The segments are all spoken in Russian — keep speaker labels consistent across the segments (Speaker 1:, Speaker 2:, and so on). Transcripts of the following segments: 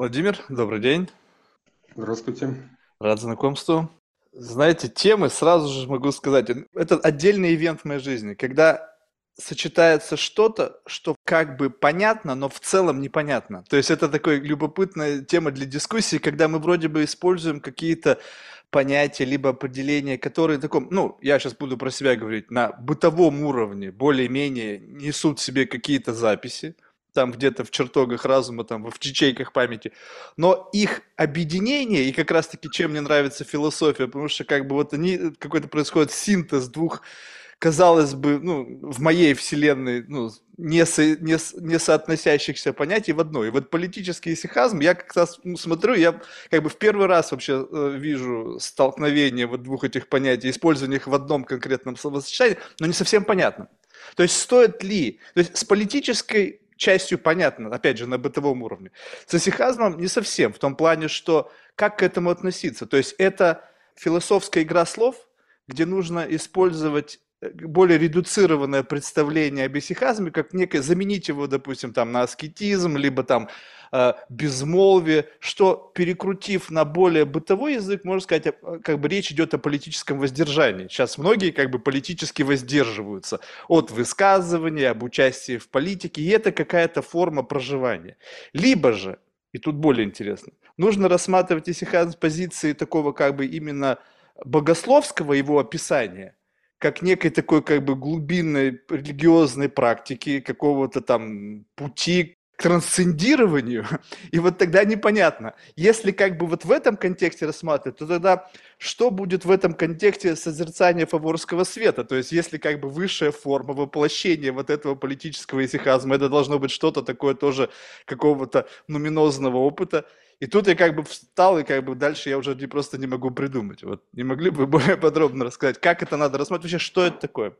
Speaker 1: Владимир, добрый день.
Speaker 2: Здравствуйте.
Speaker 1: Рад знакомству. Знаете, темы, сразу же могу сказать, это отдельный ивент в моей жизни, когда сочетается что-то, что как бы понятно, но в целом непонятно. То есть это такая любопытная тема для дискуссии, когда мы вроде бы используем какие-то понятия, либо определения, которые таком, ну, я сейчас буду про себя говорить, на бытовом уровне более-менее несут себе какие-то записи, там где-то в чертогах разума, там в ячейках памяти, но их объединение, и как раз-таки чем мне нравится философия, потому что как бы вот они, какой-то происходит синтез двух, казалось бы, ну, в моей вселенной, ну, не, со, не, не соотносящихся понятий в одно. И вот политический исихазм, я как-то ну, смотрю, я как бы в первый раз вообще э, вижу столкновение вот двух этих понятий, использование их в одном конкретном словосочетании, но не совсем понятно. То есть стоит ли, то есть с политической частью понятно, опять же, на бытовом уровне. С исихазмом не совсем, в том плане, что как к этому относиться. То есть это философская игра слов, где нужно использовать более редуцированное представление об исихазме, как некое, заменить его, допустим, там, на аскетизм, либо там э, безмолвие, что перекрутив на более бытовой язык, можно сказать, э, как бы речь идет о политическом воздержании. Сейчас многие как бы политически воздерживаются от высказывания, об участии в политике, и это какая-то форма проживания. Либо же, и тут более интересно, нужно рассматривать исихазм с позиции такого как бы именно богословского его описания – как некой такой как бы глубинной религиозной практики, какого-то там пути трансцендированию, и вот тогда непонятно. Если как бы вот в этом контексте рассматривать, то тогда что будет в этом контексте созерцания фаворского света? То есть если как бы высшая форма воплощения вот этого политического исихазма, это должно быть что-то такое тоже какого-то нуминозного опыта. И тут я как бы встал, и как бы дальше я уже не, просто не могу придумать. Вот не могли бы более подробно рассказать, как это надо рассматривать, вообще что это такое?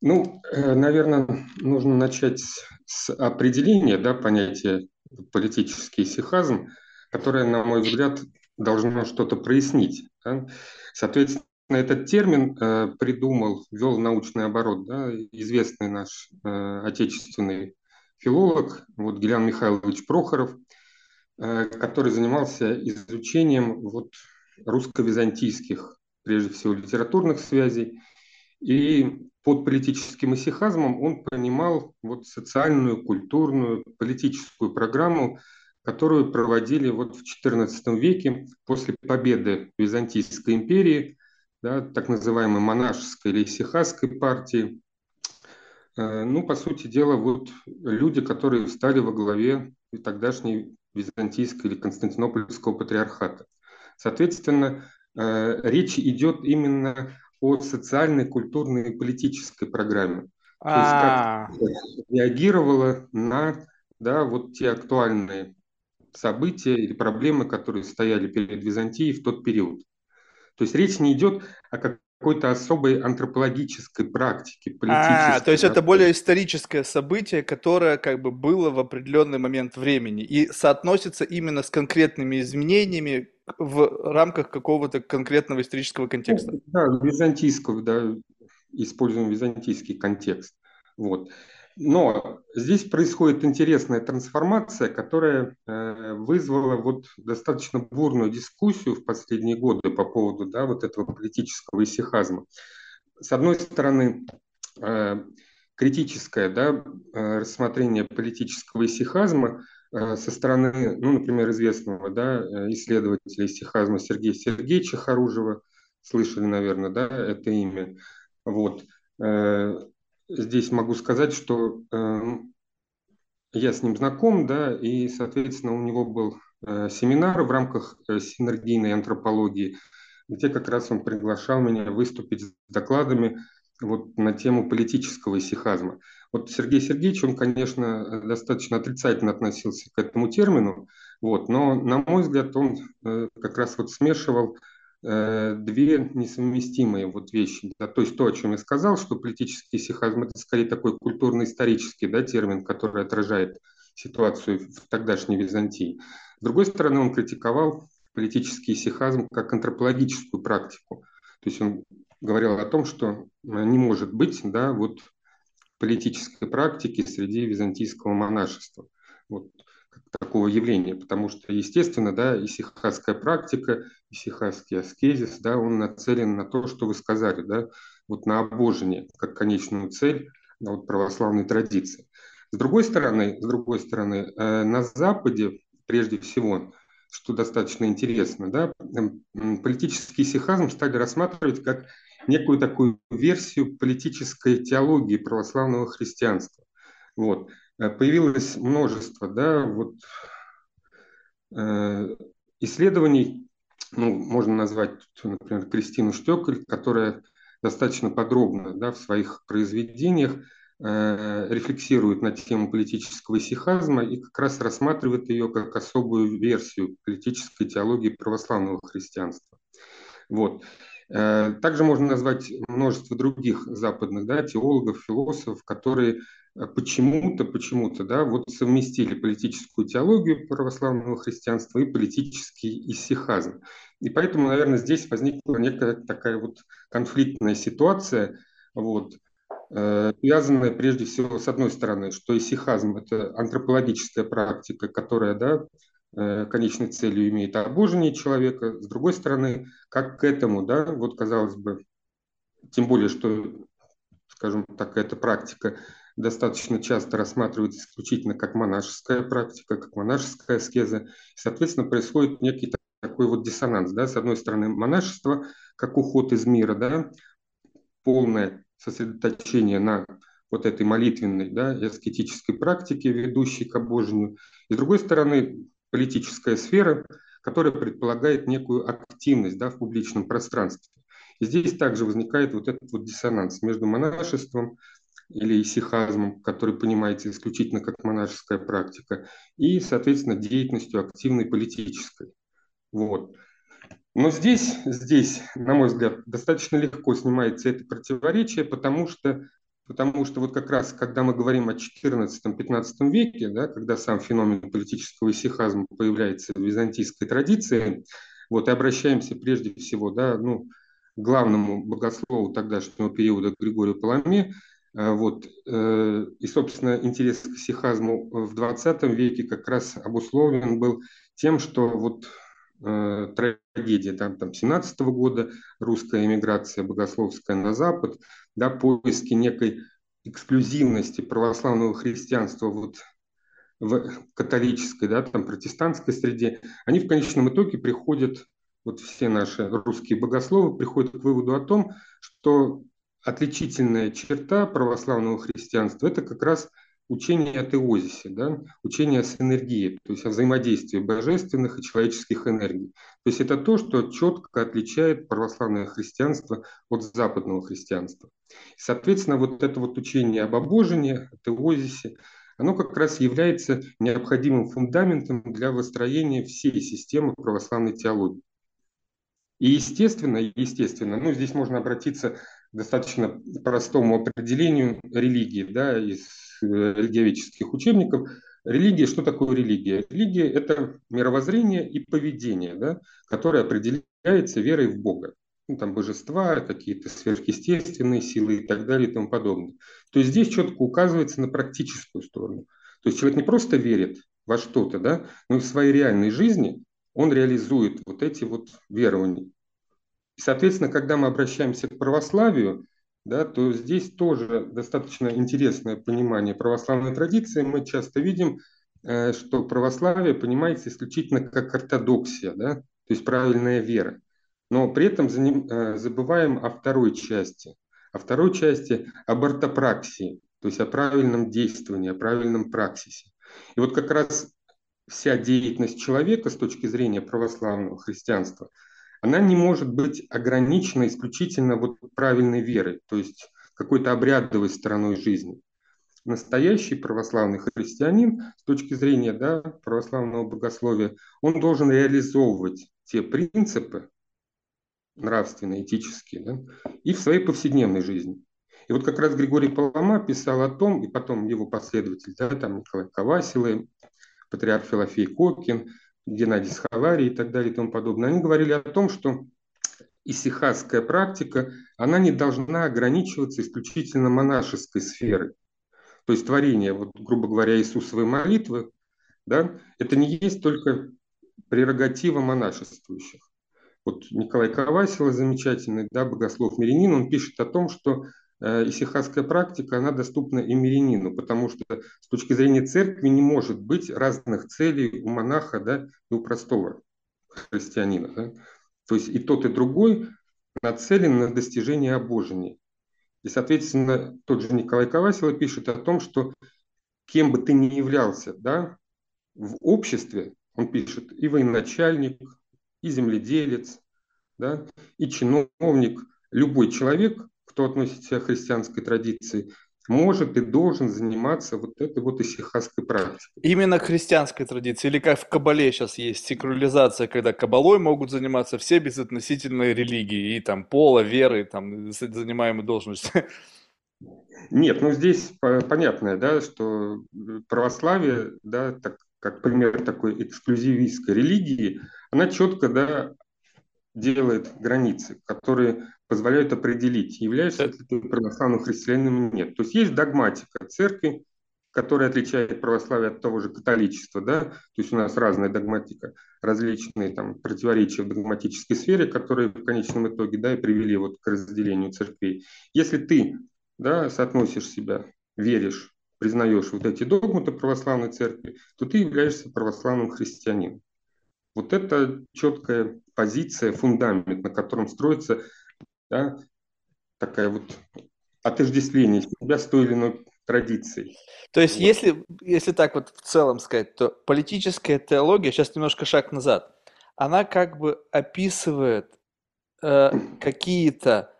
Speaker 2: Ну, э, наверное, нужно начать с определения да, понятия политический сихазм, которое, на мой взгляд, должно что-то прояснить. Да? Соответственно, этот термин э, придумал, ввел научный оборот да, известный наш э, отечественный филолог вот, Гелян Михайлович Прохоров, который занимался изучением вот, русско-византийских, прежде всего, литературных связей. И под политическим исихазмом он понимал вот социальную, культурную, политическую программу, которую проводили вот в XIV веке после победы Византийской империи, да, так называемой монашеской или исихазской партии. Э, ну, по сути дела, вот люди, которые встали во главе тогдашней византийской или константинопольского патриархата. Соответственно, э, речь идет именно по социальной, культурной и политической программе. То есть как а. реагировала на да, вот те актуальные события или проблемы, которые стояли перед Византией в тот период. То есть речь не идет о какой-то особой антропологической практике,
Speaker 1: политической. А, то есть это более историческое событие, которое как бы было в определенный момент времени и соотносится именно с конкретными изменениями, в рамках какого-то конкретного исторического контекста. Ну,
Speaker 2: да, византийского, да, используем византийский контекст. Вот. Но здесь происходит интересная трансформация, которая э, вызвала вот достаточно бурную дискуссию в последние годы по поводу да, вот этого политического исихазма. С одной стороны, э, критическое да, э, рассмотрение политического исихазма со стороны, ну, например, известного да, исследователя стихазма Сергея Сергеевича Харужева, слышали, наверное, да, это имя. Вот. Э, здесь могу сказать, что я с ним знаком, да, и, соответственно, у него был семинар в рамках синергийной антропологии, где как раз он приглашал меня выступить с докладами вот на тему политического исихазма. Вот Сергей Сергеевич, он, конечно, достаточно отрицательно относился к этому термину, вот, но, на мой взгляд, он э, как раз вот смешивал э, две несовместимые вот вещи. Да, то есть то, о чем я сказал, что политический исихазм – это скорее такой культурно-исторический да, термин, который отражает ситуацию в тогдашней Византии. С другой стороны, он критиковал политический исихазм как антропологическую практику. То есть он говорил о том, что э, не может быть да, вот политической практики среди византийского монашества. Вот. Такого явления, потому что, естественно, да, исихасская практика, исихасский аскезис, да, он нацелен на то, что вы сказали, да, вот на обожение как конечную цель вот православной традиции. С другой стороны, с другой стороны, э, на Западе, прежде всего, что достаточно интересно, да, политический сихазм стали рассматривать как некую такую версию политической теологии православного христианства. Вот. Э, появилось множество да, вот, э, исследований, ну, можно назвать, например, Кристину Штекель, которая достаточно подробно да, в своих произведениях э, рефлексирует на тему политического сихазма и как раз рассматривает ее как особую версию политической теологии православного христианства. Вот. Э, также можно назвать множество других западных да, теологов, философов, которые э, почему-то, почему-то, да, вот совместили политическую теологию православного христианства и политический исихазм. И поэтому, наверное, здесь возникла некая такая вот конфликтная ситуация, вот, э, связанная прежде всего с одной стороны, что исихазм – это антропологическая практика, которая да, конечной целью имеет обожение человека, с другой стороны, как к этому, да, вот казалось бы, тем более, что, скажем так, эта практика достаточно часто рассматривается исключительно как монашеская практика, как монашеская аскеза, соответственно, происходит некий такой вот диссонанс, да, с одной стороны, монашество, как уход из мира, да, полное сосредоточение на вот этой молитвенной, да, и аскетической практике, ведущей к обожению, и с другой стороны, политическая сфера, которая предполагает некую активность да, в публичном пространстве. И здесь также возникает вот этот вот диссонанс между монашеством или исихазмом, который понимается исключительно как монашеская практика, и, соответственно, деятельностью активной политической. Вот. Но здесь, здесь, на мой взгляд, достаточно легко снимается это противоречие, потому что Потому что вот как раз, когда мы говорим о XIV-XV веке, да, когда сам феномен политического исихазма появляется в византийской традиции, вот, и обращаемся прежде всего да, ну, к главному богослову тогдашнего периода Григорию Паламе, э, вот, э, и, собственно, интерес к сихазму в XX веке как раз обусловлен был тем, что вот трагедия там, там, 17 -го года, русская эмиграция богословская на Запад, да, поиски некой эксклюзивности православного христианства вот в католической, да, там, протестантской среде, они в конечном итоге приходят, вот все наши русские богословы приходят к выводу о том, что отличительная черта православного христианства – это как раз – учение о теозисе, да, учение о синергии, то есть о взаимодействии божественных и человеческих энергий. То есть это то, что четко отличает православное христианство от западного христианства. Соответственно, вот это вот учение об обожении, о теозисе, оно как раз является необходимым фундаментом для выстроения всей системы православной теологии. И естественно, естественно, ну здесь можно обратиться к достаточно простому определению религии, да, из религиоведческих учебников. Религия, что такое религия? Религия – это мировоззрение и поведение, да, которое определяется верой в Бога. Ну, там божества, какие-то сверхъестественные силы и так далее и тому подобное. То есть здесь четко указывается на практическую сторону. То есть человек не просто верит во что-то, да, но и в своей реальной жизни он реализует вот эти вот верования. И, соответственно, когда мы обращаемся к православию, да, то здесь тоже достаточно интересное понимание православной традиции. Мы часто видим, э, что православие понимается исключительно как ортодоксия, да, то есть правильная вера. Но при этом э, забываем о второй части, о второй части об ортопраксии, то есть о правильном действовании, о правильном праксисе. И вот как раз вся деятельность человека с точки зрения православного христианства – она не может быть ограничена исключительно вот правильной верой, то есть какой-то обрядовой стороной жизни. Настоящий православный христианин с точки зрения да, православного богословия, он должен реализовывать те принципы нравственные, этические, да, и в своей повседневной жизни. И вот как раз Григорий Палама писал о том, и потом его последователь, да, там Николай Ковасилы, патриарх Филофей Кокин, Геннадий Схалари и так далее и тому подобное, они говорили о том, что исихасская практика, она не должна ограничиваться исключительно монашеской сферой. То есть творение, вот, грубо говоря, Иисусовой молитвы, да, это не есть только прерогатива монашествующих. Вот Николай Кавасила, замечательный да, богослов Мирянин, он пишет о том, что исихасская практика, она доступна и мирянину, потому что с точки зрения церкви не может быть разных целей у монаха да, и у простого христианина. Да? То есть и тот, и другой нацелен на достижение обожения. И, соответственно, тот же Николай Кавасила пишет о том, что кем бы ты ни являлся да, в обществе, он пишет, и военачальник, и земледелец, да, и чиновник, любой человек, кто относится к христианской традиции, может и должен заниматься вот этой вот исихасской практикой.
Speaker 1: Именно христианской традиции, или как в Кабале сейчас есть секуляризация, когда Кабалой могут заниматься все без относительной религии, и там пола, веры, там занимаемой должности.
Speaker 2: Нет, ну здесь понятно, да, что православие, да, так, как пример такой эксклюзивистской религии, она четко да, делает границы, которые позволяют определить, являешься ли ты православным христианином или нет. То есть есть догматика церкви, которая отличает православие от того же католичества, да, то есть у нас разная догматика, различные там противоречия в догматической сфере, которые в конечном итоге, да, и привели вот к разделению церквей. Если ты, да, соотносишь себя, веришь признаешь вот эти догматы православной церкви, то ты являешься православным христианином. Вот это четкая позиция, фундамент, на котором строится да, такая вот отождествление себя с той или иной традицией.
Speaker 1: То есть, вот. если, если так вот в целом сказать, то политическая теология, сейчас немножко шаг назад, она как бы описывает э, какие-то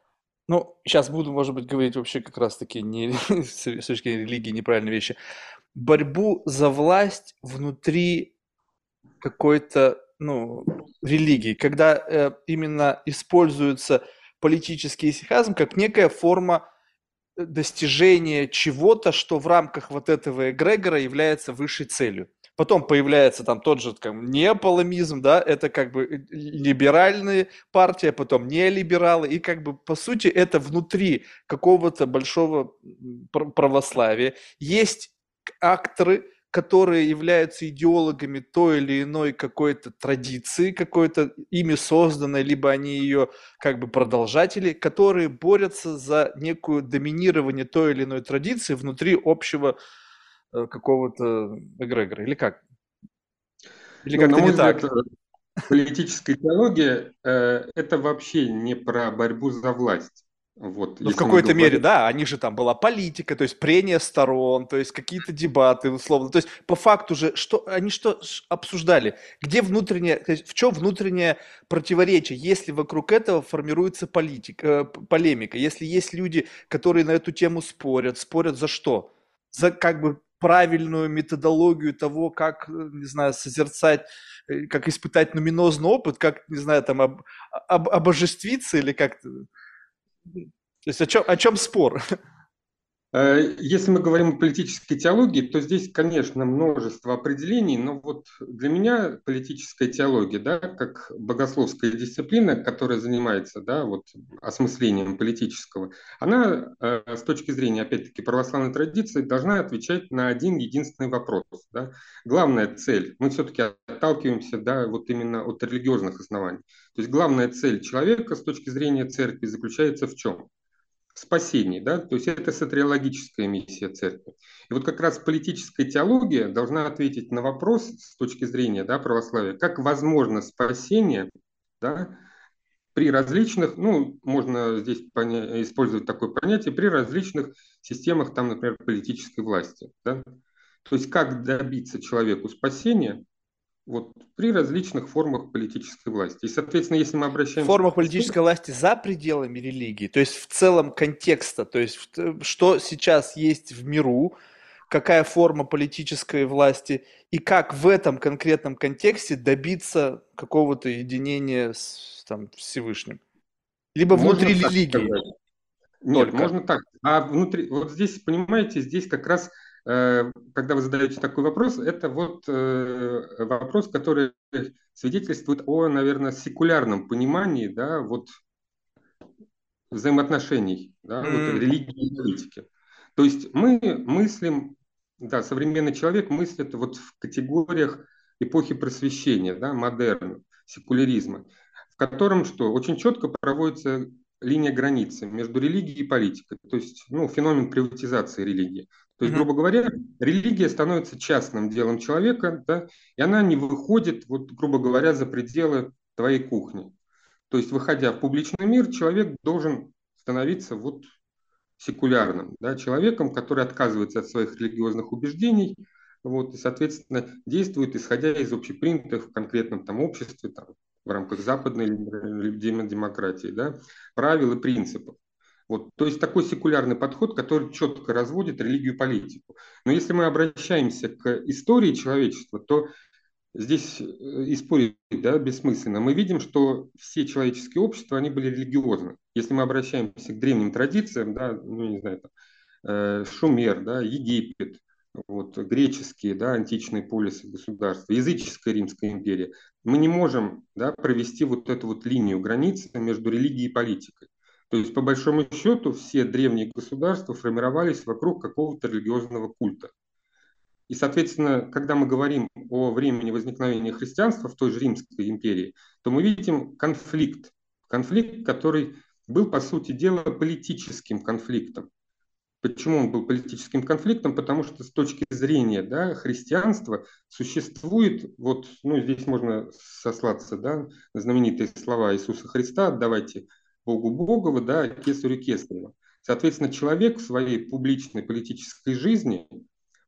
Speaker 1: ну, сейчас буду, может быть, говорить вообще как раз-таки не с точки зрения религии неправильные вещи. Борьбу за власть внутри какой-то, ну, религии, когда э, именно используется политический исихазм как некая форма э, достижения чего-то, что в рамках вот этого эгрегора является высшей целью. Потом появляется там тот же как, неополемизм, да, это как бы э, либеральная партия, потом неолибералы, и как бы по сути это внутри какого-то большого православия. Есть акторы, которые являются идеологами той или иной какой-то традиции, какой-то ими созданной, либо они ее как бы продолжатели, которые борются за некую доминирование той или иной традиции внутри общего Э, какого-то эгрегора, или как?
Speaker 2: Или ну, как-то не взгляд, так? Политическая теология э, это вообще не про борьбу за власть.
Speaker 1: Вот, ну, в какой-то мере, да, они же там была политика, то есть прения сторон, то есть какие-то дебаты, условно. То есть по факту же, что они что обсуждали? Где внутреннее, то есть в чем внутреннее противоречие, если вокруг этого формируется политика, э, полемика, если есть люди, которые на эту тему спорят, спорят за что? За как бы правильную методологию того, как, не знаю, созерцать, э, как испытать нуминозный опыт, как, не знаю, там, об, об, обожествиться или как-то. То есть о чем, о чем спор?
Speaker 2: Э, если мы говорим о политической теологии, то здесь, конечно, множество определений, но вот для меня политическая теология, да, как богословская дисциплина, которая занимается да, вот, осмыслением политического, она э, с точки зрения, опять-таки, православной традиции должна отвечать на один единственный вопрос. Да. Главная цель, мы все-таки отталкиваемся да, вот именно от религиозных оснований. То есть главная цель человека с точки зрения церкви заключается в чем? Спасении, да, то есть это сатриологическая миссия церкви. И вот как раз политическая теология должна ответить на вопрос с точки зрения да, православия, как возможно спасение да, при различных, ну, можно здесь поня- использовать такое понятие, при различных системах, там, например, политической власти. Да? То есть как добиться человеку спасения вот, при различных формах политической власти. И, соответственно, если мы обращаемся...
Speaker 1: Формах политической власти за пределами религии, то есть в целом контекста, то есть что сейчас есть в миру, какая форма политической власти и как в этом конкретном контексте добиться какого-то единения с там, Всевышним. Либо можно внутри религии.
Speaker 2: Нет, Только. можно так. А внутри, вот здесь, понимаете, здесь как раз когда вы задаете такой вопрос, это вот э, вопрос, который свидетельствует о, наверное, секулярном понимании, да, вот взаимоотношений, да, mm. вот, религии и политики. То есть мы мыслим да, современный человек мыслит вот в категориях эпохи просвещения, да, модерна, секуляризма, в котором что? Очень четко проводится линия границы между религией и политикой, то есть ну, феномен приватизации религии. То есть, грубо говоря, религия становится частным делом человека, да, и она не выходит, вот, грубо говоря, за пределы твоей кухни. То есть, выходя в публичный мир, человек должен становиться вот секулярным да, человеком, который отказывается от своих религиозных убеждений, вот, и, соответственно, действует, исходя из общепринятых в конкретном там обществе, там, в рамках западной демократии, да, правил и принципов. Вот, то есть такой секулярный подход, который четко разводит религию и политику. Но если мы обращаемся к истории человечества, то здесь э, и спорить да, бессмысленно. Мы видим, что все человеческие общества, они были религиозны. Если мы обращаемся к древним традициям, да, ну не знаю, там, э, Шумер, да, Египет, вот, греческие, да, античные полисы государства, языческая Римская империя, мы не можем да, провести вот эту вот линию границы между религией и политикой. То есть, по большому счету, все древние государства формировались вокруг какого-то религиозного культа. И, соответственно, когда мы говорим о времени возникновения христианства в той же Римской империи, то мы видим конфликт. Конфликт, который был, по сути дела, политическим конфликтом. Почему он был политическим конфликтом? Потому что с точки зрения да, христианства существует, вот, ну, здесь можно сослаться да, на знаменитые слова Иисуса Христа, давайте Богу Богова, да, Кесарю Кесарева. Соответственно, человек в своей публичной политической жизни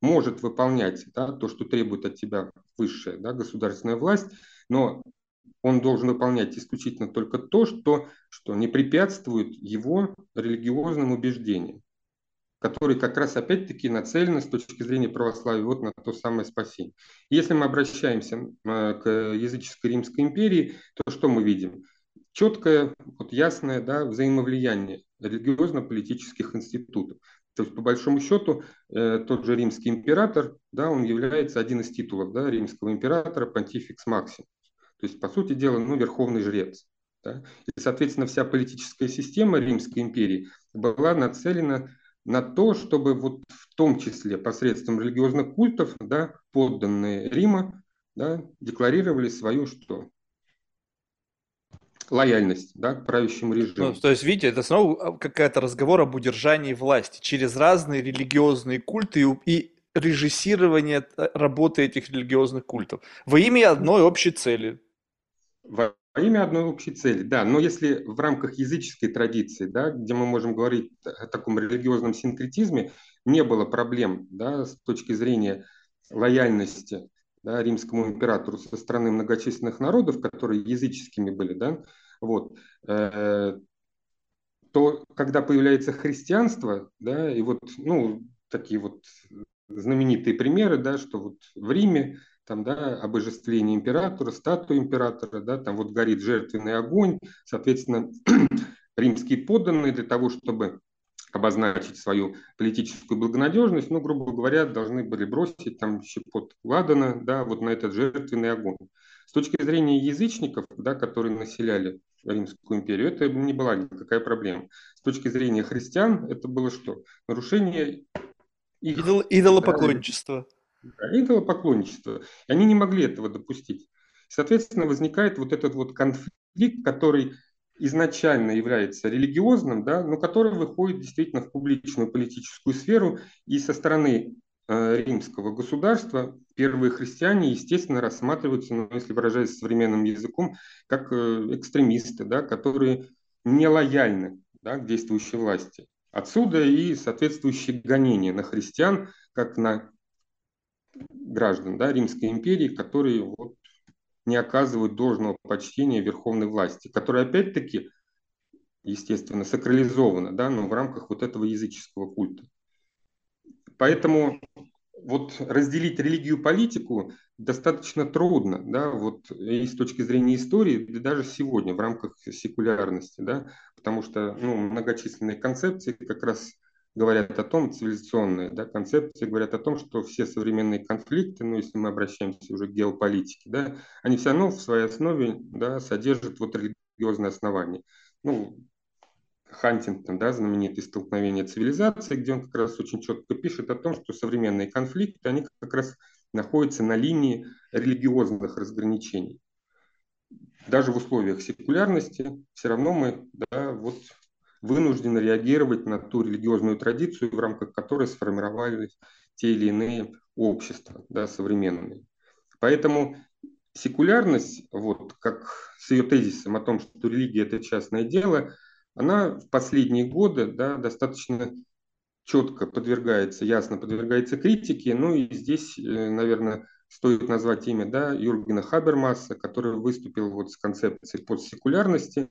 Speaker 2: может выполнять да, то, что требует от тебя высшая да, государственная власть, но он должен выполнять исключительно только то, что, что не препятствует его религиозным убеждениям которые как раз опять-таки нацелены с точки зрения православия вот на то самое спасение. Если мы обращаемся э, к языческой Римской империи, то что мы видим? Четкое, вот ясное да, взаимовлияние религиозно-политических институтов. То есть, по большому счету, э, тот же римский император, да, он является один из титулов да, римского императора, понтификс максимус. То есть, по сути дела, ну, верховный жрец. Да? И, соответственно, вся политическая система Римской империи была нацелена на то, чтобы вот в том числе посредством религиозных культов да, подданные Рима да, декларировали свою что? Лояльность да, к правящему режиму.
Speaker 1: Ну, то есть, видите, это снова а, какая-то разговор об удержании власти через разные религиозные культы и, и режиссирование э, работы этих религиозных культов во имя одной общей цели.
Speaker 2: Во во имя одной общей цели, да. Но если в рамках языческой традиции, да, где мы можем говорить о таком религиозном синкретизме, не было проблем да, с точки зрения лояльности да, римскому императору со стороны многочисленных народов, которые языческими были, да, вот, э, то когда появляется христианство, да, и вот, ну, такие вот знаменитые примеры, да, что вот в Риме там, да, обожествление императора, статуя императора, да, там вот горит жертвенный огонь, соответственно, римские подданные для того, чтобы обозначить свою политическую благонадежность, ну, грубо говоря, должны были бросить там щепот ладана, да, вот на этот жертвенный огонь. С точки зрения язычников, да, которые населяли Римскую империю, это не была никакая проблема. С точки зрения христиан, это было что? Нарушение
Speaker 1: их... Идол, идолопоклонничество
Speaker 2: идолопоклонничество. И они не могли этого допустить. Соответственно, возникает вот этот вот конфликт, который изначально является религиозным, да, но который выходит действительно в публичную политическую сферу, и со стороны э, римского государства первые христиане, естественно, рассматриваются, ну, если выражаясь современным языком, как э, экстремисты, да, которые не лояльны да, к действующей власти. Отсюда и соответствующие гонения на христиан, как на граждан да, Римской империи, которые вот, не оказывают должного почтения верховной власти, которая опять-таки, естественно, сакрализована, да, но в рамках вот этого языческого культа. Поэтому вот разделить религию и политику достаточно трудно, да, вот и с точки зрения истории, да даже сегодня в рамках секулярности, да, потому что ну, многочисленные концепции как раз говорят о том, цивилизационные да, концепции говорят о том, что все современные конфликты, ну, если мы обращаемся уже к геополитике, да, они все равно в своей основе да, содержат вот религиозное основание. Ну, Хантингтон, да, знаменитый «Столкновение цивилизации», где он как раз очень четко пишет о том, что современные конфликты, они как раз находятся на линии религиозных разграничений. Даже в условиях секулярности все равно мы да, вот вынуждены реагировать на ту религиозную традицию, в рамках которой сформировались те или иные общества да, современные. Поэтому секулярность, вот как с ее тезисом о том, что религия – это частное дело, она в последние годы да, достаточно четко подвергается, ясно подвергается критике. Ну и здесь, э, наверное, стоит назвать имя да, Юргена Хабермаса, который выступил вот с концепцией постсекулярности,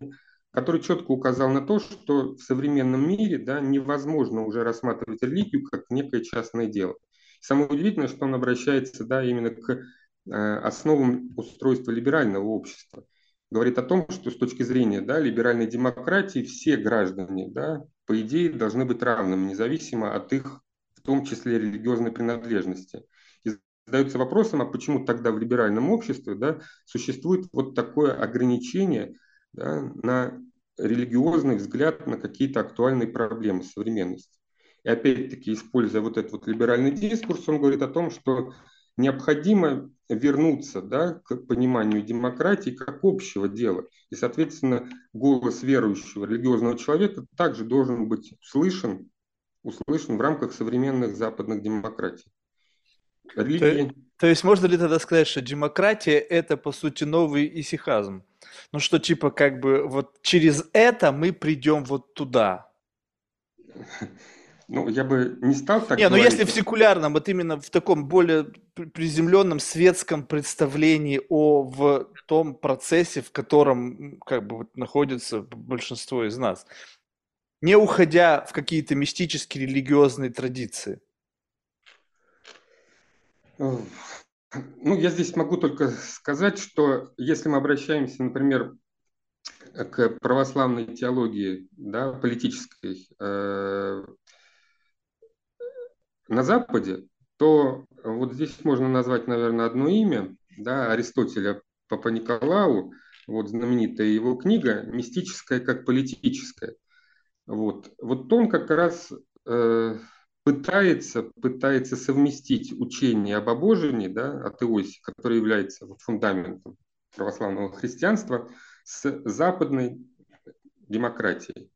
Speaker 2: который четко указал на то, что в современном мире да, невозможно уже рассматривать религию как некое частное дело. Самое удивительное, что он обращается да, именно к э, основам устройства либерального общества. Говорит о том, что с точки зрения да, либеральной демократии все граждане, да, по идее, должны быть равными, независимо от их, в том числе, религиозной принадлежности. И задается вопросом, а почему тогда в либеральном обществе да, существует вот такое ограничение да, на религиозный взгляд на какие-то актуальные проблемы современности. И опять-таки, используя вот этот вот либеральный дискурс, он говорит о том, что необходимо вернуться да, к пониманию демократии как общего дела. И, соответственно, голос верующего религиозного человека также должен быть услышан, услышан в рамках современных западных демократий.
Speaker 1: Религии... То, есть можно ли тогда сказать, что демократия – это, по сути, новый исихазм? Ну что, типа, как бы, вот через это мы придем вот туда.
Speaker 2: Ну, я бы не стал так
Speaker 1: Не, ну если в секулярном, вот именно в таком более приземленном светском представлении о в том процессе, в котором как бы вот находится большинство из нас, не уходя в какие-то мистические религиозные традиции.
Speaker 2: Ну, я здесь могу только сказать, что если мы обращаемся, например, к православной теологии, да, политической, э, на Западе, то вот здесь можно назвать, наверное, одно имя, да, Аристотеля Папа Николау, вот знаменитая его книга «Мистическая как политическая». Вот, вот он как раз э, пытается, пытается совместить учение об обожении, да, о теосе, который является фундаментом православного христианства, с западной демократией.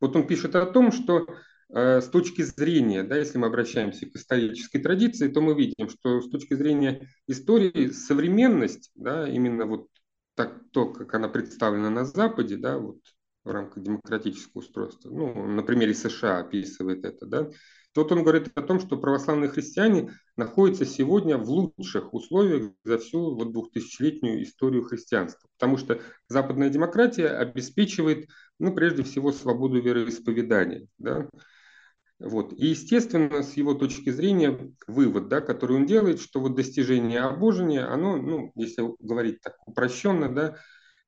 Speaker 2: Вот он пишет о том, что э, с точки зрения, да, если мы обращаемся к исторической традиции, то мы видим, что с точки зрения истории современность, да, именно вот так, то, как она представлена на Западе, да, вот в рамках демократического устройства, ну, на примере США описывает это, да, Тут он говорит о том, что православные христиане находятся сегодня в лучших условиях за всю вот двухтысячелетнюю историю христианства, потому что западная демократия обеспечивает, ну, прежде всего, свободу вероисповедания. Да? Вот. И, естественно, с его точки зрения, вывод, да, который он делает, что вот достижение обожения, оно, ну, если говорить так упрощенно, да,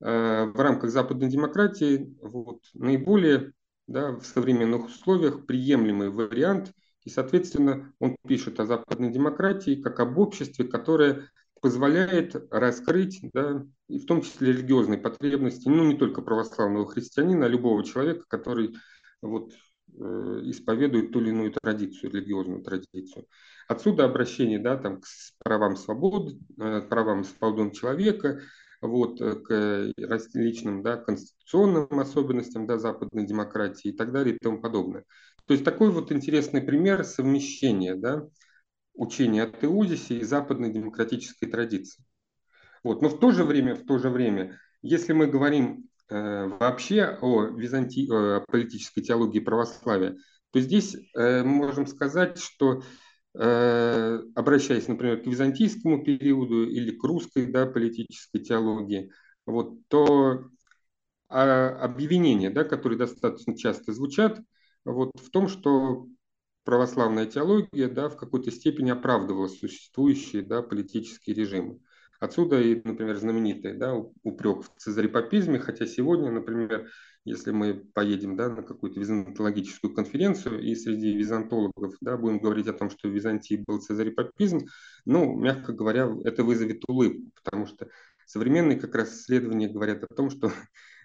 Speaker 2: э, в рамках западной демократии вот, наиболее да, в современных условиях приемлемый вариант. И, соответственно, он пишет о западной демократии как об обществе, которое позволяет раскрыть, да, и в том числе религиозные потребности, ну не только православного христианина, а любого человека, который вот, э, исповедует ту или иную традицию, религиозную традицию. Отсюда обращение да, там, к правам свободы, э, правам свободам человека, вот, э, к различным да, конституционным особенностям да, западной демократии и так далее и тому подобное. То есть такой вот интересный пример совмещения да, учения о Теузисе и западной демократической традиции. Вот. Но в то же время, в то же время, если мы говорим э, вообще о, византи... о политической теологии православия, то здесь э, мы можем сказать, что Э, обращаясь, например, к византийскому периоду или к русской да, политической теологии, вот, то а, объявления, да, которые достаточно часто звучат, вот, в том, что православная теология да, в какой-то степени оправдывала существующие да, политические режимы. Отсюда и, например, знаменитый да, упрек в цезарепапизме, хотя сегодня, например, если мы поедем да, на какую-то византологическую конференцию и среди византологов да, будем говорить о том, что в Византии был цезарепапизм, ну, мягко говоря, это вызовет улыбку, потому что современные как раз исследования говорят о том, что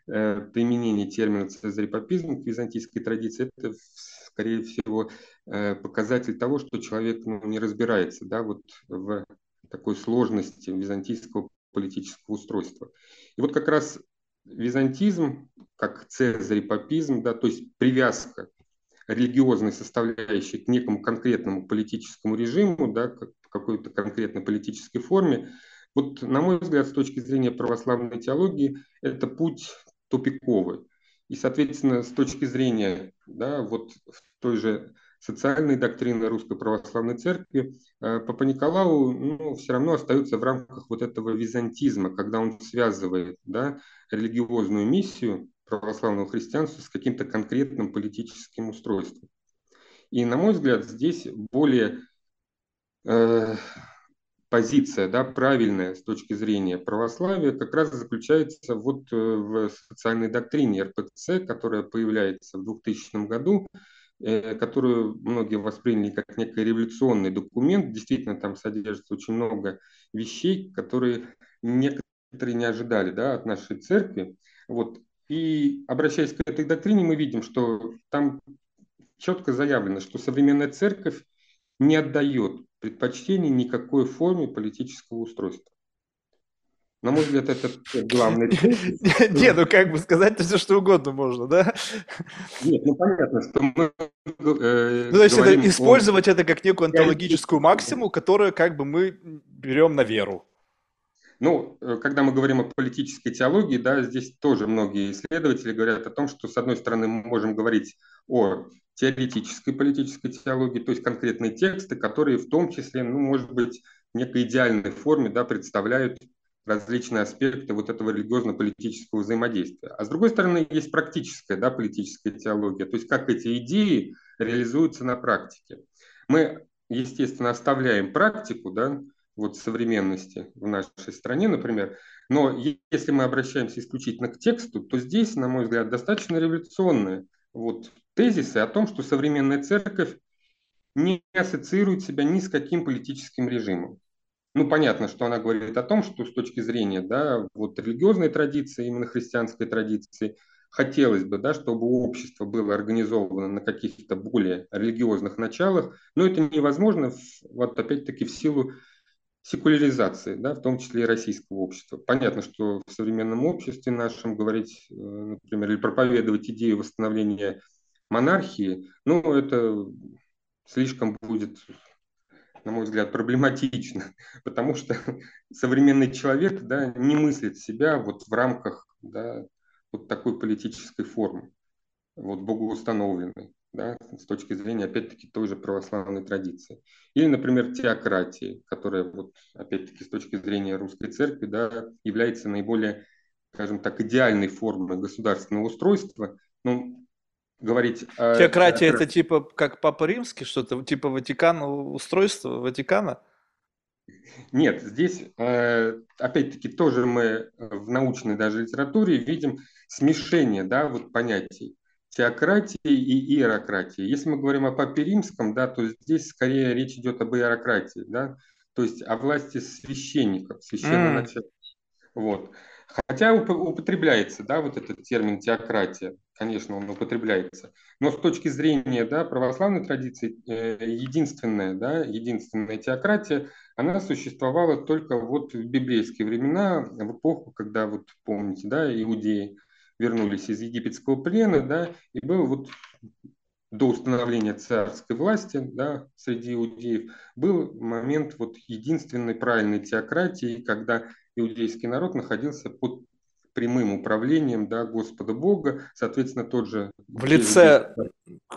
Speaker 2: э, применение термина цезарепапизм к византийской традиции, это, скорее всего, э, показатель того, что человек ну, не разбирается да, вот в такой сложности византийского политического устройства. И вот как раз византизм, как цезарепапизм, да, то есть привязка религиозной составляющей к некому конкретному политическому режиму, да, в какой-то конкретной политической форме, вот, на мой взгляд, с точки зрения православной теологии, это путь тупиковый. И, соответственно, с точки зрения да, вот в той же социальной доктрины Русской Православной Церкви, э, Папа Николау ну, все равно остается в рамках вот этого византизма, когда он связывает да, религиозную миссию православного христианства с каким-то конкретным политическим устройством. И, на мой взгляд, здесь более э, позиция, да, правильная с точки зрения православия, как раз заключается вот э, в социальной доктрине РПЦ, которая появляется в 2000 году, которую многие восприняли как некий революционный документ. Действительно, там содержится очень много вещей, которые некоторые не ожидали да, от нашей церкви. Вот. И обращаясь к этой доктрине, мы видим, что там четко заявлено, что современная церковь не отдает предпочтение никакой форме политического устройства. На мой взгляд, это главный
Speaker 1: Не, ну как бы сказать все, что угодно можно, да?
Speaker 2: Нет, ну понятно, что мы
Speaker 1: э, Ну, то есть это, использовать это как некую онтологическую максимум, которую как бы мы берем на веру.
Speaker 2: Ну, э, когда мы говорим о политической теологии, да, здесь тоже многие исследователи говорят о том, что, с одной стороны, мы можем говорить о теоретической политической теологии, то есть конкретные тексты, которые в том числе, ну, может быть, в некой идеальной форме да, представляют различные аспекты вот этого религиозно-политического взаимодействия. А с другой стороны, есть практическая да, политическая теология, то есть как эти идеи реализуются на практике. Мы, естественно, оставляем практику, да, вот современности в нашей стране, например. Но если мы обращаемся исключительно к тексту, то здесь, на мой взгляд, достаточно революционные вот тезисы о том, что современная церковь не ассоциирует себя ни с каким политическим режимом. Ну, понятно, что она говорит о том, что с точки зрения да, вот религиозной традиции, именно христианской традиции, хотелось бы, да, чтобы общество было организовано на каких-то более религиозных началах, но это невозможно, вот опять-таки, в силу секуляризации, да, в том числе и российского общества. Понятно, что в современном обществе нашем говорить, э, например, или проповедовать идею восстановления монархии, ну, это слишком будет, на мой взгляд, проблематично, потому что современный человек да, не мыслит себя вот в рамках да, вот такой политической формы, вот богоустановленной да, с точки зрения, опять-таки, той же православной традиции. Или, например, теократии, которая, вот, опять-таки, с точки зрения русской церкви, да, является наиболее, скажем так, идеальной формой государственного устройства. Ну, говорить...
Speaker 1: Теократия – это типа как Папа Римский, что-то типа Ватикана, устройство Ватикана?
Speaker 2: Нет, здесь, э, опять-таки, тоже мы в научной даже литературе видим смешение да, вот понятий теократии и иерократии. Если мы говорим о Папе Римском, да, то здесь скорее речь идет об иерократии, да, то есть о власти священников, священноначальников. Mm. Вот. Хотя употребляется, да, вот этот термин теократия, конечно, он употребляется. Но с точки зрения, да, православной традиции, э, единственная, да, единственная теократия, она существовала только вот в библейские времена, в эпоху, когда, вот помните, да, иудеи вернулись из египетского плена, да, и был вот до установления царской власти да, среди иудеев был момент вот единственной правильной теократии, когда иудейский народ находился под прямым управлением да, Господа Бога, соответственно, тот же...
Speaker 1: В лице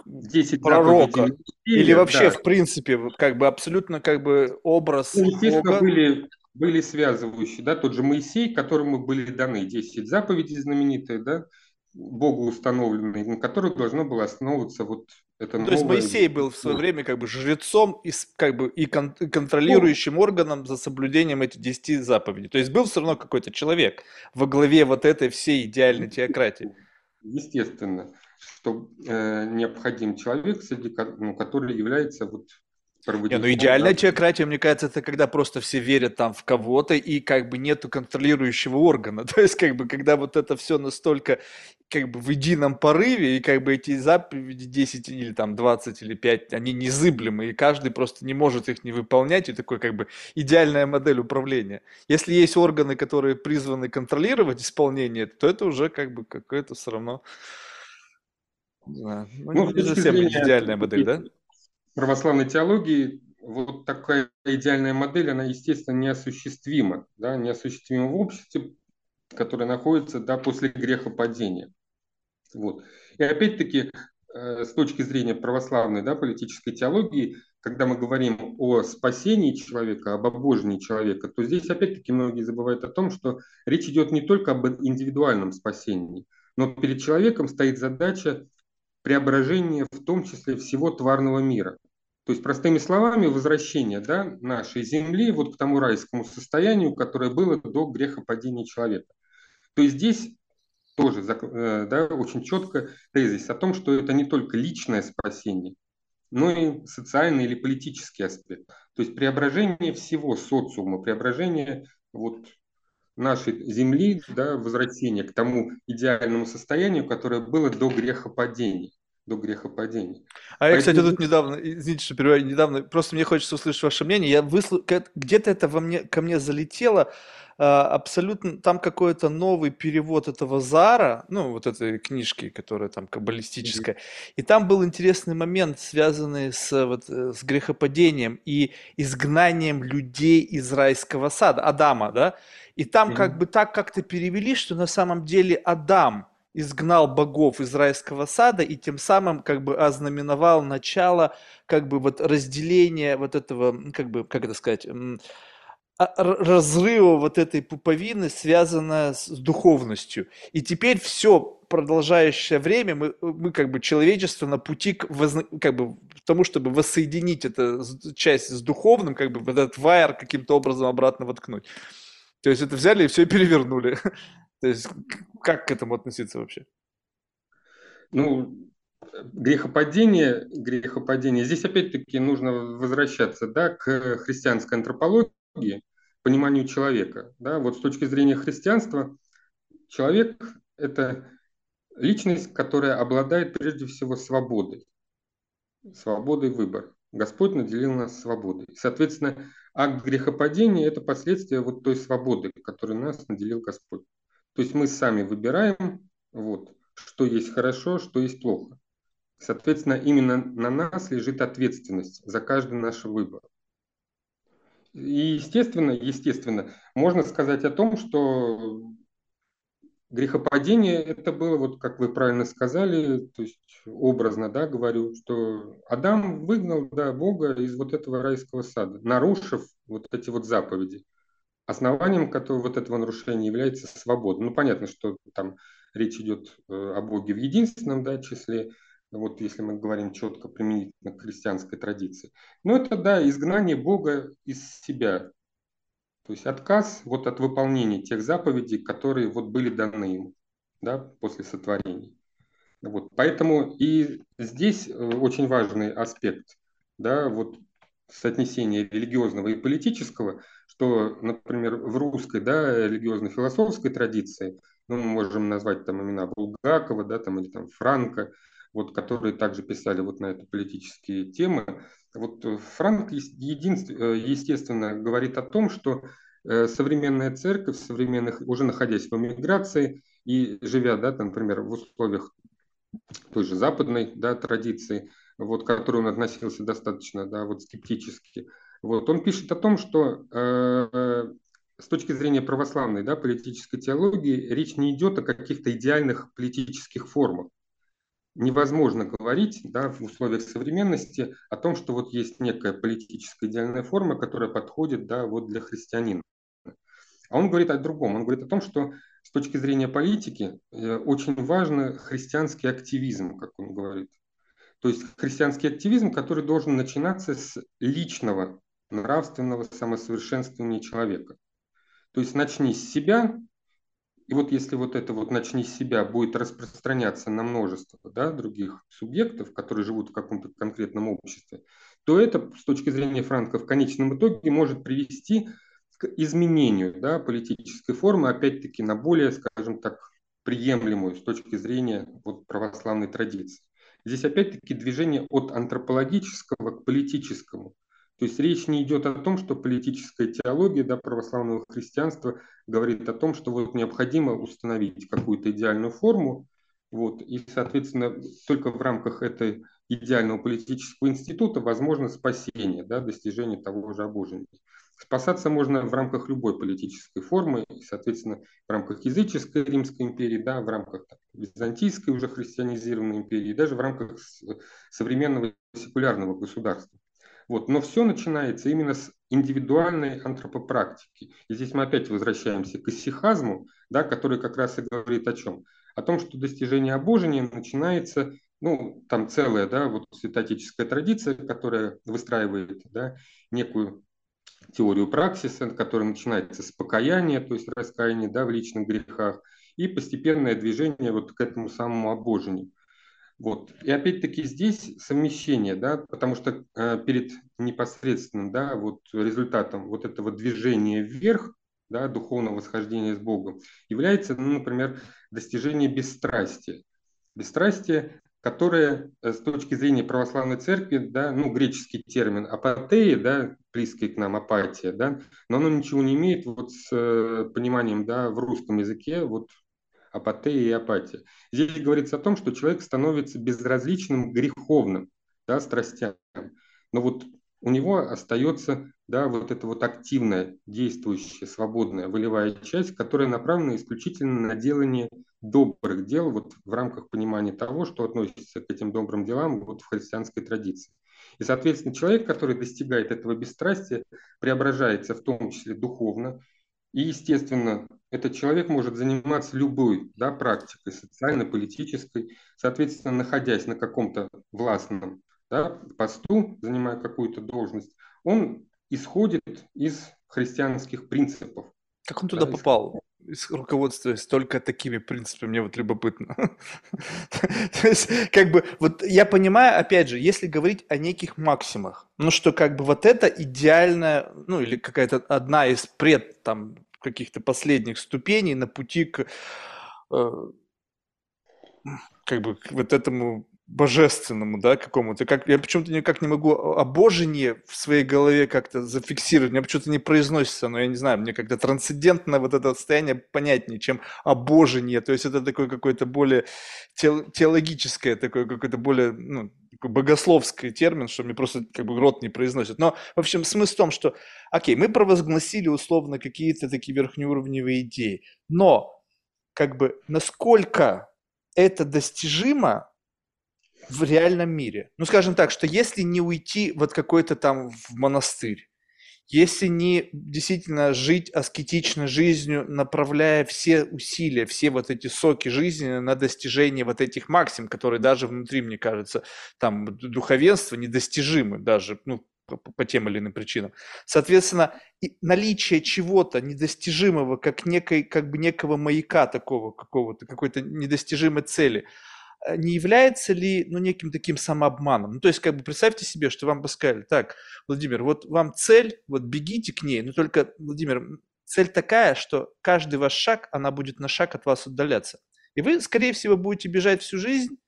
Speaker 1: 10 пророка. Или вообще, да. в принципе, как бы абсолютно как бы образ
Speaker 2: ну, естественно, Бога. были были связывающие, да, тот же Моисей, которому были даны 10 заповедей знаменитые, да, Богу установленные, на которых должно было основываться вот это
Speaker 1: То есть Моисей был в свое время как бы жрецом и, как бы, и кон- контролирующим органом за соблюдением этих 10 заповедей. То есть был все равно какой-то человек во главе вот этой всей идеальной теократии.
Speaker 2: Естественно, что э, необходим человек, среди, ну, который является вот.
Speaker 1: Не, ну идеальная теократия, мне кажется, это когда просто все верят там в кого-то и как бы нету контролирующего органа. То есть как бы когда вот это все настолько как бы в едином порыве, и как бы эти заповеди 10 или там 20 или 5, они незыблемы, и каждый просто не может их не выполнять, и такой как бы идеальная модель управления. Если есть органы, которые призваны контролировать исполнение, то это уже как бы какое-то все равно...
Speaker 2: Не знаю, ну, ну, не совсем идеальная модель, да? православной теологии вот такая идеальная модель, она, естественно, неосуществима, да, неосуществима в обществе, которое находится да, после грехопадения. Вот. И опять-таки, э, с точки зрения православной да, политической теологии, когда мы говорим о спасении человека, об обожении человека, то здесь опять-таки многие забывают о том, что речь идет не только об индивидуальном спасении, но перед человеком стоит задача преображение в том числе всего тварного мира. То есть, простыми словами, возвращение да, нашей земли вот к тому райскому состоянию, которое было до грехопадения человека. То есть здесь тоже э, да, очень четко тезис о том, что это не только личное спасение, но и социальный или политический аспект. То есть преображение всего социума, преображение вот нашей земли, да, возвращение к тому идеальному состоянию, которое было до грехопадения до грехопадения.
Speaker 1: А я, кстати, тут недавно, извините, что перебиваю, недавно, просто мне хочется услышать ваше мнение. Я выслу... где-то это во мне, ко мне залетело, а, абсолютно, там какой-то новый перевод этого Зара, ну, вот этой книжки, которая там каббалистическая, mm-hmm. и там был интересный момент, связанный с, вот, э, с грехопадением и изгнанием людей из райского сада, Адама, да, и там mm-hmm. как бы так как-то перевели, что на самом деле Адам – изгнал богов из райского сада и тем самым как бы ознаменовал начало как бы вот разделения вот этого, как бы, как это сказать, а, разрыва вот этой пуповины, связанная с духовностью. И теперь все продолжающее время мы, мы как бы человечество на пути к, как бы, тому, чтобы воссоединить эту часть с духовным, как бы вот этот вайер каким-то образом обратно воткнуть. То есть это взяли и все перевернули. То есть как к этому относиться вообще?
Speaker 2: Ну, грехопадение, грехопадение. Здесь опять-таки нужно возвращаться да, к христианской антропологии, пониманию человека. Да? Вот с точки зрения христианства человек – это личность, которая обладает прежде всего свободой, свободой выбора. Господь наделил нас свободой. Соответственно, акт грехопадения – это последствия вот той свободы, которой нас наделил Господь. То есть мы сами выбираем, вот, что есть хорошо, что есть плохо. Соответственно, именно на нас лежит ответственность за каждый наш выбор. И естественно, естественно, можно сказать о том, что грехопадение это было, вот как вы правильно сказали, то есть образно, да, говорю, что Адам выгнал, да, Бога из вот этого райского сада, нарушив вот эти вот заповеди. Основанием которого вот этого нарушения является свобода. Ну, понятно, что там речь идет э, о Боге в единственном да, числе, вот если мы говорим четко применительно к христианской традиции. Но это, да, изгнание Бога из себя. То есть отказ вот от выполнения тех заповедей, которые вот были даны ему да, после сотворения. Вот. Поэтому и здесь э, очень важный аспект, да, вот соотнесение религиозного и политического, что, например, в русской, да, религиозно-философской традиции, ну, мы можем назвать там имена Булгакова, да, там, или там Франка, вот, которые также писали вот на это политические темы. Вот Франк, естественно, говорит о том, что э, современная церковь, современных, уже находясь в эмиграции и живя, да, там, например, в условиях той же западной да, традиции, вот, к которой он относился достаточно да, вот, скептически, вот, он пишет о том, что э, с точки зрения православной да, политической теологии речь не идет о каких-то идеальных политических формах. Невозможно говорить да, в условиях современности о том, что вот есть некая политическая идеальная форма, которая подходит да, вот для христианина. А он говорит о другом. Он говорит о том, что с точки зрения политики э, очень важен христианский активизм, как он говорит. То есть христианский активизм, который должен начинаться с личного нравственного самосовершенствования человека. То есть начни с себя, И вот если вот это вот «начни с себя» будет распространяться на множество да, других субъектов, которые живут в каком-то конкретном обществе, то это с точки зрения Франка в конечном итоге может привести к изменению да, политической формы, опять-таки на более, скажем так, приемлемую с точки зрения вот, православной традиции. Здесь опять-таки движение от антропологического к политическому. То есть речь не идет о том, что политическая теология да, православного христианства говорит о том, что вот необходимо установить какую-то идеальную форму, вот, и, соответственно, только в рамках этой идеального политического института возможно спасение, да, достижение того же обожения. Спасаться можно в рамках любой политической формы, и, соответственно, в рамках языческой Римской империи, да, в рамках так, византийской уже христианизированной империи, даже в рамках современного секулярного государства. Вот. Но все начинается именно с индивидуальной антропопрактики. И здесь мы опять возвращаемся к исихазму, да, который как раз и говорит о чем? О том, что достижение обожения начинается, ну, там целая, да, вот святотическая традиция, которая выстраивает, да, некую теорию праксиса, которая начинается с покаяния, то есть раскаяния, да, в личных грехах, и постепенное движение вот к этому самому обожению. Вот. И опять-таки здесь совмещение, да, потому что э, перед непосредственным да, вот результатом вот этого движения вверх, да, духовного восхождения с Богом, является, ну, например, достижение бесстрастия. Бесстрастие, которое э, с точки зрения православной церкви, да, ну, греческий термин апатея, да, близкий к нам апатия, да, но оно ничего не имеет вот с э, пониманием да, в русском языке вот апатея и апатия. Здесь говорится о том, что человек становится безразличным греховным да, страстям. Но вот у него остается да, вот эта вот активная, действующая, свободная, волевая часть, которая направлена исключительно на делание добрых дел вот в рамках понимания того, что относится к этим добрым делам вот в христианской традиции. И, соответственно, человек, который достигает этого бесстрастия, преображается в том числе духовно, и, естественно, этот человек может заниматься любой да, практикой, социальной, политической, соответственно, находясь на каком-то властном да, посту, занимая какую-то должность, он исходит из христианских принципов.
Speaker 1: Как он туда да, попал? руководствуясь только такими принципами, мне вот любопытно. То есть, как бы, вот я понимаю, опять же, если говорить о неких максимах, ну, что как бы вот это идеальная, ну, или какая-то одна из пред, там, каких-то последних ступеней на пути к, э, как бы, к вот этому божественному, да, какому-то. Как, я почему-то никак не могу обожение в своей голове как-то зафиксировать. Мне почему-то не произносится, но я не знаю, мне как-то трансцендентно вот это состояние понятнее, чем обожение. То есть это такое какое-то более теологическое, такое какое-то более, ну, богословский термин, что мне просто как бы рот не произносит. Но, в общем, смысл в том, что, окей, мы провозгласили условно какие-то такие верхнеуровневые идеи, но как бы насколько это достижимо, в реальном мире. Ну, скажем так, что если не уйти вот какой-то там в монастырь, если не действительно жить аскетичной жизнью, направляя все усилия, все вот эти соки жизни на достижение вот этих максим, которые даже внутри, мне кажется, там духовенства недостижимы даже, ну, по, по тем или иным причинам. Соответственно, и наличие чего-то недостижимого, как некой, как бы некого маяка такого какого-то, какой-то недостижимой цели – не является ли, ну, неким таким самообманом? Ну, то есть, как бы представьте себе, что вам бы сказали, так, Владимир, вот вам цель, вот бегите к ней, но только, Владимир, цель такая, что каждый ваш шаг, она будет на шаг от вас отдаляться. И вы, скорее всего, будете бежать всю жизнь,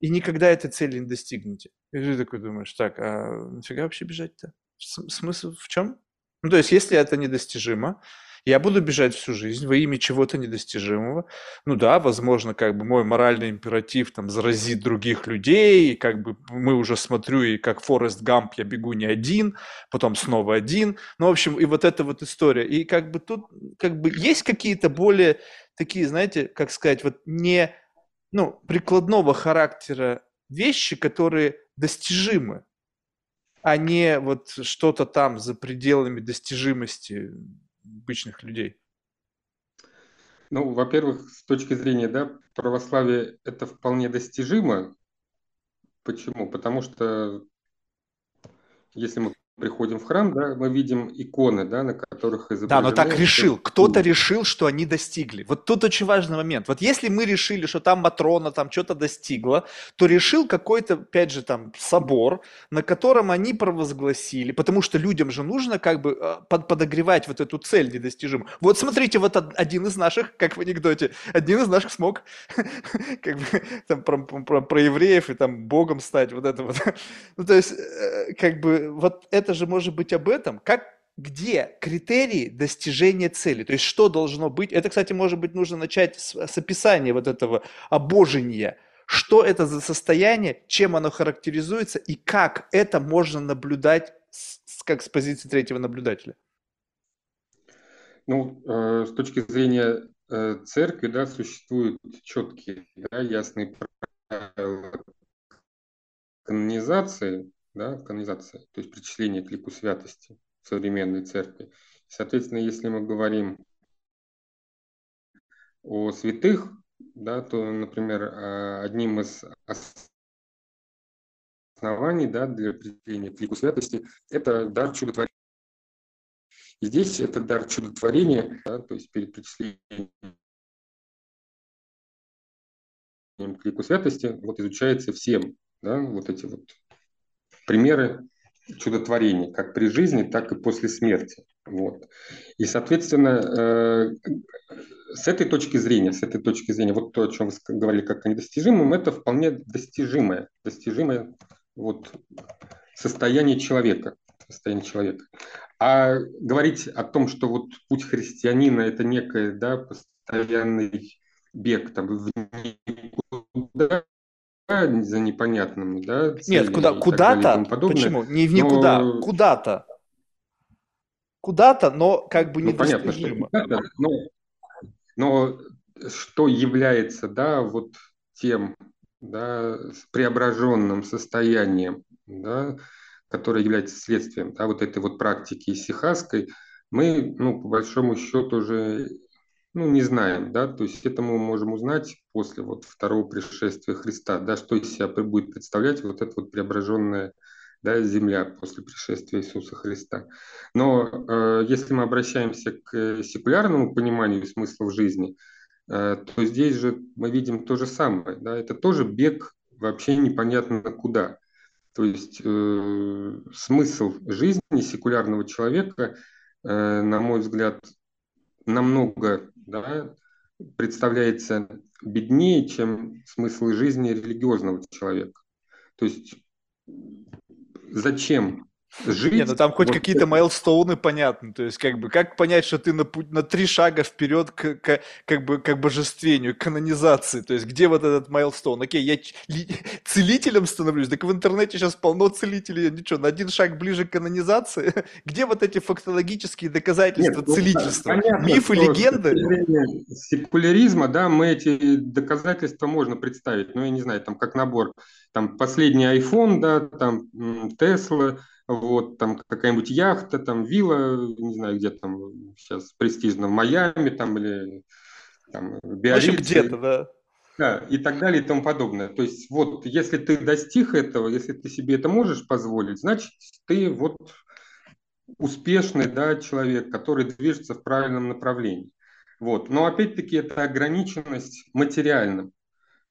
Speaker 1: и никогда этой цели не достигнете. И ты такой думаешь, так, а нафига вообще бежать-то? Смысл в чем? Ну, то есть, если это недостижимо, я буду бежать всю жизнь во имя чего-то недостижимого. Ну да, возможно, как бы мой моральный императив там заразит других людей, и как бы мы уже смотрю, и как Форест Гамп я бегу не один, потом снова один. Ну, в общем, и вот эта вот история. И как бы тут как бы есть какие-то более такие, знаете, как сказать, вот не ну, прикладного характера вещи, которые достижимы, а не вот что-то там за пределами достижимости обычных людей?
Speaker 2: Ну, во-первых, с точки зрения да, православия это вполне достижимо. Почему? Потому что если мы приходим в храм, да, мы видим иконы, да, на которых изображены...
Speaker 1: Да, но так решил. Кто-то решил, что они достигли. Вот тут очень важный момент. Вот если мы решили, что там Матрона там что-то достигла, то решил какой-то, опять же, там собор, на котором они провозгласили, потому что людям же нужно как бы э, под, подогревать вот эту цель недостижимую. Вот смотрите, вот один из наших, как в анекдоте, один из наших смог как бы там про, про, про евреев и там богом стать, вот это вот. Ну, то есть, э, как бы, вот это же может быть об этом. Как где критерии достижения цели, то есть что должно быть. Это, кстати, может быть, нужно начать с, с описания вот этого обожения. Что это за состояние, чем оно характеризуется и как это можно наблюдать с, как с позиции третьего наблюдателя.
Speaker 2: Ну, э, с точки зрения э, церкви, да, существуют четкие, да, ясные правила канонизации, да, канонизации, то есть причисление к лику святости современной церкви. Соответственно, если мы говорим о святых, да, то, например, а, одним из оснований да, для определения к святости – это дар чудотворения. И здесь этот дар чудотворения, да, то есть перед причислением к святости, вот изучается всем, да, вот эти вот примеры чудотворений, как при жизни, так и после смерти. Вот. И, соответственно, э, с этой точки зрения, с этой точки зрения, вот то, о чем вы говорили как о недостижимом, это вполне достижимое, достижимое вот, состояние человека. Состояние человека. А говорить о том, что вот путь христианина – это некое да, постоянный бег там, в никуда, за непонятным, да?
Speaker 1: Нет, куда, куда-то, почему? Не в никуда, но... куда-то. Куда-то, но как бы
Speaker 2: ну, недостижимо. Понятно, что но, но что является, да, вот тем, да, преображенным состоянием, да, которое является следствием, да, вот этой вот практики сихасской, мы, ну, по большому счету уже ну, не знаем, да, то есть это мы можем узнать после вот второго пришествия Христа, да, что из себя будет представлять вот эта вот преображенная да, земля после пришествия Иисуса Христа. Но э, если мы обращаемся к секулярному пониманию смысла в жизни, э, то здесь же мы видим то же самое, да, это тоже бег вообще непонятно куда. То есть э, смысл жизни секулярного человека, э, на мой взгляд, намного да, представляется беднее, чем смысл жизни религиозного человека. То есть зачем жить.
Speaker 1: Нет, ну там хоть вот какие-то майлстоуны понятны. То есть, как бы, как понять, что ты на, на три шага вперед к, к, как бы, к божествению, к канонизации. То есть, где вот этот майлстоун? Окей, я ли, целителем становлюсь, так в интернете сейчас полно целителей. Ничего, на один шаг ближе к канонизации. Где вот эти фактологические доказательства Нет, ну, целительства? Понятно, Мифы, легенды?
Speaker 2: Секуляризма, да, мы эти доказательства можно представить. Ну, я не знаю, там как набор. Там последний iPhone, да, там Tesla, вот, там какая-нибудь яхта, там вилла, не знаю, где там сейчас престижно, в Майами там или там
Speaker 1: Биаррице. В общем, где-то, да.
Speaker 2: Да, и так далее и тому подобное. То есть вот, если ты достиг этого, если ты себе это можешь позволить, значит, ты вот успешный да, человек, который движется в правильном направлении. Вот. Но опять-таки это ограниченность материальным.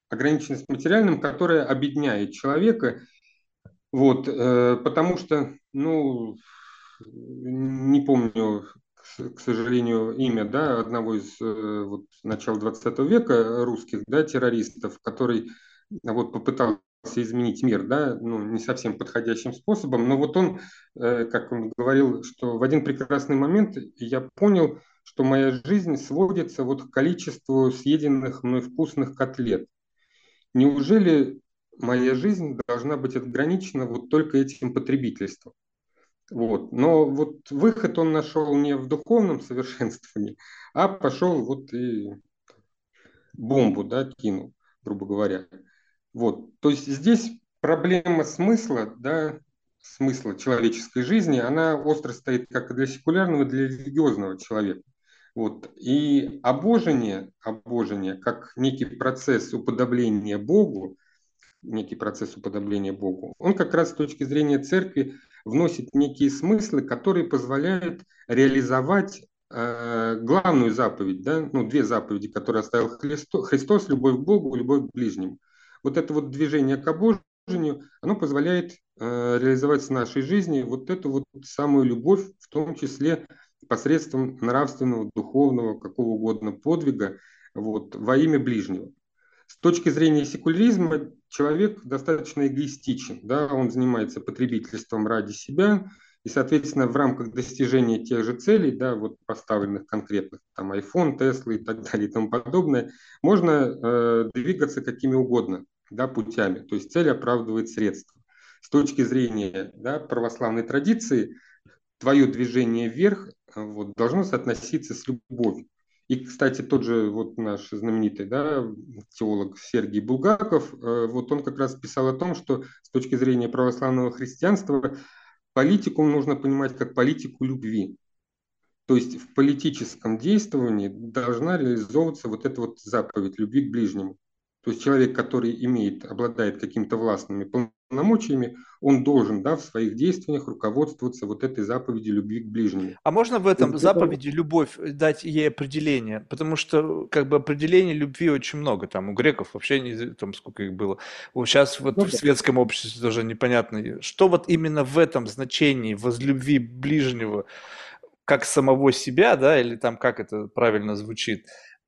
Speaker 2: Ограниченность материальным, которая объединяет человека вот, э, потому что, ну, не помню, к сожалению, имя да, одного из э, вот, начала 20 века русских да, террористов, который вот, попытался изменить мир, да, ну, не совсем подходящим способом, но вот он, э, как он говорил, что в один прекрасный момент я понял, что моя жизнь сводится вот к количеству съеденных мной вкусных котлет. Неужели моя жизнь должна быть ограничена вот только этим потребительством. Вот. Но вот выход он нашел не в духовном совершенствовании, а пошел вот и бомбу, да, кинул, грубо говоря. Вот. То есть здесь проблема смысла, да, смысла человеческой жизни, она остро стоит как для секулярного, для религиозного человека. Вот. И обожение, обожение, как некий процесс уподобления Богу, некий процесс уподобления Богу, он как раз с точки зрения церкви вносит некие смыслы, которые позволяют реализовать э, главную заповедь, да, ну, две заповеди, которые оставил Христос, Христос, любовь к Богу, любовь к ближнему. Вот это вот движение к обожению, оно позволяет э, реализовать в нашей жизни вот эту вот самую любовь, в том числе посредством нравственного, духовного, какого угодно подвига, вот, во имя ближнего. С точки зрения секуляризма человек достаточно эгоистичен, да, он занимается потребительством ради себя, и, соответственно, в рамках достижения тех же целей, да, вот поставленных конкретных, там, iPhone, Tesla и так далее и тому подобное, можно э, двигаться какими угодно да, путями. То есть цель оправдывает средства. С точки зрения да, православной традиции, твое движение вверх э, вот, должно соотноситься с любовью. И, кстати, тот же вот наш знаменитый да, теолог Сергей Булгаков, э, вот он как раз писал о том, что с точки зрения православного христианства политику нужно понимать как политику любви. То есть в политическом действовании должна реализовываться вот эта вот заповедь любви к ближнему. То есть человек, который имеет, обладает какими-то властными полномочиями, он должен да, в своих действиях руководствоваться вот этой заповедью любви к ближнему.
Speaker 1: А можно в этом заповеди любовь дать ей определение? Потому что как бы определений любви очень много. Там у греков вообще не там сколько их было. Вот сейчас вот ну, в светском обществе тоже непонятно. Что вот именно в этом значении возлюби ближнего как самого себя, да, или там как это правильно звучит,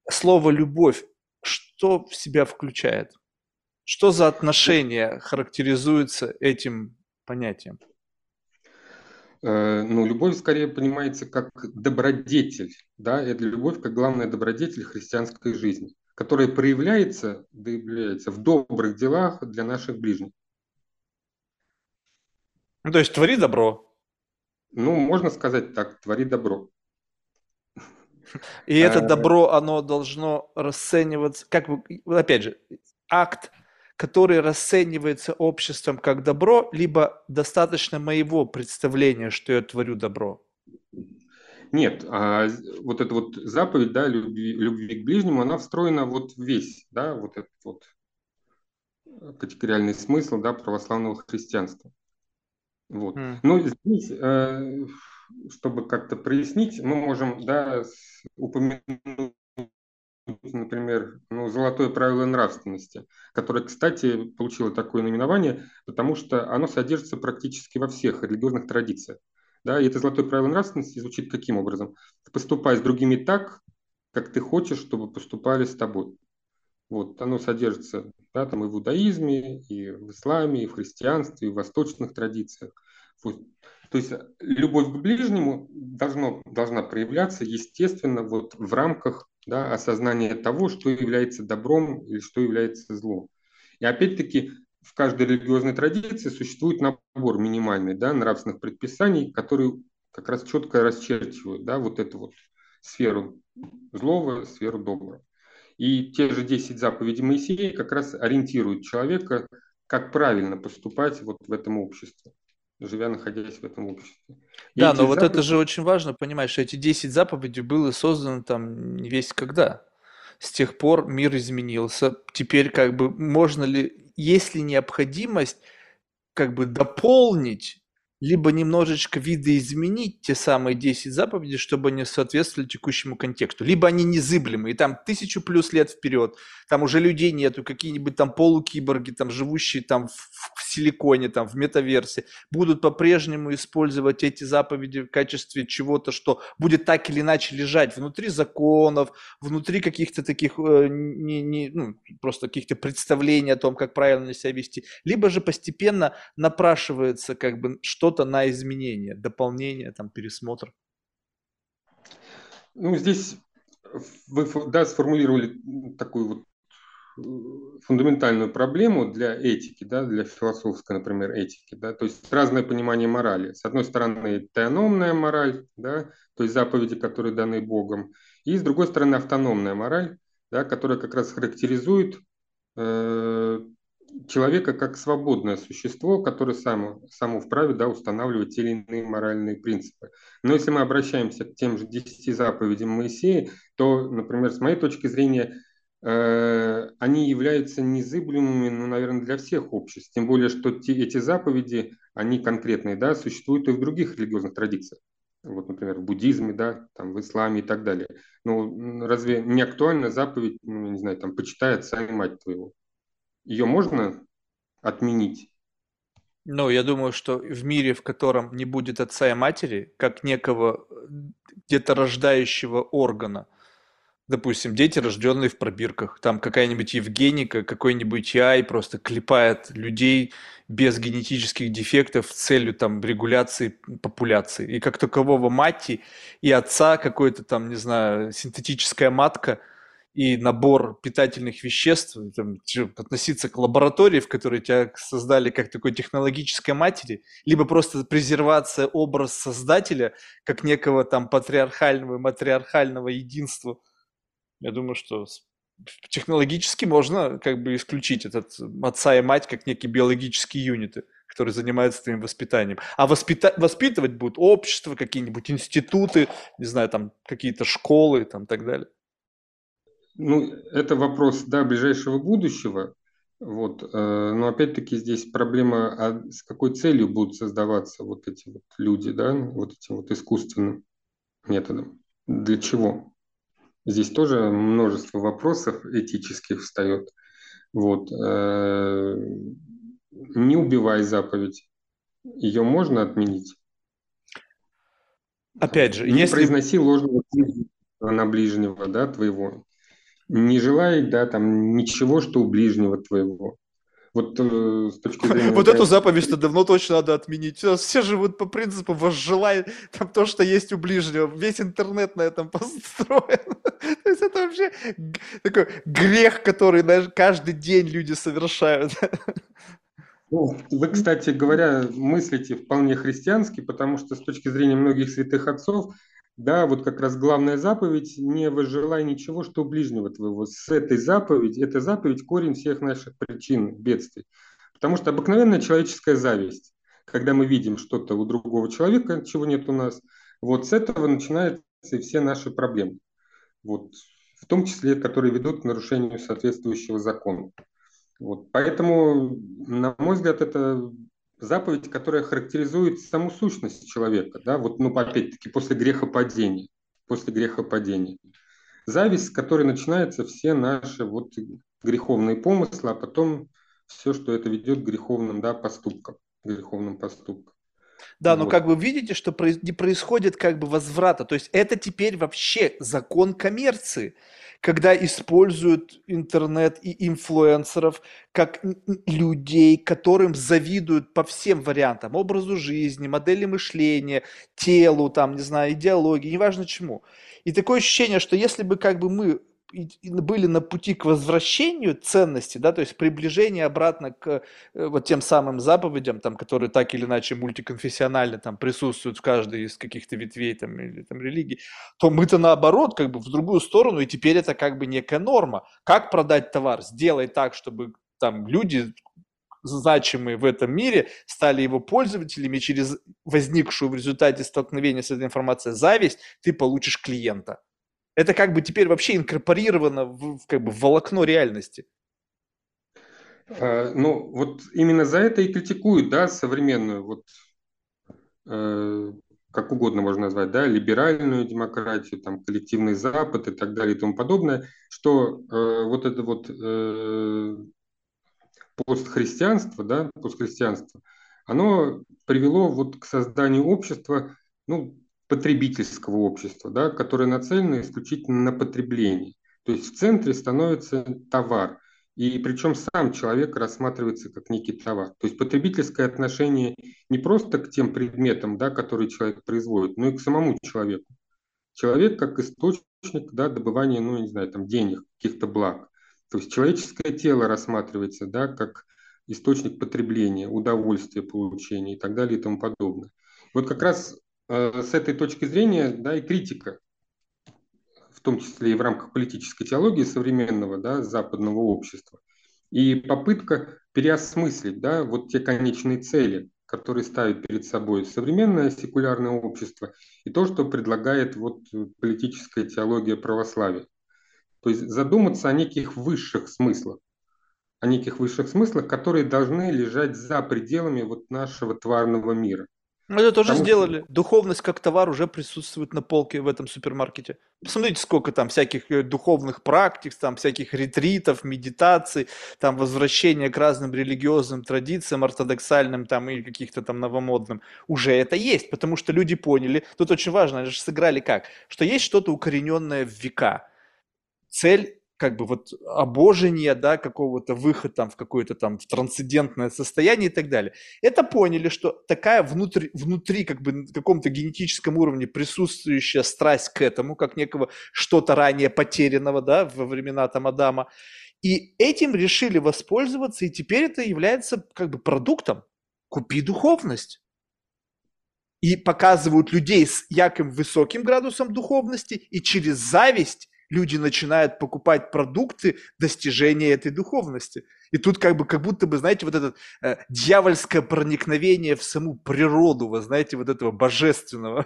Speaker 1: слово любовь что в себя включает? Что за отношение характеризуется этим понятием?
Speaker 2: Э, ну, любовь скорее понимается как добродетель, да, это любовь как главная добродетель христианской жизни, которая проявляется, проявляется в добрых делах для наших ближних.
Speaker 1: Ну, то есть твори добро.
Speaker 2: Ну, можно сказать так, твори добро.
Speaker 1: И это э, добро, оно должно расцениваться, как бы, опять же, акт, который расценивается обществом как добро, либо достаточно моего представления, что я творю добро?
Speaker 2: Нет, а вот эта вот заповедь, да, любви, любви к ближнему, она встроена вот весь, да, вот этот вот категориальный смысл, да, православного христианства. Вот. Mm. Но здесь э, чтобы как-то прояснить, мы можем да, упомянуть, например, ну, золотое правило нравственности, которое, кстати, получило такое наименование, потому что оно содержится практически во всех религиозных традициях. Да, и это золотое правило нравственности звучит каким образом? Поступай с другими так, как ты хочешь, чтобы поступали с тобой. Вот, оно содержится да, там и в иудаизме, и в исламе, и в христианстве, и в восточных традициях. Вот. То есть любовь к ближнему должно, должна проявляться, естественно, вот в рамках да, осознания того, что является добром или что является злом. И опять-таки в каждой религиозной традиции существует набор минимальный да, нравственных предписаний, которые как раз четко расчерчивают да, вот эту вот сферу злого, сферу доброго. И те же 10 заповедей Моисея как раз ориентируют человека, как правильно поступать вот в этом обществе живя, находясь в этом обществе.
Speaker 1: И да, но вот заповеди... это же очень важно понимать, что эти 10 заповедей были созданы там весь когда. С тех пор мир изменился. Теперь как бы можно ли, есть ли необходимость как бы дополнить либо немножечко видоизменить те самые 10 заповедей, чтобы они соответствовали текущему контексту. Либо они незыблемы, и там тысячу плюс лет вперед, там уже людей нету, какие-нибудь там полукиборги, там живущие там в, в силиконе, там в метаверсе, будут по-прежнему использовать эти заповеди в качестве чего-то, что будет так или иначе лежать внутри законов, внутри каких-то таких, э, не, не, ну, просто каких-то представлений о том, как правильно себя вести. Либо же постепенно напрашивается как бы что что-то на изменение, дополнение, там, пересмотр?
Speaker 2: Ну, здесь вы да, сформулировали такую вот э, фундаментальную проблему для этики, да, для философской, например, этики, да, то есть разное понимание морали. С одной стороны, теономная мораль, да, то есть заповеди, которые даны Богом, и с другой стороны, автономная мораль, да, которая как раз характеризует э, человека как свободное существо, которое само, само вправе да, устанавливать те или иные моральные принципы. Но если мы обращаемся к тем же десяти заповедям Моисея, то, например, с моей точки зрения, э, они являются незыблемыми, ну, наверное, для всех обществ. Тем более, что те, эти заповеди, они конкретные, да, существуют и в других религиозных традициях. Вот, например, в буддизме, да, там, в исламе и так далее. Ну, разве не актуальна заповедь, ну, не знаю, там, почитай отца и мать твоего? Ее можно отменить?
Speaker 1: Ну, я думаю, что в мире, в котором не будет отца и матери, как некого э, где-то рождающего органа, допустим, дети, рожденные в пробирках, там какая-нибудь Евгеника, какой-нибудь Яй просто клепает людей без генетических дефектов с целью там регуляции популяции. И как такового мати и отца какой-то там, не знаю, синтетическая матка – и набор питательных веществ, там, относиться к лаборатории, в которой тебя создали как такой технологической матери, либо просто презервация образ создателя как некого там патриархального, матриархального единства. Я думаю, что технологически можно как бы исключить этот отца и мать как некие биологические юниты, которые занимаются твоим воспитанием. А воспита- воспитывать будут общество, какие-нибудь институты, не знаю, там какие-то школы там, и так далее.
Speaker 2: Ну, это вопрос, да, ближайшего будущего. Вот. Э, но опять-таки здесь проблема, а с какой целью будут создаваться вот эти вот люди, да, вот этим вот искусственным методом. Для чего? Здесь тоже множество вопросов этических встает. Вот. Э, не убивай заповедь. Ее можно отменить?
Speaker 1: Опять же,
Speaker 2: не если... произноси ложного на ближнего, да, твоего не желает, да, там ничего, что у ближнего твоего.
Speaker 1: Вот э, с точки зрения... Вот эту заповедь-то давно точно надо отменить. Все живут по принципу возжелай там то, что есть у ближнего. Весь интернет на этом построен. То есть это вообще такой грех, который каждый день люди совершают.
Speaker 2: Ну, вы, кстати говоря, мыслите вполне христиански, потому что с точки зрения многих святых отцов да, вот как раз главная заповедь – не возжелай ничего, что ближнего твоего. С этой заповеди, эта заповедь – корень всех наших причин бедствий. Потому что обыкновенная человеческая зависть, когда мы видим что-то у другого человека, чего нет у нас, вот с этого начинаются и все наши проблемы. Вот, в том числе, которые ведут к нарушению соответствующего закона. Вот, поэтому, на мой взгляд, это заповедь, которая характеризует саму сущность человека, да, вот, ну, опять-таки, после грехопадения, после грехопадения. Зависть, с которой начинаются все наши вот греховные помыслы, а потом все, что это ведет к греховным, да, поступкам, греховным поступкам.
Speaker 1: Да, но как вы видите, что не происходит как бы возврата. То есть это теперь вообще закон коммерции когда используют интернет и инфлюенсеров как людей, которым завидуют по всем вариантам, образу жизни, модели мышления, телу, там, не знаю, идеологии, неважно чему. И такое ощущение, что если бы как бы мы были на пути к возвращению ценности, да, то есть приближение обратно к э, вот тем самым заповедям, там, которые так или иначе мультиконфессионально там присутствуют в каждой из каких-то ветвей там, или там религий, то мы-то наоборот как бы в другую сторону, и теперь это как бы некая норма. Как продать товар? Сделай так, чтобы там люди значимые в этом мире стали его пользователями, через возникшую в результате столкновения с этой информацией зависть ты получишь клиента. Это как бы теперь вообще инкорпорировано в, как бы в волокно реальности.
Speaker 2: А, ну, вот именно за это и критикуют, да, современную, вот, э, как угодно можно назвать, да, либеральную демократию, там, коллективный Запад и так далее и тому подобное, что э, вот это вот э, постхристианство, да, постхристианство, оно привело вот к созданию общества, ну, потребительского общества, да, которое нацелено исключительно на потребление. То есть в центре становится товар, и причем сам человек рассматривается как некий товар. То есть потребительское отношение не просто к тем предметам, да, которые человек производит, но и к самому человеку. Человек как источник да, добывания, ну, не знаю, там, денег, каких-то благ. То есть человеческое тело рассматривается да, как источник потребления, удовольствия получения и так далее и тому подобное. Вот как раз с этой точки зрения, да, и критика, в том числе и в рамках политической теологии современного, да, западного общества, и попытка переосмыслить, да, вот те конечные цели, которые ставит перед собой современное секулярное общество, и то, что предлагает вот политическая теология православия. То есть задуматься о неких высших смыслах, о неких высших смыслах, которые должны лежать за пределами вот нашего тварного мира.
Speaker 1: Это тоже Потому сделали. Что... Духовность как товар уже присутствует на полке в этом супермаркете. Посмотрите, сколько там всяких э, духовных практик, там всяких ретритов, медитаций, там возвращения к разным религиозным традициям, ортодоксальным там и каких-то там новомодным. Уже это есть, потому что люди поняли. Тут очень важно, они же сыграли как? Что есть что-то укорененное в века. Цель как бы вот обожения, да, какого-то выхода там в какое-то там в трансцендентное состояние и так далее. Это поняли, что такая внутри, внутри как бы на каком-то генетическом уровне присутствующая страсть к этому, как некого что-то ранее потерянного, да, во времена там Адама. И этим решили воспользоваться, и теперь это является как бы продуктом. Купи духовность и показывают людей с яким высоким градусом духовности, и через зависть люди начинают покупать продукты достижения этой духовности. И тут как бы, как будто бы, знаете, вот это э, дьявольское проникновение в саму природу, вы знаете, вот этого божественного.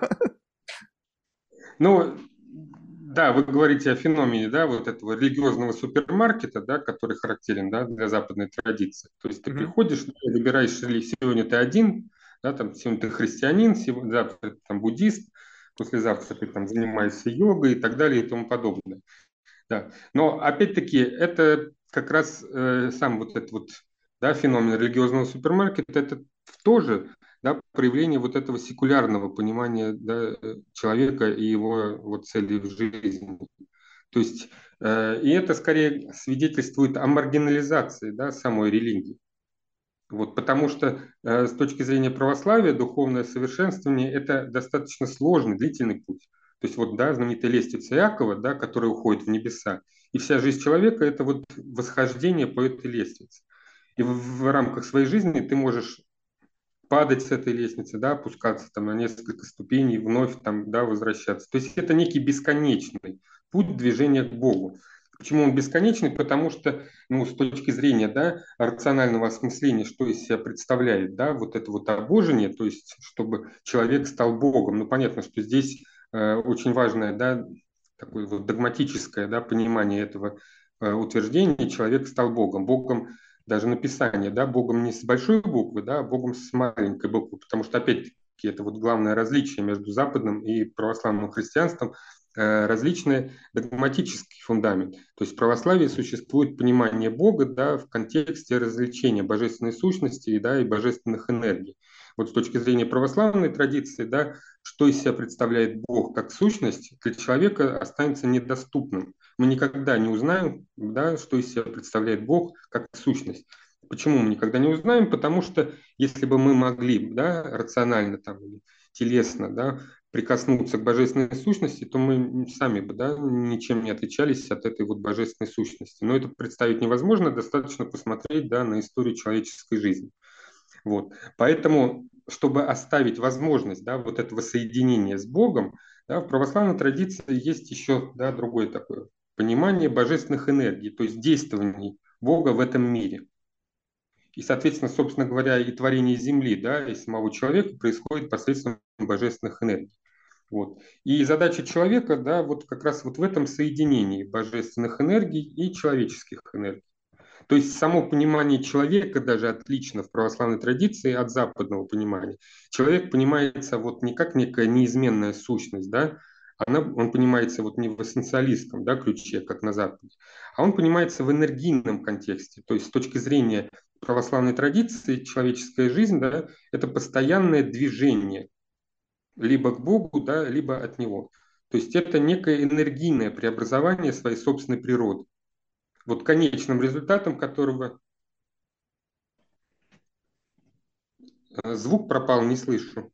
Speaker 2: Ну, да, вы говорите о феномене, да, вот этого религиозного супермаркета, да, который характерен, да, для западной традиции. То есть ты mm-hmm. приходишь, выбираешь, сегодня ты один, да, там, сегодня ты христианин, сегодня, завтра ты там буддист, послезавтра ты там занимаешься йогой и так далее и тому подобное. Да. Но опять-таки это как раз э, сам вот этот вот да, феномен религиозного супермаркета, это тоже да, проявление вот этого секулярного понимания да, человека и его вот цели в жизни. То есть, э, и это скорее свидетельствует о маргинализации да, самой религии. Вот, потому что э, с точки зрения православия духовное совершенствование – это достаточно сложный, длительный путь. То есть вот, да, знаменитая лестница Иакова, да, которая уходит в небеса. И вся жизнь человека – это вот восхождение по этой лестнице. И в, в рамках своей жизни ты можешь падать с этой лестницы, да, опускаться там на несколько ступеней, вновь там, да, возвращаться. То есть это некий бесконечный путь движения к Богу. Почему он бесконечный? Потому что, ну, с точки зрения, да, рационального осмысления, что из себя представляет, да, вот это вот обожение, то есть, чтобы человек стал Богом. Ну, понятно, что здесь э, очень важное, да, такое вот догматическое, да, понимание этого э, утверждения, человек стал Богом. Богом даже написание, да, Богом не с большой буквы, да, а Богом с маленькой буквы, потому что, опять-таки, это вот главное различие между западным и православным христианством – Э, различные догматический фундамент. То есть в православии существует понимание Бога да, в контексте развлечения божественной сущности да, и божественных энергий. Вот с точки зрения православной традиции, да, что из себя представляет Бог как сущность, для человека останется недоступным. Мы никогда не узнаем, да, что из себя представляет Бог как сущность. Почему мы никогда не узнаем? Потому что если бы мы могли да, рационально там, телесно да, прикоснуться к божественной сущности, то мы сами бы да, ничем не отличались от этой вот божественной сущности. Но это представить невозможно, достаточно посмотреть да, на историю человеческой жизни. Вот. Поэтому, чтобы оставить возможность да, вот этого соединения с Богом, да, в православной традиции есть еще да, другое такое понимание божественных энергий, то есть действований Бога в этом мире. И, соответственно, собственно говоря, и творение Земли, да, и самого человека происходит посредством божественных энергий. Вот. И задача человека, да, вот как раз вот в этом соединении божественных энергий и человеческих энергий. То есть само понимание человека даже отлично в православной традиции от западного понимания. Человек понимается вот не как некая неизменная сущность, да, она, он понимается вот не в эссенциалистском да, ключе, как на Западе, а он понимается в энергийном контексте. То есть с точки зрения православной традиции человеческая жизнь да, – это постоянное движение либо к Богу, да, либо от Него. То есть это некое энергийное преобразование своей собственной природы. Вот конечным результатом которого э, звук пропал, не слышу.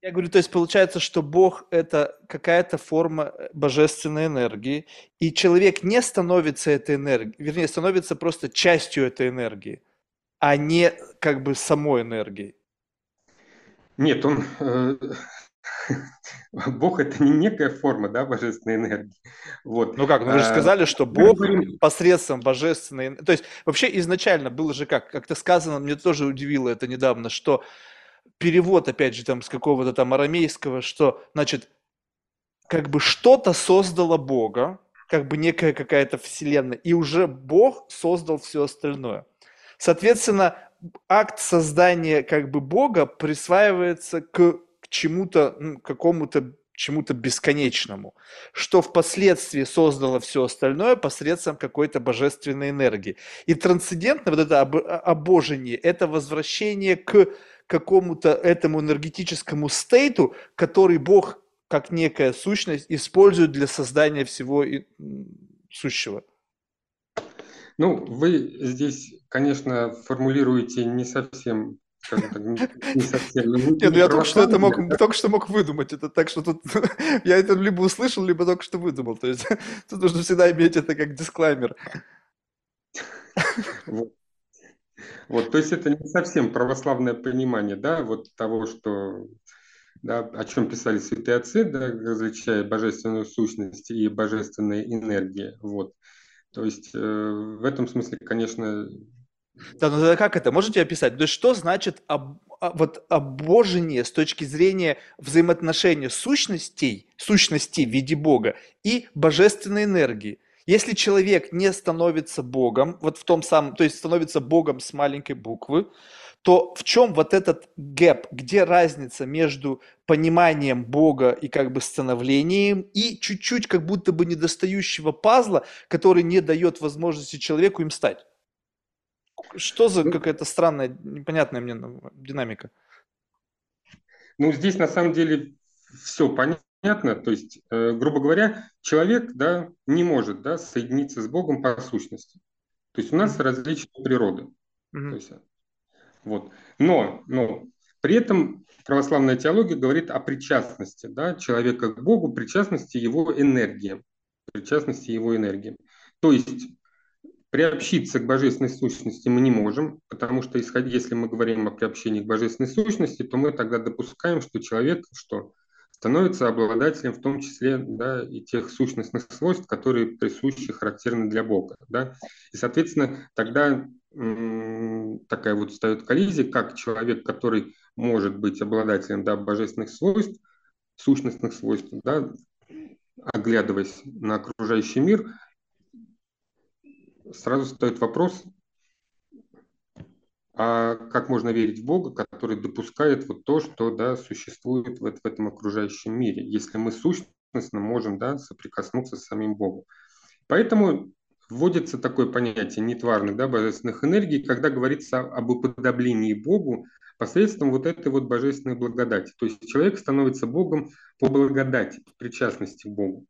Speaker 1: Я говорю, то есть получается, что Бог – это какая-то форма э, божественной энергии, и человек не становится этой энергией, вернее, становится просто частью этой энергии, а не как бы самой энергией.
Speaker 2: Нет, он э, Бог это не некая форма да, божественной энергии. Вот.
Speaker 1: Ну как, ну вы же а, сказали, что Бог посредством божественной... То есть вообще изначально было же как, как-то сказано, мне тоже удивило это недавно, что перевод, опять же, там с какого-то там арамейского, что, значит, как бы что-то создало Бога, как бы некая какая-то вселенная, и уже Бог создал все остальное. Соответственно, акт создания как бы Бога присваивается к, к чему-то, ну, какому-то чему-то бесконечному, что впоследствии создало все остальное посредством какой-то божественной энергии. И трансцендентное вот это об, обожение, это возвращение к какому-то этому энергетическому стейту, который Бог как некая сущность использует для создания всего сущего.
Speaker 2: Ну, вы здесь, конечно, формулируете не совсем скажем так, не совсем.
Speaker 1: Нет, ну я только что это мог, только что мог выдумать. Это так, что тут я это либо услышал, либо только что выдумал. То есть тут нужно всегда иметь это как дисклаймер.
Speaker 2: Вот. вот, то есть это не совсем православное понимание, да, вот того, что да, о чем писали святые отцы, да, различая божественную сущность и божественные энергии. Вот. То есть э, в этом смысле, конечно...
Speaker 1: Да, но тогда как это? Можете описать? То есть что значит об, а, вот обожение с точки зрения взаимоотношения сущностей, сущности в виде Бога и божественной энергии? Если человек не становится Богом, вот в том самом, то есть становится Богом с маленькой буквы, то в чем вот этот гэп, где разница между пониманием Бога и как бы становлением и чуть-чуть как будто бы недостающего пазла, который не дает возможности человеку им стать? Что за ну какая-то странная, непонятная мне динамика?
Speaker 2: Ну, здесь на самом деле все понятно. То есть, э, грубо говоря, человек да, не может да, соединиться с Богом по сущности. То есть у нас различные природы. Mm-hmm. То есть, вот. Но, но при этом православная теология говорит о причастности да, человека к Богу, причастности его энергии. Причастности его энергии. То есть приобщиться к божественной сущности мы не можем, потому что если мы говорим о приобщении к божественной сущности, то мы тогда допускаем, что человек что становится обладателем в том числе да, и тех сущностных свойств, которые присущи, характерны для Бога. Да? И, соответственно, тогда такая вот встает коллизия, как человек, который может быть обладателем да, божественных свойств, сущностных свойств, да, оглядываясь на окружающий мир, сразу встает вопрос, а как можно верить в Бога, который допускает вот то, что да, существует в, в этом окружающем мире, если мы сущностно можем да, соприкоснуться с самим Богом. Поэтому вводится такое понятие нетварных, да, божественных энергий, когда говорится об уподоблении Богу посредством вот этой вот божественной благодати. То есть человек становится Богом по благодати, по причастности к Богу.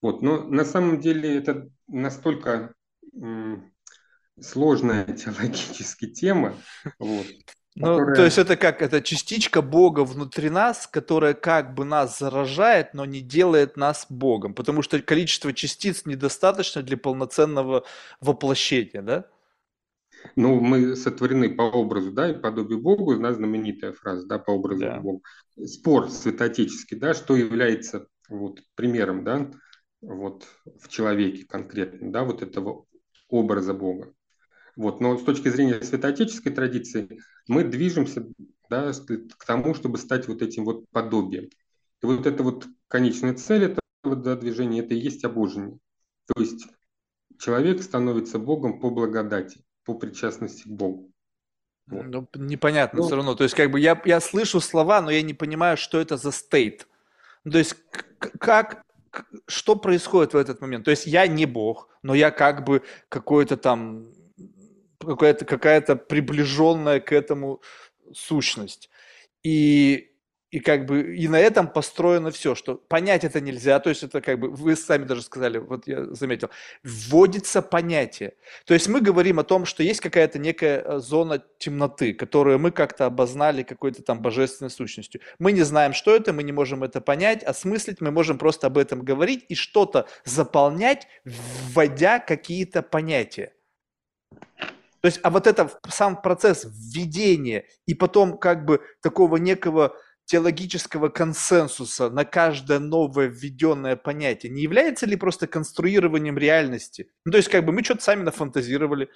Speaker 2: Вот. Но на самом деле это настолько сложная теологически тема. Вот.
Speaker 1: Ну, которая... то есть это как, это частичка Бога внутри нас, которая как бы нас заражает, но не делает нас Богом, потому что количество частиц недостаточно для полноценного воплощения, да?
Speaker 2: Ну, мы сотворены по образу, да, и подобию Богу, да, знаменитая фраза, да, по образу да. Бога. Спор святотеческий, да, что является вот примером, да, вот в человеке конкретно, да, вот этого образа Бога. Вот. Но с точки зрения святоотеческой традиции мы движемся да, к тому, чтобы стать вот этим вот подобием. И вот это вот конечная цель этого да, движения, это и есть обожение. То есть человек становится Богом по благодати, по причастности к Богу.
Speaker 1: Вот. Ну, непонятно ну, все равно. То есть, как бы я, я слышу слова, но я не понимаю, что это за стейт. То есть, как, что происходит в этот момент? То есть, я не Бог, но я как бы какой-то там какая-то какая приближенная к этому сущность. И, и как бы и на этом построено все, что понять это нельзя, то есть это как бы, вы сами даже сказали, вот я заметил, вводится понятие. То есть мы говорим о том, что есть какая-то некая э, зона темноты, которую мы как-то обознали какой-то там божественной сущностью. Мы не знаем, что это, мы не можем это понять, осмыслить, мы можем просто об этом говорить и что-то заполнять, вводя какие-то понятия. То есть, а вот это сам процесс введения и потом как бы такого некого теологического консенсуса на каждое новое введенное понятие не является ли просто конструированием реальности? Ну, то есть, как бы мы что-то сами нафантазировали,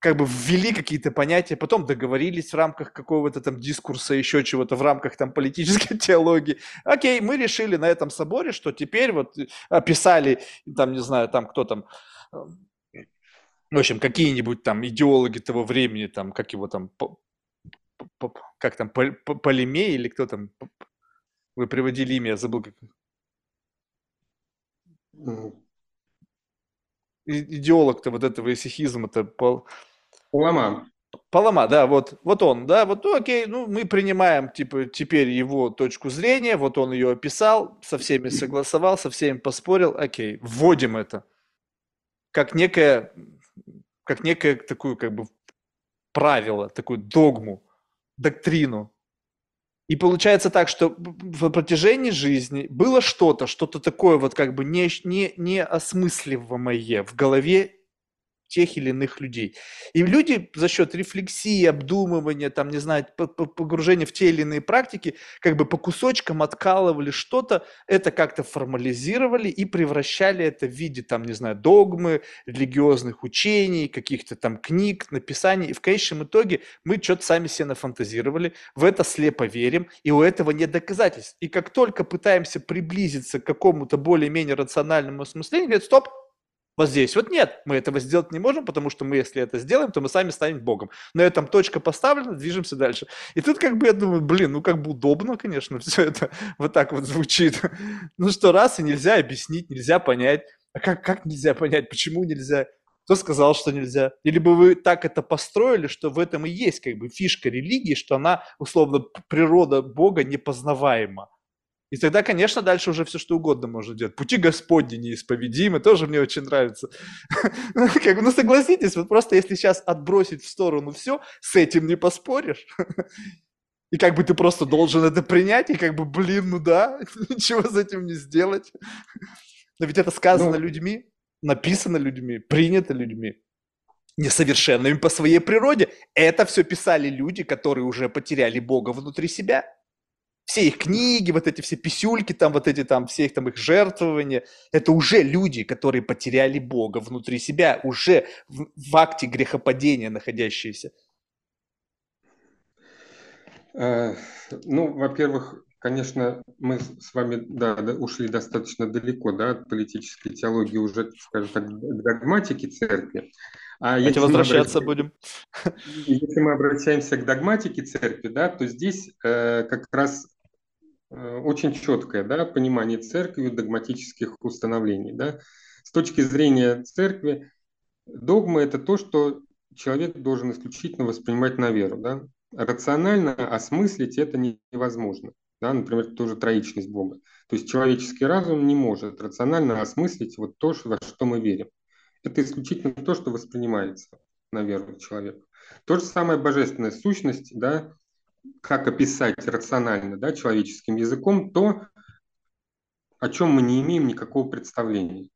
Speaker 1: как бы ввели какие-то понятия, потом договорились в рамках какого-то там дискурса, еще чего-то, в рамках там политической теологии. Окей, мы решили на этом соборе, что теперь вот описали, там, не знаю, там кто там, в общем, какие-нибудь там идеологи того времени, там, как его там, как там, Полимей или кто там, вы приводили имя, я забыл, как идеолог-то вот этого исихизма-то Пол...
Speaker 2: Палама.
Speaker 1: Палама, да, вот, вот он, да, вот ну, окей, ну мы принимаем типа теперь его точку зрения, вот он ее описал, со всеми согласовал, со всеми поспорил, окей, вводим это. Как некое, как некое такую как бы правило, такую догму, доктрину. И получается так, что в протяжении жизни было что-то, что-то такое вот как бы не, не, не осмысливаемое в голове тех или иных людей. И люди за счет рефлексии, обдумывания, там, не знаю, погружения в те или иные практики, как бы по кусочкам откалывали что-то, это как-то формализировали и превращали это в виде, там, не знаю, догмы, религиозных учений, каких-то там книг, написаний. И в конечном итоге мы что-то сами себе нафантазировали, в это слепо верим, и у этого нет доказательств. И как только пытаемся приблизиться к какому-то более-менее рациональному осмыслению, говорят, стоп, вот здесь вот нет, мы этого сделать не можем, потому что мы, если это сделаем, то мы сами станем Богом. На этом точка поставлена, движемся дальше. И тут как бы я думаю, блин, ну как бы удобно, конечно, все это вот так вот звучит. Ну что, раз и нельзя объяснить, нельзя понять. А как, как нельзя понять, почему нельзя? Кто сказал, что нельзя? Или бы вы так это построили, что в этом и есть как бы фишка религии, что она, условно, природа Бога непознаваема. И тогда, конечно, дальше уже все что угодно можно делать. Пути Господни неисповедимы, тоже мне очень нравится. Как, ну, согласитесь, вот просто если сейчас отбросить в сторону все, с этим не поспоришь. И как бы ты просто должен это принять, и как бы, блин, ну да, ничего с этим не сделать. Но ведь это сказано ну, людьми, написано людьми, принято людьми несовершенными по своей природе. Это все писали люди, которые уже потеряли Бога внутри себя все их книги, вот эти все писюльки, там вот эти там, все их там их жертвования, это уже люди, которые потеряли Бога внутри себя, уже в, в акте грехопадения находящиеся.
Speaker 2: Э, ну, во-первых, конечно, мы с вами да, ушли достаточно далеко да, от политической теологии уже, скажем так, к догматике церкви.
Speaker 1: А Давайте возвращаться будем.
Speaker 2: Если мы обращаемся к догматике церкви, да, то здесь э, как раз Э, очень четкое да, понимание церкви догматических установлений. Да. С точки зрения церкви, догма – это то, что человек должен исключительно воспринимать на веру. Да. Рационально осмыслить это невозможно. Да, например, тоже троичность Бога. То есть человеческий разум не может рационально осмыслить вот то, во что мы верим. Это исключительно то, что воспринимается на веру человека. То же самое божественная сущность, да, как описать рационально да, человеческим языком то, о чем мы не имеем никакого представления.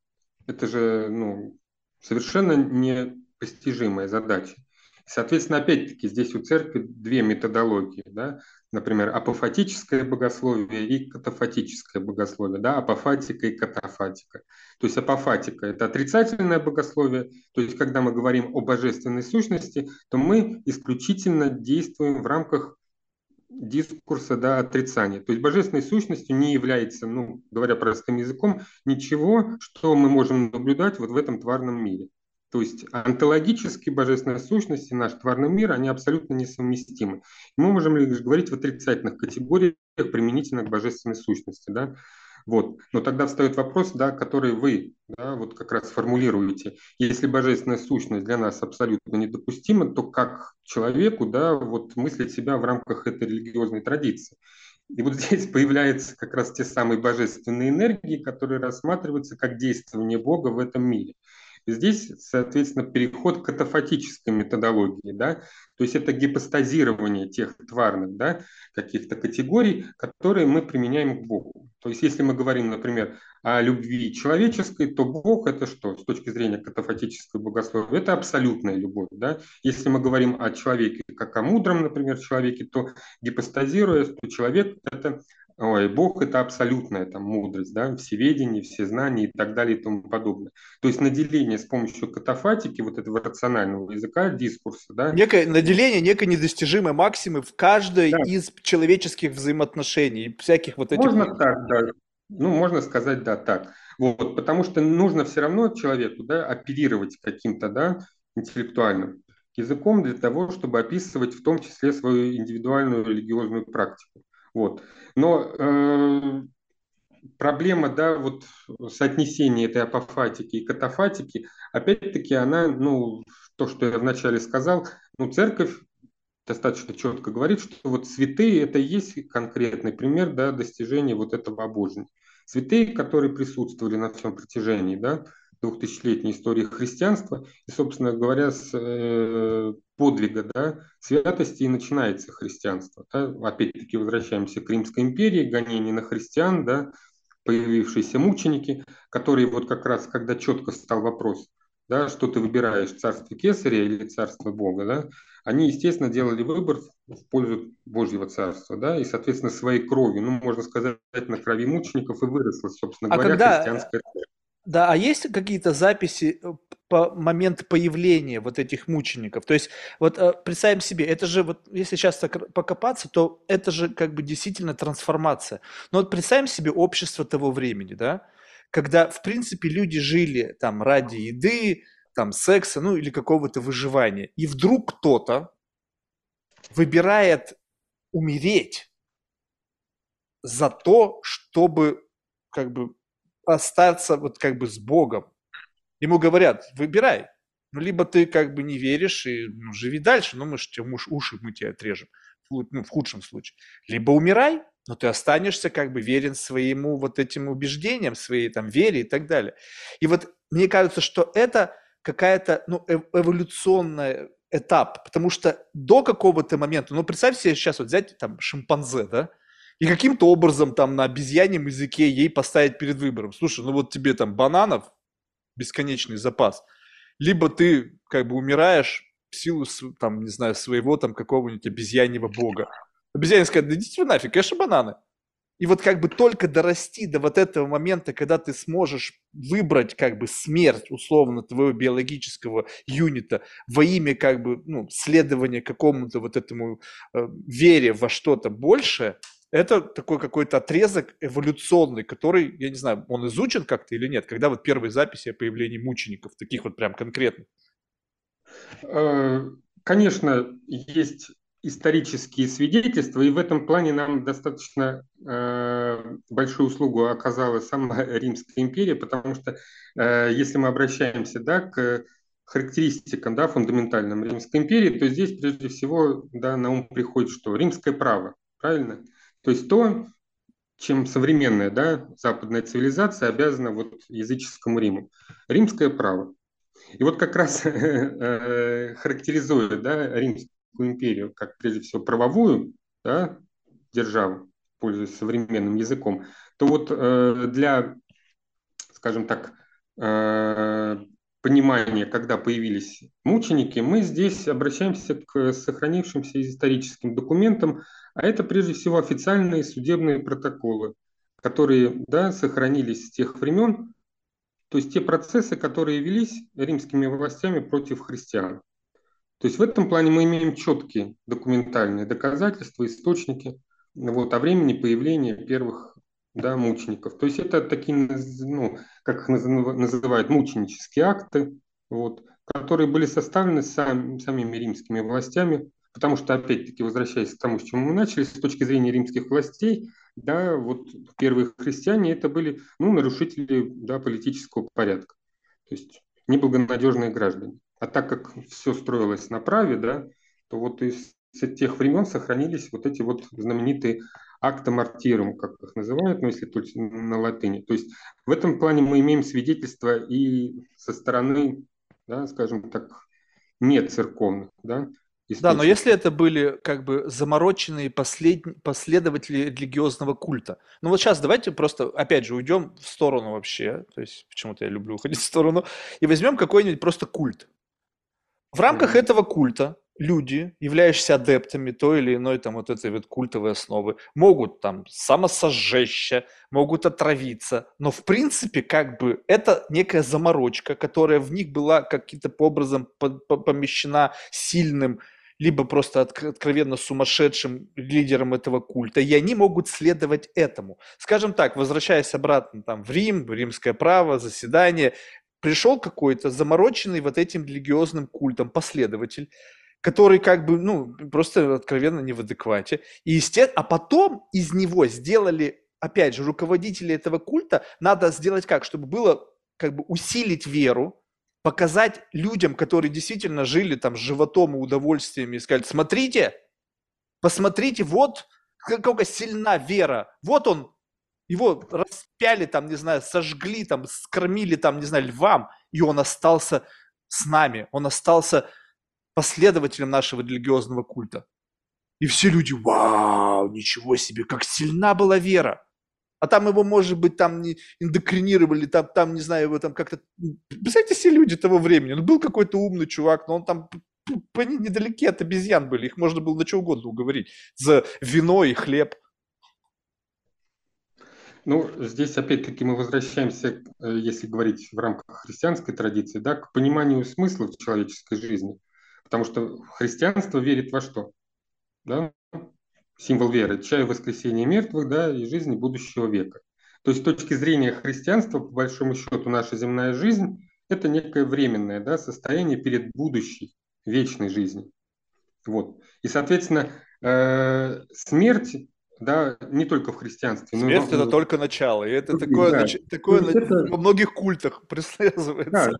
Speaker 2: Это же ну, совершенно непостижимая задача. Соответственно, опять-таки, здесь у церкви две методологии. Да? Например, апофатическое богословие и катафатическое богословие. Да? Апофатика и катафатика. То есть апофатика – это отрицательное богословие. То есть, когда мы говорим о божественной сущности, то мы исключительно действуем в рамках дискурса да, отрицания. То есть божественной сущностью не является, ну, говоря простым языком, ничего, что мы можем наблюдать вот в этом тварном мире. То есть онтологически божественная сущность и наш тварный мир, они абсолютно несовместимы. Мы можем лишь говорить в отрицательных категориях применительно к божественной сущности. Да? Вот. Но тогда встает вопрос, да, который вы да, вот как раз формулируете. Если божественная сущность для нас абсолютно недопустима, то как человеку да, вот мыслить себя в рамках этой религиозной традиции? И вот здесь появляются как раз те самые божественные энергии, которые рассматриваются как действование Бога в этом мире. Здесь, соответственно, переход к катафатической методологии, да, то есть это гипостазирование тех тварных, да, каких-то категорий, которые мы применяем к Богу. То есть если мы говорим, например, о любви человеческой, то Бог это что с точки зрения катафатического богословия? Это абсолютная любовь. Да? Если мы говорим о человеке как о мудром, например, человеке, то гипостазируя, то человек это Ой, Бог – это абсолютная там мудрость, да, всеведение, всезнание и так далее и тому подобное. То есть наделение с помощью катафатики, вот этого рационального языка, дискурса, да.
Speaker 1: Некое наделение некой недостижимой максимы в каждой да. из человеческих взаимоотношений, всяких вот этих...
Speaker 2: Можно так, да. Ну, можно сказать, да, так. Вот, потому что нужно все равно человеку, да, оперировать каким-то, да, интеллектуальным языком для того, чтобы описывать в том числе свою индивидуальную религиозную практику. Вот. Но э, проблема, да, вот соотнесения этой апофатики и катафатики, опять-таки она, ну, то, что я вначале сказал, ну, церковь достаточно четко говорит, что вот святые это и есть конкретный пример да, достижения вот этого обожения. Святые, которые присутствовали на всем протяжении да, двухтысячелетней истории христианства, и, собственно говоря, с э, подвига, да, святости и начинается христианство. Да. Опять-таки возвращаемся к Римской империи, гонение на христиан, да, появившиеся мученики, которые вот как раз, когда четко стал вопрос, да, что ты выбираешь, царство Кесаря или царство Бога, да, они, естественно, делали выбор в пользу Божьего царства, да, и, соответственно, своей кровью, ну, можно сказать, на крови мучеников и выросла, собственно а говоря, когда... христианская
Speaker 1: да, а есть какие-то записи э, по момент появления вот этих мучеников? То есть вот э, представим себе, это же вот, если сейчас так покопаться, то это же как бы действительно трансформация. Но вот представим себе общество того времени, да, когда, в принципе, люди жили там ради еды, там секса, ну или какого-то выживания. И вдруг кто-то выбирает умереть за то, чтобы как бы остаться вот как бы с Богом. Ему говорят, выбирай. Ну, либо ты как бы не веришь и ну, живи дальше, ну, мы же тебе муж, уши мы тебе отрежем, ну, в худшем случае. Либо умирай, но ты останешься как бы верен своему вот этим убеждениям, своей там вере и так далее. И вот мне кажется, что это какая-то ну, эволюционная этап, потому что до какого-то момента, ну, представь себе сейчас вот взять там шимпанзе, да, и каким-то образом там на обезьяньем языке ей поставить перед выбором. Слушай, ну вот тебе там бананов, бесконечный запас, либо ты как бы умираешь в силу, там, не знаю, своего там какого-нибудь обезьяньего бога. Обезьяне сказать, да идите вы нафиг, конечно, бананы. И вот как бы только дорасти до вот этого момента, когда ты сможешь выбрать как бы смерть условно твоего биологического юнита во имя как бы ну, следования какому-то вот этому э, вере во что-то большее, это такой какой-то отрезок эволюционный, который, я не знаю, он изучен как-то или нет, когда вот первые записи о появлении мучеников, таких вот прям конкретных?
Speaker 2: Э, конечно, есть исторические свидетельства, и в этом плане нам достаточно э, большую услугу оказала сама Римская империя, потому что э, если мы обращаемся да, к характеристикам да, фундаментальным Римской империи, то здесь прежде всего да, на ум приходит что? Римское право, правильно? То есть то, чем современная да, западная цивилизация обязана вот языческому Риму. Римское право. И вот как раз э, характеризует да, Римскую империю как прежде всего правовую да, державу, пользуясь современным языком, то вот э, для, скажем так, э, понимания, когда появились мученики, мы здесь обращаемся к сохранившимся историческим документам, а это прежде всего официальные судебные протоколы, которые да, сохранились с тех времен, то есть те процессы, которые велись римскими властями против христиан. То есть в этом плане мы имеем четкие документальные доказательства, источники вот, о времени появления первых да, мучеников. То есть это такие, ну, как их называют, мученические акты, вот, которые были составлены сам, самими римскими властями Потому что, опять-таки, возвращаясь к тому, с чего мы начали, с точки зрения римских властей, да, вот первые христиане это были ну, нарушители да, политического порядка, то есть неблагонадежные граждане. А так как все строилось на праве, да, то вот из тех времен сохранились вот эти вот знаменитые акта мартирум, как их называют, ну, если только на латыни. То есть в этом плане мы имеем свидетельство и со стороны, да, скажем так, не церковных, да,
Speaker 1: да, но если это были как бы замороченные послед... последователи религиозного культа. Ну вот сейчас давайте просто, опять же, уйдем в сторону вообще, то есть почему-то я люблю уходить в сторону, и возьмем какой-нибудь просто культ. В рамках mm-hmm. этого культа люди, являющиеся адептами той или иной там вот этой вот культовой основы, могут там самосожжечься, могут отравиться, но в принципе как бы это некая заморочка, которая в них была каким-то образом помещена сильным либо просто откровенно сумасшедшим лидером этого культа, и они могут следовать этому. Скажем так, возвращаясь обратно там, в Рим, римское право, заседание, пришел какой-то замороченный вот этим религиозным культом последователь, который как бы, ну, просто откровенно не в адеквате. И естественно, а потом из него сделали, опять же, руководители этого культа, надо сделать как, чтобы было как бы усилить веру, показать людям, которые действительно жили там с животом и удовольствиями, и сказать, смотрите, посмотрите, вот какая сильна вера, вот он, его распяли там, не знаю, сожгли там, скормили там, не знаю, львам, и он остался с нами, он остался последователем нашего религиозного культа. И все люди, вау, ничего себе, как сильна была вера. А там его, может быть, там не эндокринировали, там, там не знаю, его там как-то... Представляете, все люди того времени. Ну, был какой-то умный чувак, но он там они недалеке от обезьян были, их можно было на что угодно уговорить. За вино и хлеб.
Speaker 2: Ну, здесь опять-таки мы возвращаемся, э, если говорить в рамках христианской традиции, да, к пониманию смысла в человеческой жизни. Потому что христианство верит во что? Да? символ веры, чай воскресения мертвых, да, и жизни будущего века. То есть с точки зрения христианства, по большому счету, наша земная жизнь – это некое временное да, состояние перед будущей, вечной жизнью. Вот. И, соответственно, э, смерть да, не только в христианстве.
Speaker 1: Смерть но, это только начало, и это такое, да. нач... такое это... во многих культах преследуется.
Speaker 2: Да,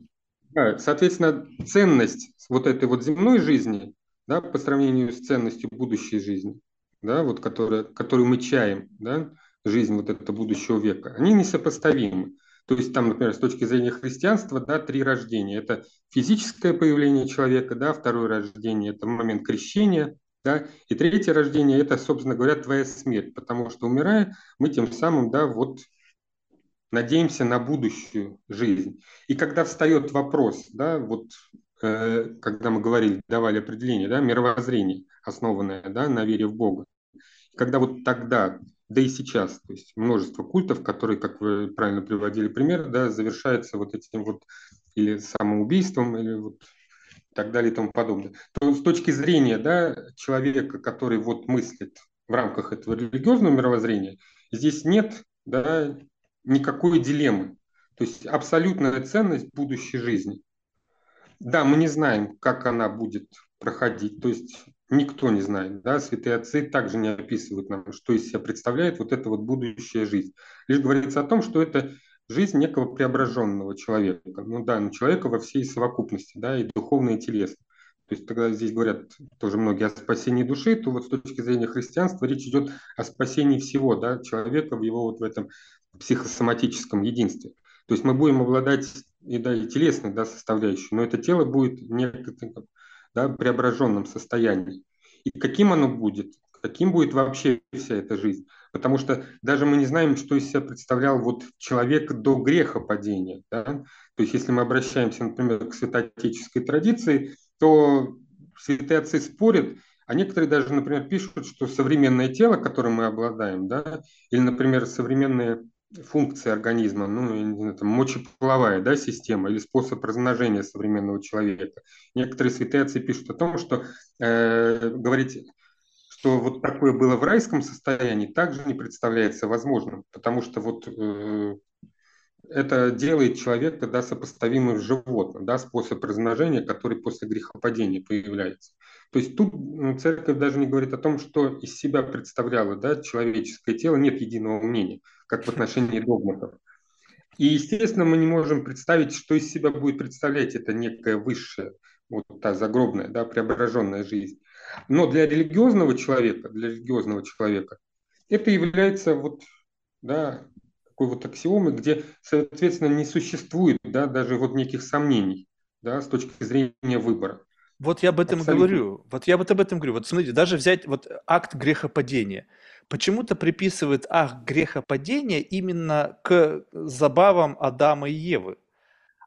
Speaker 2: соответственно, ценность вот этой вот земной жизни, да, по сравнению с ценностью будущей жизни, да, вот которая, которую мы чаем, да, жизнь вот этого будущего века, они несопоставимы. То есть там, например, с точки зрения христианства, да, три рождения. Это физическое появление человека, да, второе рождение – это момент крещения, да, и третье рождение – это, собственно говоря, твоя смерть, потому что, умирая, мы тем самым, да, вот надеемся на будущую жизнь. И когда встает вопрос, да, вот э, когда мы говорили, давали определение, да, мировоззрение, основанное да, на вере в Бога. Когда вот тогда, да и сейчас, то есть множество культов, которые, как вы правильно приводили пример, да, завершаются вот этим вот или самоубийством, или вот так далее и тому подобное. То с точки зрения да, человека, который вот мыслит в рамках этого религиозного мировоззрения, здесь нет да, никакой дилеммы. То есть абсолютная ценность будущей жизни. Да, мы не знаем, как она будет проходить. То есть никто не знает. Да? Святые отцы также не описывают нам, что из себя представляет вот эта вот будущая жизнь. Лишь говорится о том, что это жизнь некого преображенного человека. Ну да, но человека во всей совокупности, да, и духовно, и телесно. То есть тогда здесь говорят тоже многие о спасении души, то вот с точки зрения христианства речь идет о спасении всего, да, человека в его вот в этом психосоматическом единстве. То есть мы будем обладать и, да, и телесной да, составляющей, но это тело будет некоторым да, преображенном состоянии. И каким оно будет, каким будет вообще вся эта жизнь. Потому что даже мы не знаем, что из себя представлял вот человек до греха падения. Да? То есть если мы обращаемся, например, к святоотеческой традиции, то святые отцы спорят, а некоторые даже, например, пишут, что современное тело, которым мы обладаем, да, или, например, современные функции организма, ну, там, мочеполовая да, система или способ размножения современного человека. Некоторые святые отцы пишут о том, что э, говорить, что вот такое было в райском состоянии, также не представляется возможным, потому что вот э, это делает человека да, сопоставимым с животным, да, способ размножения, который после грехопадения появляется. То есть тут церковь даже не говорит о том, что из себя представляло да, человеческое тело, нет единого мнения, как в отношении догматов. И, естественно, мы не можем представить, что из себя будет представлять это некая высшая, вот та загробная, да, преображенная жизнь. Но для религиозного человека, для религиозного человека это является вот, да, такой вот аксиомой, где, соответственно, не существует да, даже вот неких сомнений да, с точки зрения выбора.
Speaker 1: Вот я об этом Абсолютно. говорю. Вот я вот об этом говорю. Вот смотрите, даже взять вот акт грехопадения. Почему-то приписывает акт грехопадения именно к забавам Адама и Евы.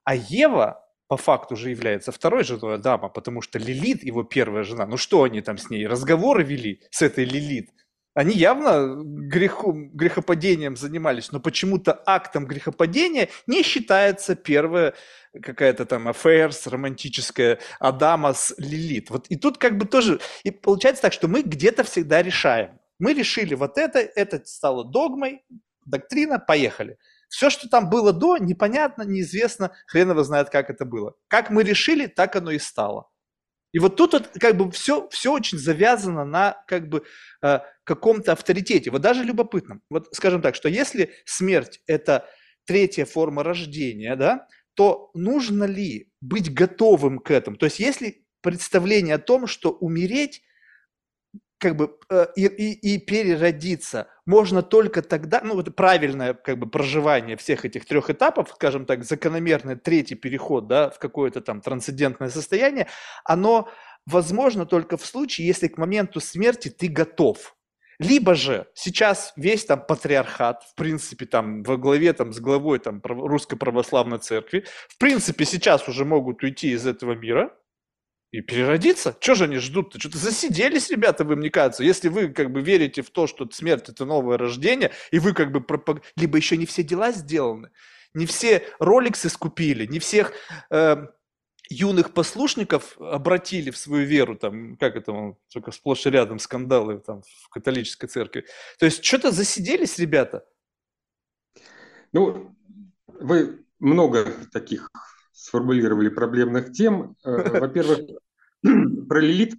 Speaker 1: А Ева по факту же является второй женой Адама, потому что Лилит его первая жена. Ну что они там с ней, разговоры вели с этой Лилит? Они явно греху, грехопадением занимались, но почему-то актом грехопадения не считается первая какая-то там аффаирс романтическая Адама с Лилит. Вот и тут как бы тоже, и получается так, что мы где-то всегда решаем. Мы решили вот это, это стало догмой, доктрина, поехали. Все, что там было до, непонятно, неизвестно, хрен его знает, как это было. Как мы решили, так оно и стало. И вот тут вот, как бы все, все очень завязано на как бы э, каком-то авторитете. Вот даже любопытном. Вот скажем так, что если смерть – это третья форма рождения, да, то нужно ли быть готовым к этому? То есть если представление о том, что умереть как бы э, и, и, и переродиться можно только тогда, ну вот правильное как бы проживание всех этих трех этапов, скажем так, закономерный третий переход, да, в какое-то там трансцендентное состояние, оно возможно только в случае, если к моменту смерти ты готов. Либо же сейчас весь там патриархат, в принципе, там во главе там с главой там русской православной церкви, в принципе, сейчас уже могут уйти из этого мира, и переродиться. Чего же они ждут-то? Что-то засиделись, ребята, вы, мне кажется. Если вы как бы верите в то, что смерть – это новое рождение, и вы как бы... Пропаг... Либо еще не все дела сделаны, не все роликсы скупили, не всех э, юных послушников обратили в свою веру, там, как это, только сплошь и рядом скандалы там в католической церкви. То есть что-то засиделись, ребята.
Speaker 2: Ну, вы много таких сформулировали проблемных тем. Э, во-первых, про Лилит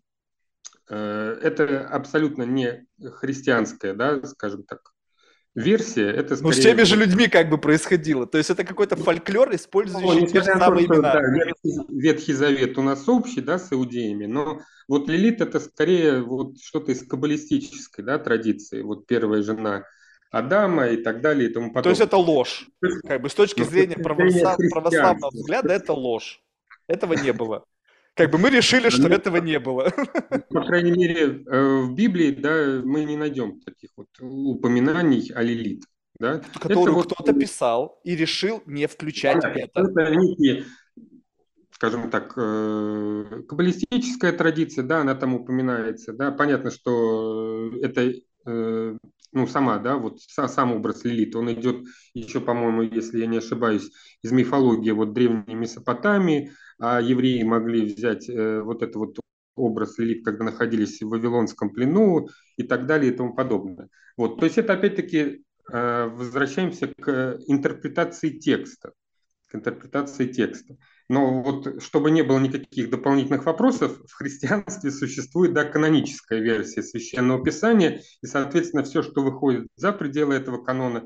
Speaker 2: э, это абсолютно не христианская, да, скажем так, версия. Это
Speaker 1: скорее... Ну, с теми же людьми как бы происходило. То есть это какой-то фольклор, использующий ну, те же самые то, имена. Да,
Speaker 2: Ветхий, Ветхий Завет у нас общий, да, с иудеями, но вот Лилит это скорее вот что-то из каббалистической, да, традиции. Вот первая жена Адама и так далее и тому подобное.
Speaker 1: То есть это ложь. Как бы с точки зрения православ... православного взгляда это ложь. Этого не было. Как бы мы решили, что ну, этого не было.
Speaker 2: По крайней мере, э, в Библии да, мы не найдем таких вот упоминаний о Лилит. Да?
Speaker 1: Которую вот... кто-то писал и решил не включать да, это. Это некие,
Speaker 2: скажем так, э, каббалистическая традиция, да, она там упоминается. Да? Понятно, что это э, ну, сама, да, вот сам образ Лилит, он идет еще, по-моему, если я не ошибаюсь, из мифологии вот древней Месопотамии, а евреи могли взять э, вот этот вот образ Лилит, когда находились в Вавилонском плену и так далее и тому подобное. Вот, то есть это опять-таки э, возвращаемся к интерпретации текста, к интерпретации текста. Но вот чтобы не было никаких дополнительных вопросов, в христианстве существует да, каноническая версия священного писания, и, соответственно, все, что выходит за пределы этого канона,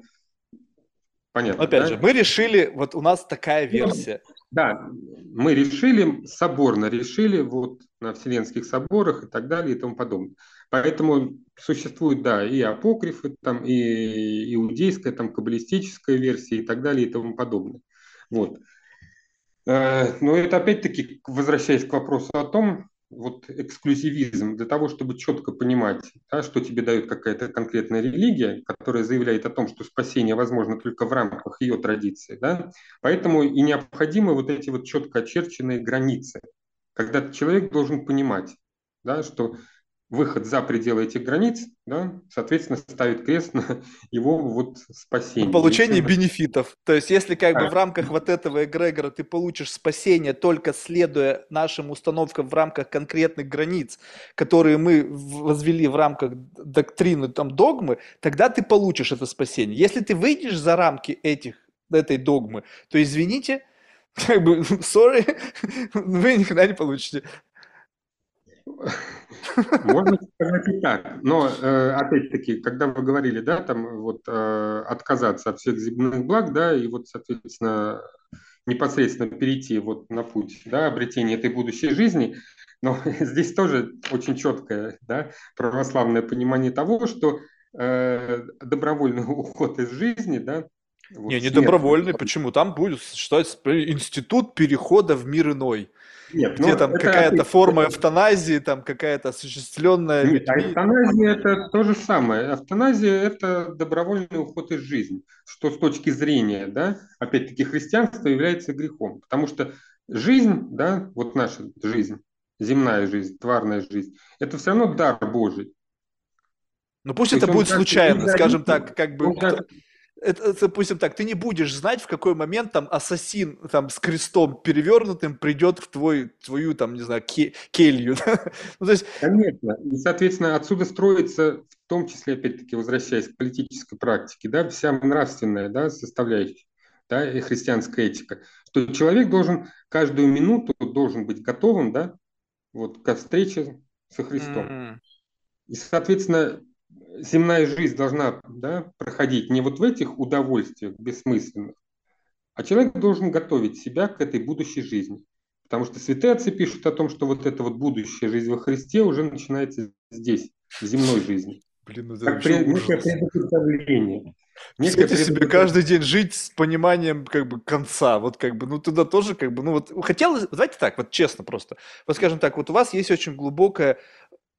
Speaker 1: понятно. Опять да? же, мы решили, вот у нас такая версия.
Speaker 2: Да, мы решили, соборно решили, вот на Вселенских соборах и так далее и тому подобное. Поэтому существует, да, и апокрифы, там, и иудейская, там, каббалистическая версия и так далее и тому подобное. Вот. Э, но это опять-таки, возвращаясь к вопросу о том, вот эксклюзивизм, для того, чтобы четко понимать, да, что тебе дает какая-то конкретная религия, которая заявляет о том, что спасение возможно только в рамках ее традиции. Да? Поэтому и необходимы вот эти вот четко очерченные границы, когда человек должен понимать, да, что выход за пределы этих границ, да, соответственно, ставит крест на его вот спасение.
Speaker 1: Получение Если... бенефитов. То есть, если как да. бы в рамках вот этого эгрегора ты получишь спасение только следуя нашим установкам в рамках конкретных границ, которые мы возвели в рамках доктрины, там, догмы, тогда ты получишь это спасение. Если ты выйдешь за рамки этих, этой догмы, то извините, как бы, sorry, вы никогда не получите.
Speaker 2: Можно сказать и так. Но, э, опять-таки, когда вы говорили, да, там вот э, отказаться от всех земных благ, да, и вот, соответственно, непосредственно перейти вот на путь, да, обретения этой будущей жизни, но здесь тоже очень четкое, да, православное понимание того, что э, добровольный уход из жизни, да,
Speaker 1: вот, не, не добровольный. Почему? Там будет считать институт перехода в мир иной. Нет, где ну, там какая-то форма эвтаназии, там какая-то осуществленная... Нет,
Speaker 2: а эвтаназия это то же самое. Эвтаназия это добровольный уход из жизни, что с точки зрения, да, опять-таки христианства является грехом, потому что жизнь, да, вот наша жизнь, земная жизнь, тварная жизнь, это все равно дар Божий.
Speaker 1: Ну пусть То это будет случайно, скажем так, как бы это, допустим так, ты не будешь знать, в какой момент там ассасин там с крестом перевернутым придет в твой, твою там, не знаю, ke- келью.
Speaker 2: ну, то есть... Конечно. И, соответственно, отсюда строится, в том числе, опять-таки, возвращаясь к политической практике, да, вся нравственная да, составляющая, да, и христианская этика, что человек должен каждую минуту должен быть готовым, да, вот, ко встрече со Христом. Mm-hmm. И, соответственно, земная жизнь должна да, проходить не вот в этих удовольствиях бессмысленных, а человек должен готовить себя к этой будущей жизни. Потому что святые отцы пишут о том, что вот эта вот будущая жизнь во Христе уже начинается здесь, в земной жизни. Блин, ну это как пред, некое
Speaker 1: предустановление. Некое себе каждый день жить с пониманием как бы конца, вот как бы, ну туда тоже как бы, ну вот хотелось, давайте так, вот честно просто, вот скажем так, вот у вас есть очень глубокое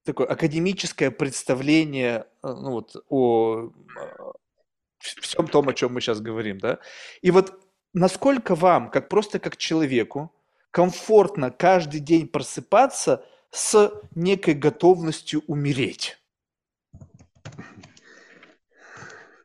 Speaker 1: такое академическое представление э, ну, вот, о всем том, о чем мы сейчас говорим, да? И вот насколько вам, как просто как человеку, комфортно каждый день просыпаться с некой готовностью умереть?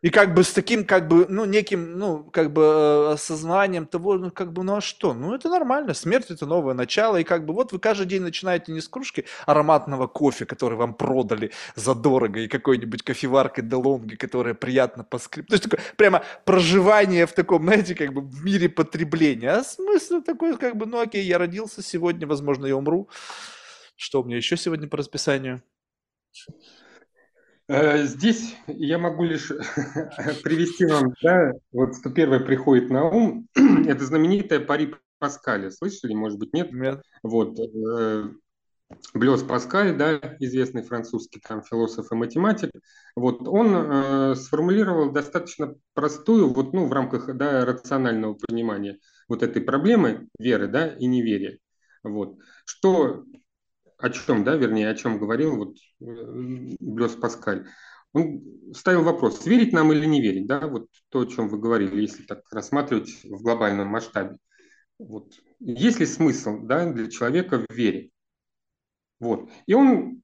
Speaker 1: И как бы с таким, как бы, ну, неким, ну, как бы э, осознанием того, ну, как бы, ну, а что? Ну, это нормально, смерть – это новое начало, и как бы вот вы каждый день начинаете не с кружки ароматного кофе, который вам продали задорого, и какой-нибудь кофеваркой Делонги, которая приятно поскрип. То есть такое прямо проживание в таком, знаете, как бы в мире потребления. А смысл такой, как бы, ну, окей, я родился сегодня, возможно, я умру. Что у меня еще сегодня по расписанию?
Speaker 2: Э, здесь я могу лишь привести вам, да, вот что первое приходит на ум, это знаменитая Пари Паскаля. Слышали, может быть, нет? Нет. Вот, э, Блёс Паскаль, да, известный французский там философ и математик, вот он э, сформулировал достаточно простую, вот, ну, в рамках да, рационального понимания вот этой проблемы веры, да, и неверия. Вот. Что о чем, да, вернее, о чем говорил вот э, Блес Паскаль. Он ставил вопрос, верить нам или не верить, да, вот то, о чем вы говорили, если так рассматривать в глобальном масштабе. Вот. Есть ли смысл да, для человека в вере? Вот. И он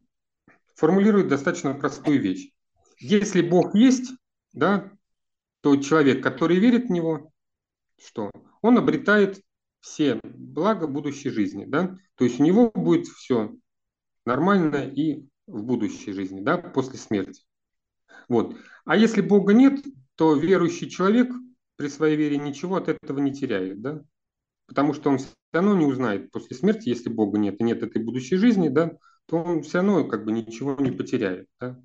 Speaker 2: формулирует достаточно простую вещь. Если Бог есть, да, то человек, который верит в Него, что? Он обретает все блага будущей жизни. Да? То есть у него будет все нормально и в будущей жизни, да, после смерти. Вот. А если Бога нет, то верующий человек при своей вере ничего от этого не теряет, да? Потому что он все равно не узнает после смерти, если Бога нет и нет этой будущей жизни, да, то он все равно как бы ничего не потеряет. Да?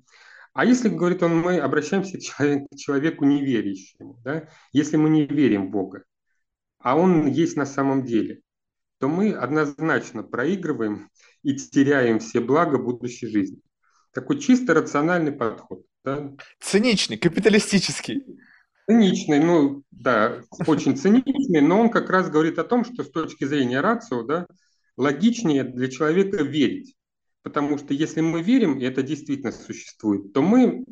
Speaker 2: А если, говорит он, мы обращаемся к человеку, неверящему, да, если мы не верим в Бога, а он есть на самом деле, то мы однозначно проигрываем и теряем все блага будущей жизни. Такой чисто рациональный подход. Да?
Speaker 1: Циничный, капиталистический.
Speaker 2: Циничный, ну да, очень циничный, но он как раз говорит о том, что с точки зрения рацио, да, логичнее для человека верить. Потому что если мы верим, и это действительно существует, то мы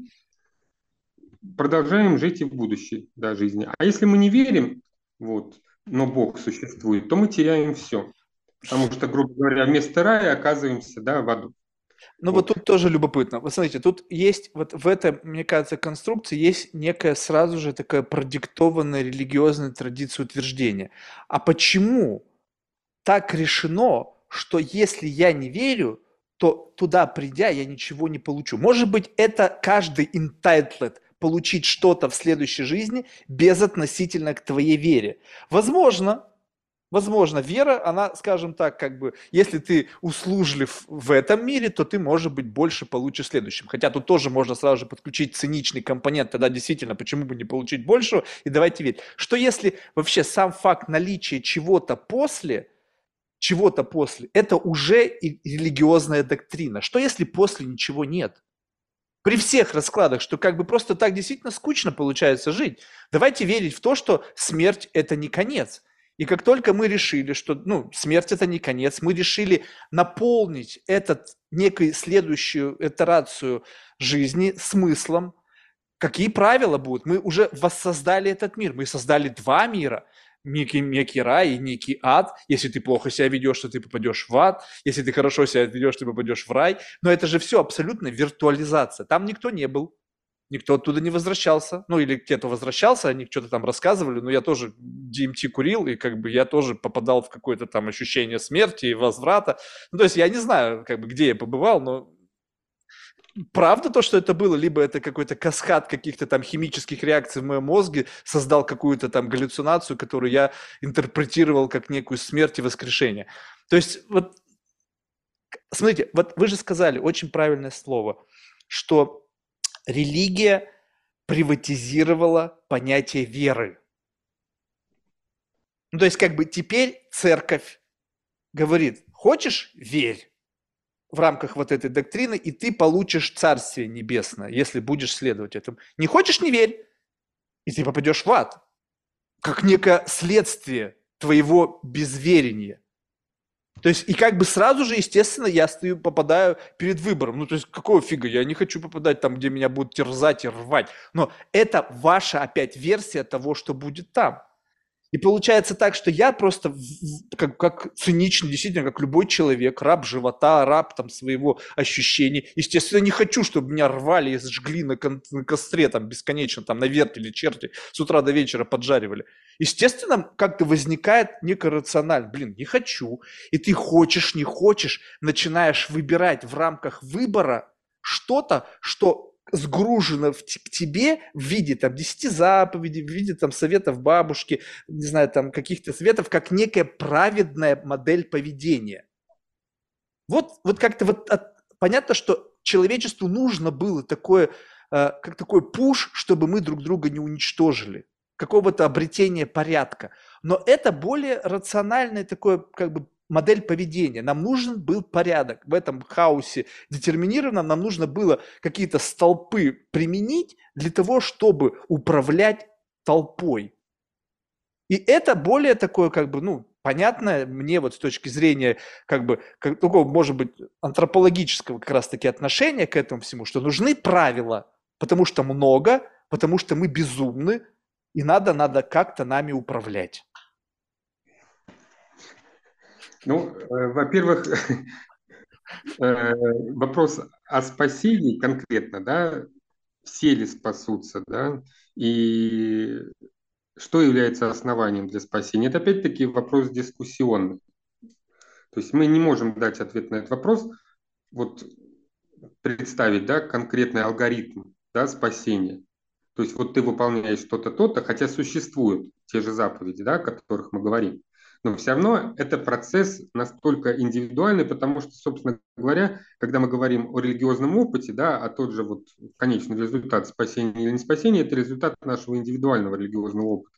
Speaker 2: продолжаем жить и в будущей да, жизни. А если мы не верим, вот, но Бог существует, то мы теряем все. Потому что, грубо говоря, вместо рая оказываемся да, в аду.
Speaker 1: Ну вот. вот тут тоже любопытно. Вы смотрите, тут есть вот в этой, мне кажется, конструкции есть некая сразу же такая продиктованная религиозная традиция утверждения. А почему так решено, что если я не верю, то туда придя я ничего не получу? Может быть, это каждый entitled получить что-то в следующей жизни безотносительно к твоей вере. Возможно, Возможно, вера, она, скажем так, как бы, если ты услужлив в этом мире, то ты, может быть, больше получишь в следующем. Хотя тут тоже можно сразу же подключить циничный компонент, тогда действительно, почему бы не получить больше? И давайте верить. Что если вообще сам факт наличия чего-то после, чего-то после, это уже религиозная доктрина? Что если после ничего нет? При всех раскладах, что как бы просто так действительно скучно получается жить. Давайте верить в то, что смерть – это не конец. И как только мы решили, что ну, смерть это не конец, мы решили наполнить этот некую следующую итерацию жизни смыслом, какие правила будут. Мы уже воссоздали этот мир, мы создали два мира. Некий, некий рай и некий ад. Если ты плохо себя ведешь, то ты попадешь в ад. Если ты хорошо себя ведешь, ты попадешь в рай. Но это же все абсолютно виртуализация. Там никто не был. Никто оттуда не возвращался. Ну, или кто-то возвращался, они что-то там рассказывали, но я тоже DMT курил, и как бы я тоже попадал в какое-то там ощущение смерти и возврата. Ну, то есть я не знаю, как бы, где я побывал, но правда то, что это было, либо это какой-то каскад каких-то там химических реакций в моем мозге создал какую-то там галлюцинацию, которую я интерпретировал как некую смерть и воскрешение. То есть вот, смотрите, вот вы же сказали очень правильное слово, что религия приватизировала понятие веры. Ну, то есть как бы теперь церковь говорит, хочешь – верь в рамках вот этой доктрины, и ты получишь Царствие Небесное, если будешь следовать этому. Не хочешь – не верь, и ты попадешь в ад, как некое следствие твоего безверения. То есть, и как бы сразу же, естественно, я стою, попадаю перед выбором. Ну, то есть, какого фига? Я не хочу попадать там, где меня будут терзать и рвать. Но это ваша опять версия того, что будет там. И получается так, что я просто как, как циничный, действительно, как любой человек, раб живота, раб там своего ощущений. Естественно, не хочу, чтобы меня рвали и сжгли на, кон- на костре там бесконечно, там на вертеле, черти, с утра до вечера поджаривали. Естественно, как-то возникает некая рациональность. Блин, не хочу. И ты хочешь, не хочешь, начинаешь выбирать в рамках выбора что-то, что сгружено в, к тебе в виде там 10 заповедей, в виде там советов бабушки, не знаю, там каких-то советов, как некая праведная модель поведения. Вот, вот как-то вот от, понятно, что человечеству нужно было такое, э, как такой пуш, чтобы мы друг друга не уничтожили, какого-то обретения порядка. Но это более рациональное такое как бы модель поведения. Нам нужен был порядок. В этом хаосе детерминированном нам нужно было какие-то столпы применить для того, чтобы управлять толпой. И это более такое, как бы, ну, понятное мне вот с точки зрения, как бы, как, такого, может быть, антропологического как раз-таки отношения к этому всему, что нужны правила, потому что много, потому что мы безумны, и надо, надо как-то нами управлять.
Speaker 2: Ну, э, во-первых, э, вопрос о спасении конкретно, да, все ли спасутся, да, и что является основанием для спасения, это опять-таки вопрос дискуссионный. То есть мы не можем дать ответ на этот вопрос, вот представить, да, конкретный алгоритм, да, спасения. То есть вот ты выполняешь что-то, то-то, хотя существуют те же заповеди, да, о которых мы говорим но все равно это процесс настолько индивидуальный, потому что, собственно говоря, когда мы говорим о религиозном опыте, да, а тот же вот конечный результат спасения или не спасения, это результат нашего индивидуального религиозного опыта.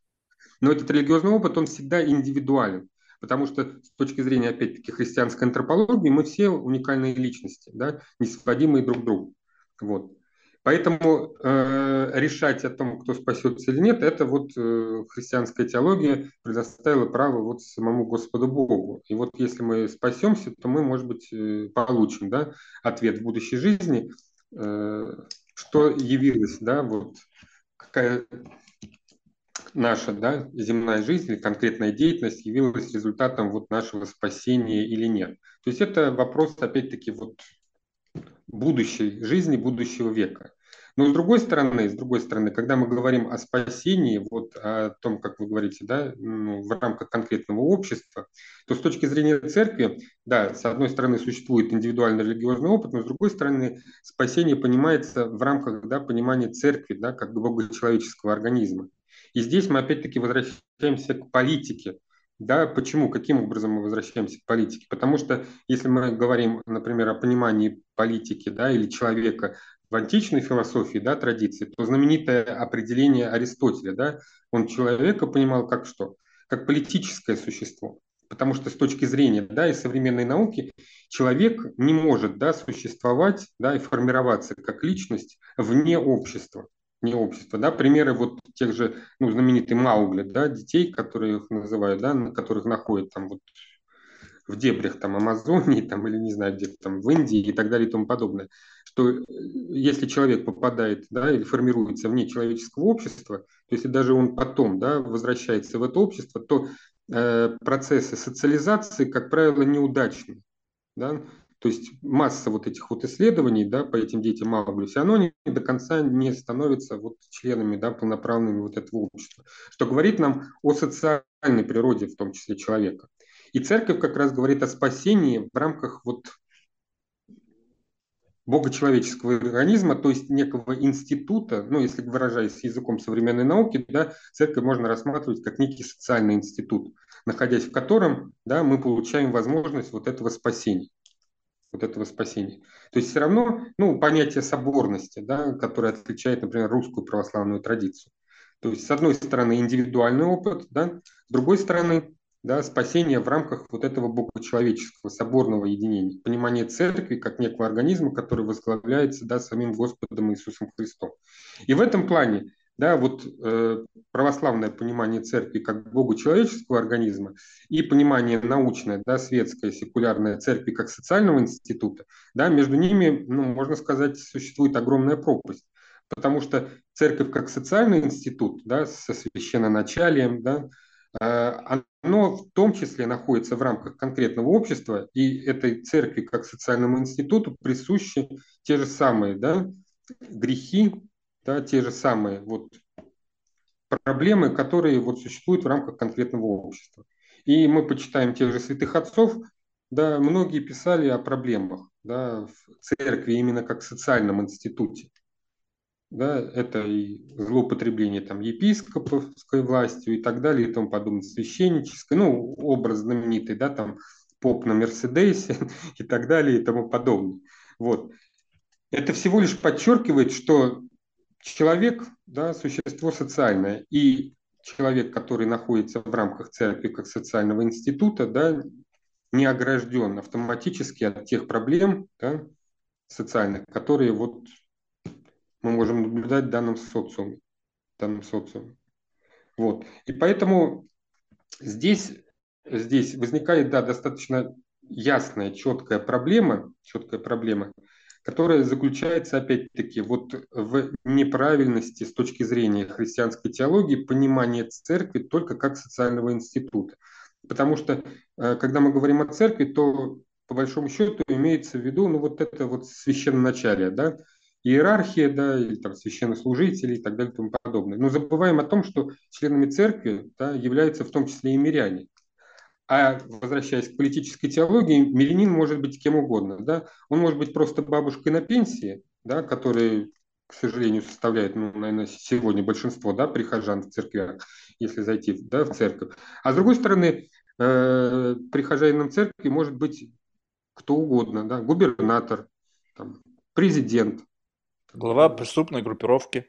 Speaker 2: Но этот религиозный опыт, он всегда индивидуален, потому что с точки зрения, опять-таки, христианской антропологии, мы все уникальные личности, да, несводимые друг к другу. Вот. Поэтому э, решать о том, кто спасется или нет, это вот э, христианская теология предоставила право вот самому Господу Богу. И вот если мы спасемся, то мы, может быть, э, получим да, ответ в будущей жизни, э, что явилось, да, вот какая наша да, земная жизнь, конкретная деятельность явилась результатом вот нашего спасения или нет. То есть это вопрос, опять-таки, вот будущей жизни, будущего века. Но с другой стороны, с другой стороны, когда мы говорим о спасении, вот о том, как вы говорите, да, ну, в рамках конкретного общества, то с точки зрения церкви, да, с одной стороны существует индивидуальный религиозный опыт, но с другой стороны спасение понимается в рамках да, понимания церкви, да, как богочеловеческого организма. И здесь мы опять-таки возвращаемся к политике, да, почему, каким образом мы возвращаемся к политике? Потому что если мы говорим, например, о понимании политики да, или человека в античной философии, да, традиции, то знаменитое определение Аристотеля, да, он человека понимал как что? Как политическое существо. Потому что с точки зрения да, и современной науки человек не может да, существовать да, и формироваться как личность вне общества не общества, да, примеры вот тех же, ну, знаменитый Маугли, да, детей, которые их называют, да, на которых находят там вот в дебрях там Амазонии там, или не знаю где там в Индии и так далее и тому подобное, что э, если человек попадает да, или формируется вне человеческого общества, то если даже он потом да, возвращается в это общество, то э, процессы социализации, как правило, неудачны. Да? То есть масса вот этих вот исследований да, по этим детям все равно они до конца не становятся вот членами да, полноправными вот этого общества, что говорит нам о социальной природе, в том числе человека. И церковь как раз говорит о спасении в рамках вот богочеловеческого организма, то есть некого института, ну, если выражаясь языком современной науки, да, церковь можно рассматривать как некий социальный институт, находясь в котором да, мы получаем возможность вот этого спасения вот этого спасения. То есть все равно ну, понятие соборности, да, которое отличает, например, русскую православную традицию. То есть, с одной стороны, индивидуальный опыт, да, с другой стороны, да, спасение в рамках вот этого богочеловеческого соборного единения, понимание церкви как некого организма, который возглавляется да, самим Господом Иисусом Христом. И в этом плане да, вот э, православное понимание церкви как Богу человеческого организма и понимание научное, да, светское, секулярное церкви как социального института, да, между ними, ну, можно сказать, существует огромная пропасть. Потому что церковь как социальный институт, да, со священноначалием, да, э, оно в том числе находится в рамках конкретного общества, и этой церкви как социальному институту присущи те же самые да, грехи, да, те же самые вот проблемы, которые вот существуют в рамках конкретного общества. И мы почитаем тех же святых отцов, да, многие писали о проблемах да, в церкви именно как социальном институте. Да, это и злоупотребление там, епископовской властью и так далее, и тому подобное, священнической, ну, образ знаменитый, да, там, поп на Мерседесе и так далее и тому подобное. Вот. Это всего лишь подчеркивает, что человек, да, существо социальное, и человек, который находится в рамках церкви как социального института, да, не огражден автоматически от тех проблем да, социальных, которые вот мы можем наблюдать в данном социуме. В данном социуме. Вот. И поэтому здесь, здесь возникает да, достаточно ясная, четкая проблема, четкая проблема – которая заключается, опять-таки, вот в неправильности с точки зрения христианской теологии понимания церкви только как социального института. Потому что, э, когда мы говорим о церкви, то по большому счету имеется в виду ну, вот это вот священноначалие, да, иерархия, да, или там священнослужители и так далее и тому подобное. Но забываем о том, что членами церкви да, являются в том числе и миряне. А возвращаясь к политической теологии, мирянин может быть кем угодно. Да? Он может быть просто бабушкой на пенсии, да, который, к сожалению, составляет, ну, наверное, сегодня большинство да, прихожан в церквях, если зайти да, в церковь. А с другой стороны, э, прихожанином церкви может быть кто угодно, да, губернатор, там, президент.
Speaker 1: Глава преступной группировки.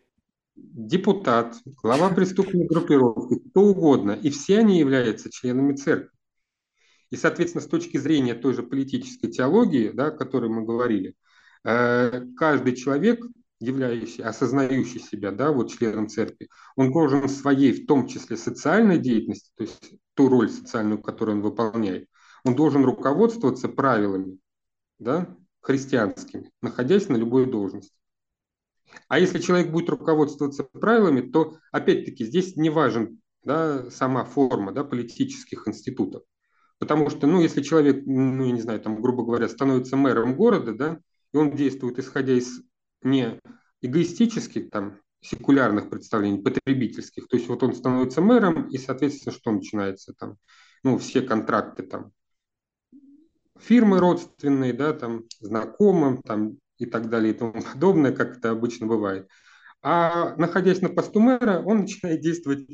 Speaker 2: Депутат, глава преступной группировки, кто угодно. И все они являются членами церкви. И, соответственно, с точки зрения той же политической теологии, да, о которой мы говорили, э, каждый человек, являющийся, осознающий себя да, вот членом церкви, он должен своей, в том числе социальной деятельности, то есть ту роль социальную, которую он выполняет, он должен руководствоваться правилами да, христианскими, находясь на любой должности. А если человек будет руководствоваться правилами, то, опять-таки, здесь не важен да, сама форма да, политических институтов. Потому что, ну, если человек, ну, я не знаю, там, грубо говоря, становится мэром города, да, и он действует исходя из не эгоистических, там, секулярных представлений, потребительских, то есть вот он становится мэром, и, соответственно, что начинается там, ну, все контракты там, фирмы родственные, да, там, знакомым, там, и так далее и тому подобное, как это обычно бывает. А находясь на посту мэра, он начинает действовать,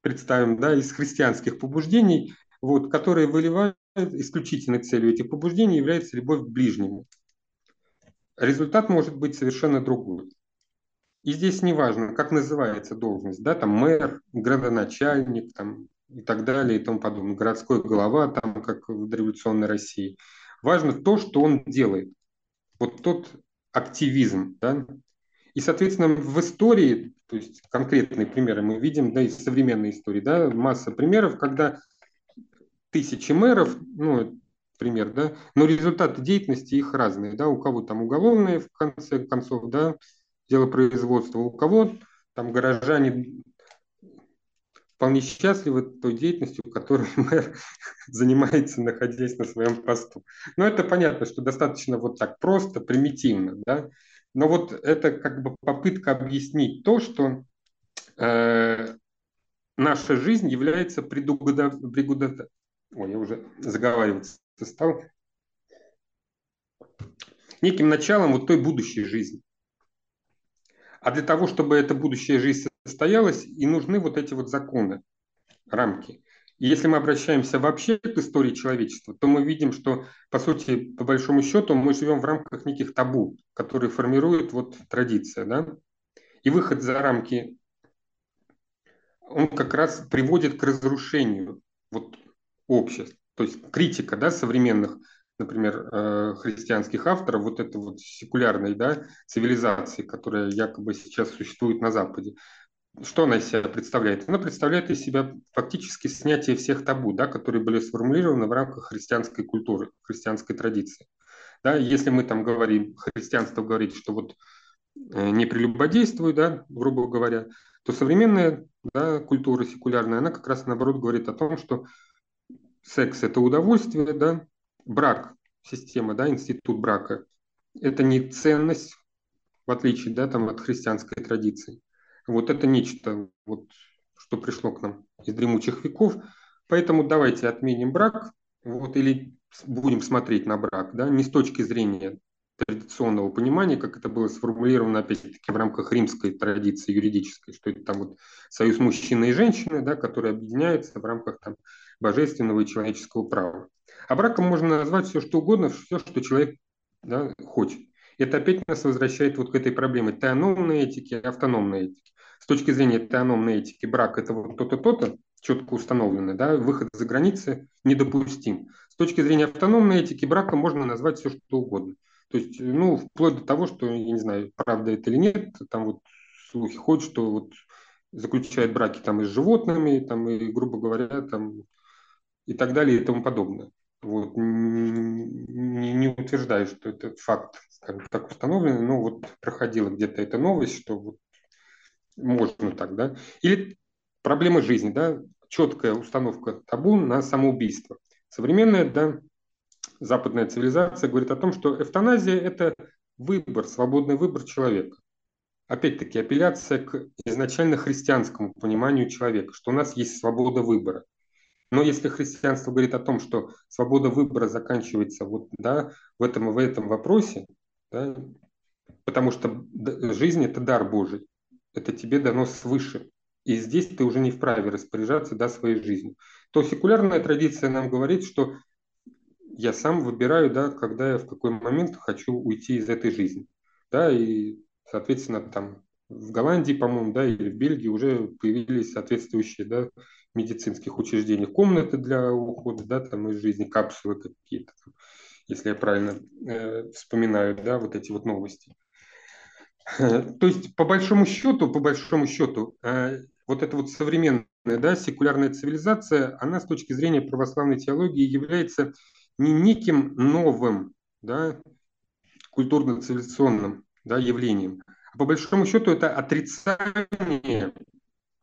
Speaker 2: представим, да, из христианских побуждений, вот, которые выливают исключительной целью этих побуждений является любовь к ближнему. Результат может быть совершенно другой. И здесь не важно, как называется должность, да, там мэр, градоначальник, там, и так далее, и тому подобное, городской глава, там, как в дореволюционной России. Важно то, что он делает. Вот тот активизм, да. И, соответственно, в истории, то есть конкретные примеры мы видим, да, из современной истории, да, масса примеров, когда тысячи мэров, ну, пример, да, но результаты деятельности их разные, да, у кого там уголовные, в конце концов, да, дело производства, у кого там горожане вполне счастливы той деятельностью, которой мэр занимается, находясь на своем посту. Но это понятно, что достаточно вот так просто, примитивно, да. Но вот это как бы попытка объяснить то, что э, наша жизнь является предугода... Ой, я уже заговариваться стал. Неким началом вот той будущей жизни. А для того, чтобы эта будущая жизнь состоялась, и нужны вот эти вот законы, рамки. И если мы обращаемся вообще к истории человечества, то мы видим, что, по сути, по большому счету, мы живем в рамках неких табу, которые формирует вот традиция. Да? И выход за рамки, он как раз приводит к разрушению вот, обществ. То есть критика да, современных например, э, христианских авторов, вот это вот секулярной да, цивилизации, которая якобы сейчас существует на Западе. Что она из себя представляет? Она представляет из себя фактически снятие всех табу, да, которые были сформулированы в рамках христианской культуры, христианской традиции. Да, если мы там говорим, христианство говорит, что вот э, не прелюбодействуй, да, грубо говоря, то современная да, культура секулярная, она как раз наоборот говорит о том, что секс – это удовольствие, да, брак, система, да, институт брака, это не ценность, в отличие да, там, от христианской традиции. Вот это нечто, вот, что пришло к нам из дремучих веков. Поэтому давайте отменим брак, вот, или будем смотреть на брак, да, не с точки зрения традиционного понимания, как это было сформулировано, опять-таки, в рамках римской традиции юридической, что это там вот союз мужчины и женщины, да, которые объединяются в рамках там божественного и человеческого права. А браком можно назвать все, что угодно, все, что человек да, хочет. Это опять нас возвращает вот к этой проблеме теономной этики и автономной этики. С точки зрения теономной этики брак – это вот то-то, то-то, четко установлено, да, выход за границы недопустим. С точки зрения автономной этики брака можно назвать все, что угодно. То есть, ну, вплоть до того, что, я не знаю, правда это или нет, там вот слухи ходят, что вот заключают браки там и с животными, там и, грубо говоря, там и так далее и тому подобное. Вот, не, не утверждаю, что это факт, скажем так, установленный, но вот проходила где-то эта новость, что вот можно так, да. Или проблема жизни, да, четкая установка табу на самоубийство. Современная, да, западная цивилизация говорит о том, что эвтаназия – это выбор, свободный выбор человека. Опять-таки, апелляция к изначально христианскому пониманию человека, что у нас есть свобода выбора – но если христианство говорит о том, что свобода выбора заканчивается вот, да, в, этом, в этом вопросе, да, потому что жизнь – это дар Божий, это тебе дано свыше, и здесь ты уже не вправе распоряжаться да, своей жизнью, то секулярная традиция нам говорит, что я сам выбираю, да, когда я в какой момент хочу уйти из этой жизни. Да, и, соответственно, там в Голландии, по-моему, да, или в Бельгии уже появились соответствующие да, медицинских учреждениях комнаты для ухода, да, там из жизни, капсулы какие-то, если я правильно э, вспоминаю, да, вот эти вот новости. То есть, по большому счету, по большому счету, э, вот эта вот современная, да, секулярная цивилизация, она с точки зрения православной теологии является не неким новым, да, культурно-цивилизационным да, явлением, а по большому счету это отрицание,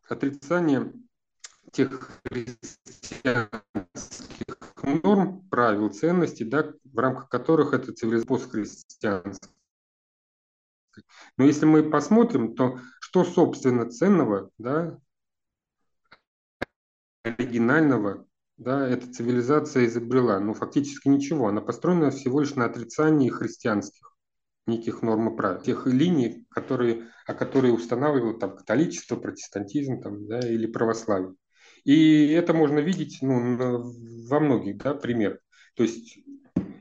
Speaker 2: отрицание тех христианских норм, правил, ценностей, да, в рамках которых это цивилизация постхристианская. Но если мы посмотрим, то что, собственно, ценного, да, оригинального, да, эта цивилизация изобрела? Ну, фактически ничего. Она построена всего лишь на отрицании христианских неких норм и правил, тех линий, которые, о которые устанавливают там, католичество, протестантизм там, да, или православие. И это можно видеть ну, во многих да, примерах. То есть,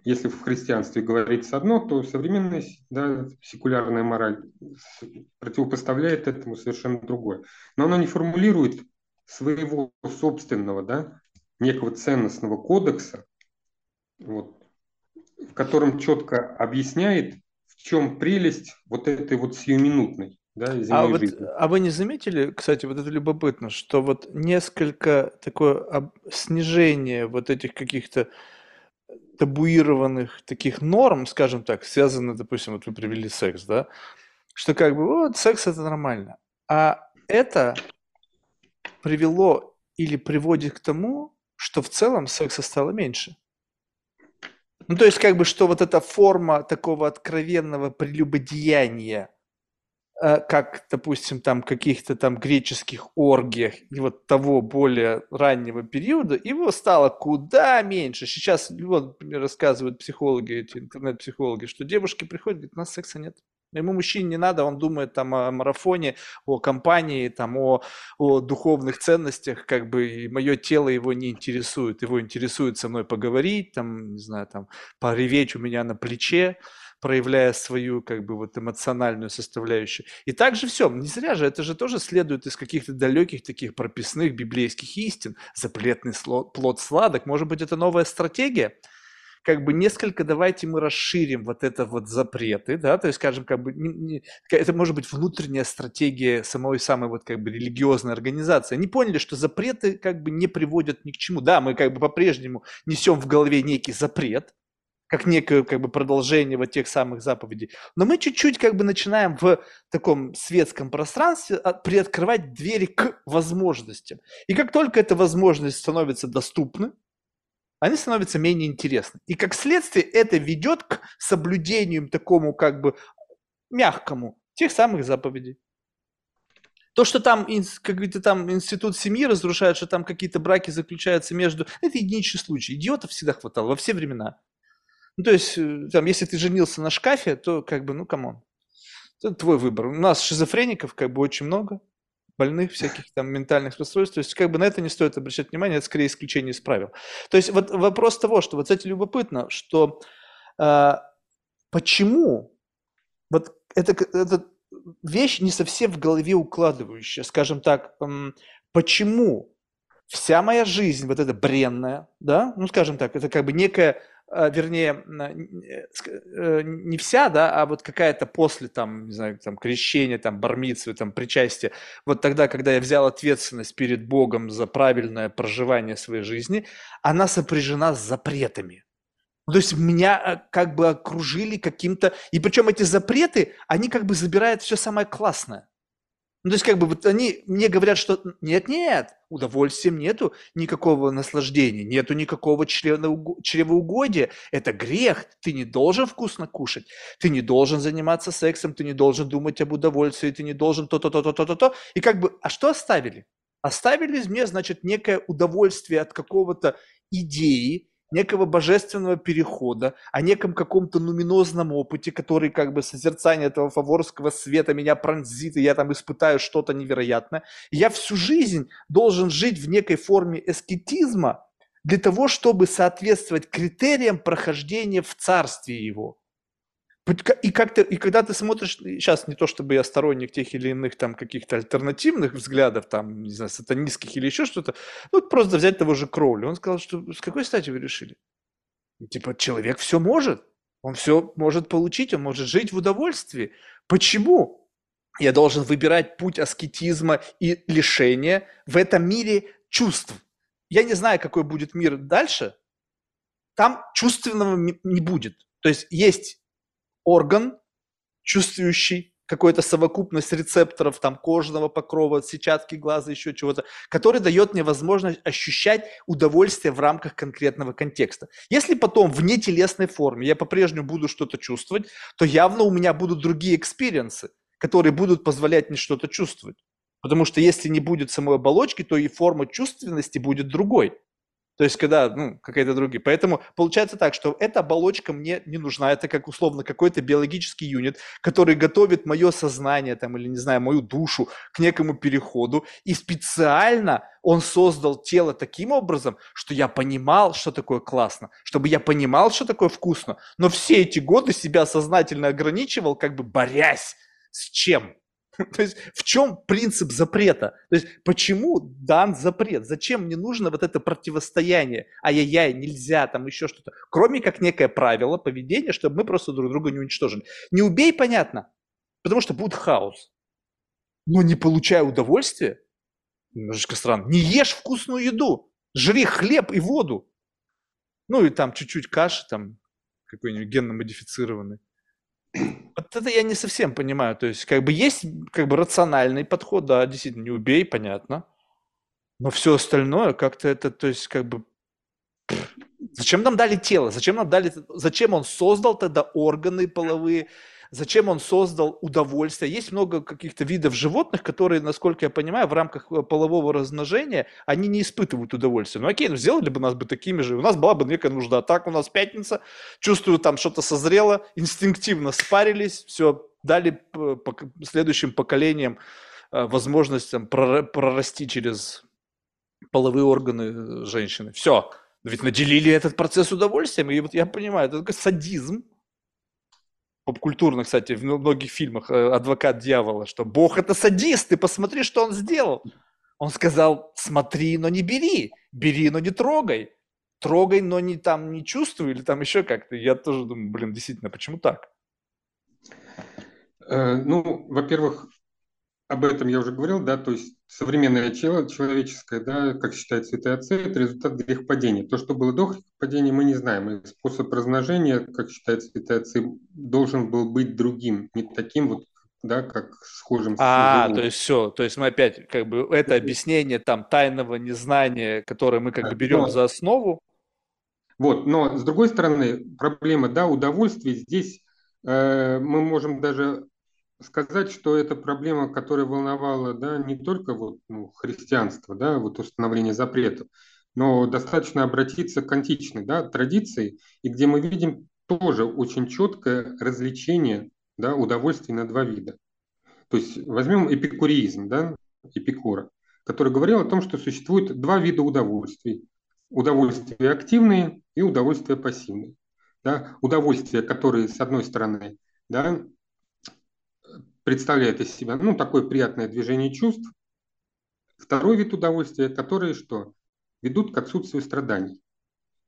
Speaker 2: если в христианстве говорится одно, то современная да, секулярная мораль противопоставляет этому совершенно другое. Но она не формулирует своего собственного, да, некого ценностного кодекса, вот, в котором четко объясняет, в чем прелесть вот этой вот сиюминутной да,
Speaker 1: а, вот, а вы не заметили, кстати, вот это любопытно, что вот несколько такое об, снижение вот этих каких-то табуированных таких норм, скажем так, связаны, допустим, вот вы привели секс, да, что как бы вот секс это нормально. А это привело или приводит к тому, что в целом секса стало меньше. Ну, то есть, как бы, что вот эта форма такого откровенного прелюбодеяния, э, как, допустим, там каких-то там греческих оргиях и вот того более раннего периода, его стало куда меньше. Сейчас, вот, рассказывают психологи, эти интернет-психологи, что девушки приходят, говорят, у нас секса нет. Ему мужчине не надо, он думает там о марафоне, о компании, там, о, о духовных ценностях, как бы, и мое тело его не интересует. Его интересует со мной поговорить, там, не знаю, там, пореветь у меня на плече, проявляя свою, как бы, вот эмоциональную составляющую. И также все, не зря же, это же тоже следует из каких-то далеких таких прописных библейских истин. Запретный плод сладок, может быть, это новая стратегия – как бы несколько давайте мы расширим вот это вот запреты, да, то есть, скажем, как бы не, не, это может быть внутренняя стратегия самой самой вот как бы религиозной организации. Они поняли, что запреты как бы не приводят ни к чему. Да, мы как бы по-прежнему несем в голове некий запрет, как некое как бы продолжение вот тех самых заповедей. Но мы чуть-чуть как бы начинаем в таком светском пространстве а, приоткрывать двери к возможностям. И как только эта возможность становится доступна, они становятся менее интересны. И как следствие это ведет к соблюдению такому как бы мягкому тех самых заповедей. То, что там какой-то там институт семьи разрушает, что там какие-то браки заключаются между... Это единичный случай. Идиотов всегда хватало во все времена. Ну, то есть, э, там, если ты женился на шкафе, то как бы, ну, come on. Это твой выбор. У нас шизофреников как бы очень много больных, всяких там ментальных расстройств. То есть как бы на это не стоит обращать внимание, это скорее исключение из правил. То есть вот вопрос того, что вот, кстати, любопытно, что э, почему вот это, это вещь не совсем в голове укладывающая, скажем так, э, почему вся моя жизнь вот эта бренная, да, ну скажем так, это как бы некая а, вернее, э, э, не вся, да, а вот какая-то после, там, не знаю, там, крещения, там, бармитсвы, там, причастия, вот тогда, когда я взял ответственность перед Богом за правильное проживание своей жизни, она сопряжена с запретами. То есть меня э, как бы окружили каким-то... И причем эти запреты, они как бы забирают все самое классное. Ну, то есть, как бы, вот они мне говорят, что нет-нет, удовольствием нету никакого наслаждения, нету никакого чревоугодия. Это грех, ты не должен вкусно кушать, ты не должен заниматься сексом, ты не должен думать об удовольствии, ты не должен то-то, то-то, то-то, то. И как бы, а что оставили? Оставили мне, значит, некое удовольствие от какого-то идеи, некого божественного перехода, о неком каком-то нуминозном опыте, который как бы созерцание этого фаворского света меня пронзит, и я там испытаю что-то невероятное. Я всю жизнь должен жить в некой форме эскетизма для того, чтобы соответствовать критериям прохождения в царстве его. И, как то и когда ты смотришь, сейчас не то чтобы я сторонник тех или иных там каких-то альтернативных взглядов, там, не знаю, сатанистских или еще что-то, ну, просто взять того же Кроули. Он сказал, что с какой стати вы решили? Типа, человек все может, он все может получить, он может жить в удовольствии. Почему? Я должен выбирать путь аскетизма и лишения в этом мире чувств. Я не знаю, какой будет мир дальше. Там чувственного не будет. То есть есть орган, чувствующий какую-то совокупность рецепторов, там, кожного покрова, сетчатки глаза, еще чего-то, который дает мне возможность ощущать удовольствие в рамках конкретного контекста. Если потом в нетелесной форме я по-прежнему буду что-то чувствовать, то явно у меня будут другие экспириенсы, которые будут позволять мне что-то чувствовать. Потому что если не будет самой оболочки, то и форма чувственности будет другой. То есть, когда, ну, какая-то другие. Поэтому получается так, что эта оболочка мне не нужна. Это как условно какой-то биологический юнит, который готовит мое сознание там, или, не знаю, мою душу к некому переходу. И специально он создал тело таким образом, что я понимал, что такое классно, чтобы я понимал, что такое вкусно. Но все эти годы себя сознательно ограничивал, как бы борясь с чем? То есть в чем принцип запрета? То есть почему дан запрет? Зачем мне нужно вот это противостояние? Ай-яй-яй, нельзя, там еще что-то. Кроме как некое правило поведения, чтобы мы просто друг друга не уничтожили. Не убей, понятно, потому что будет хаос. Но не получая удовольствия, немножечко странно, не ешь вкусную еду, жри хлеб и воду. Ну и там чуть-чуть каши, там какой-нибудь генно-модифицированный. Вот это я не совсем понимаю. То есть, как бы есть как бы рациональный подход, да, действительно, не убей, понятно. Но все остальное как-то это, то есть, как бы Зачем нам дали тело? Зачем нам дали... Зачем он создал тогда органы половые? Зачем он создал удовольствие? Есть много каких-то видов животных, которые, насколько я понимаю, в рамках э, полового размножения, они не испытывают удовольствия. Ну окей, ну сделали бы нас бы такими же, у нас была бы некая нужда. Так у нас пятница, чувствую, там что-то созрело, инстинктивно спарились, все, дали следующим поколениям э, возможность там, прорасти через половые органы женщины. Все, ведь наделили этот процесс удовольствием, и вот я понимаю, это такой садизм, попкультурно, кстати, в многих фильмах э, «Адвокат дьявола», что Бог это садист, ты посмотри, что он сделал. Он сказал, смотри, но не бери, бери, но не трогай, трогай, но не там не чувствуй, или там еще как-то. Я тоже думаю, блин, действительно, почему так?
Speaker 2: Э, ну, во-первых, об этом я уже говорил, да, то есть современное тело человеческое, да, как считают святые отцы, это результат грехопадения. То, что было до грехопадения, мы не знаем. И способ размножения, как считают святые отцы, должен был быть другим, не таким вот, да, как схожим
Speaker 1: а, с А, то есть все, то есть мы опять, как бы, это объяснение там тайного незнания, которое мы как бы берем за основу.
Speaker 2: Вот, но с другой стороны, проблема, да, удовольствия здесь э, мы можем даже сказать, что это проблема, которая волновала да, не только вот, ну, христианство, да, вот установление запретов, но достаточно обратиться к античной да, традиции, и где мы видим тоже очень четкое развлечение да, удовольствий на два вида. То есть возьмем эпикуризм, да, Эпикура, который говорил о том, что существует два вида удовольствий. Удовольствия активные и удовольствия пассивные. Да, удовольствия, которые, с одной стороны, да, представляет из себя ну, такое приятное движение чувств. Второй вид удовольствия, которые что? Ведут к отсутствию страданий.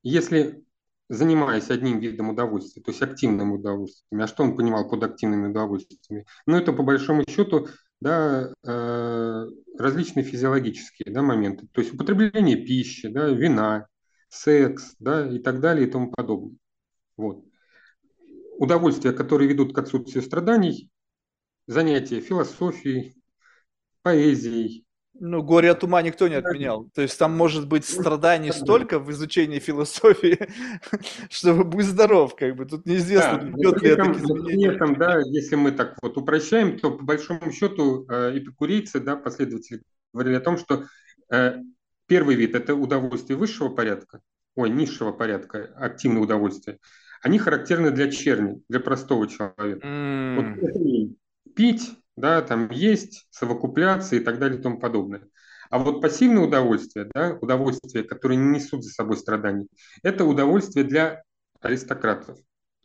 Speaker 2: Если занимаясь одним видом удовольствия, то есть активным удовольствием, а что он понимал под активными удовольствиями? Ну, это по большому счету да, э, различные физиологические да, моменты, то есть употребление пищи, да, вина, секс да, и так далее и тому подобное. Вот. Удовольствия, которые ведут к отсутствию страданий, занятия философией, поэзией.
Speaker 1: Ну, горе от ума никто не отменял. То есть там может быть страданий столько в изучении философии, чтобы будь здоров, как бы. Тут неизвестно, да,
Speaker 2: ведет ли это. Этом, да, если мы так вот упрощаем, то по большому счету э, эпикурейцы, да, последователи говорили о том, что э, первый вид – это удовольствие высшего порядка, ой, низшего порядка, активное удовольствие. Они характерны для черни, для простого человека. Mm. Вот пить, да, там есть, совокупляться и так далее и тому подобное. А вот пассивное удовольствие, да, удовольствие, которое не несут за собой страданий, это удовольствие для аристократов,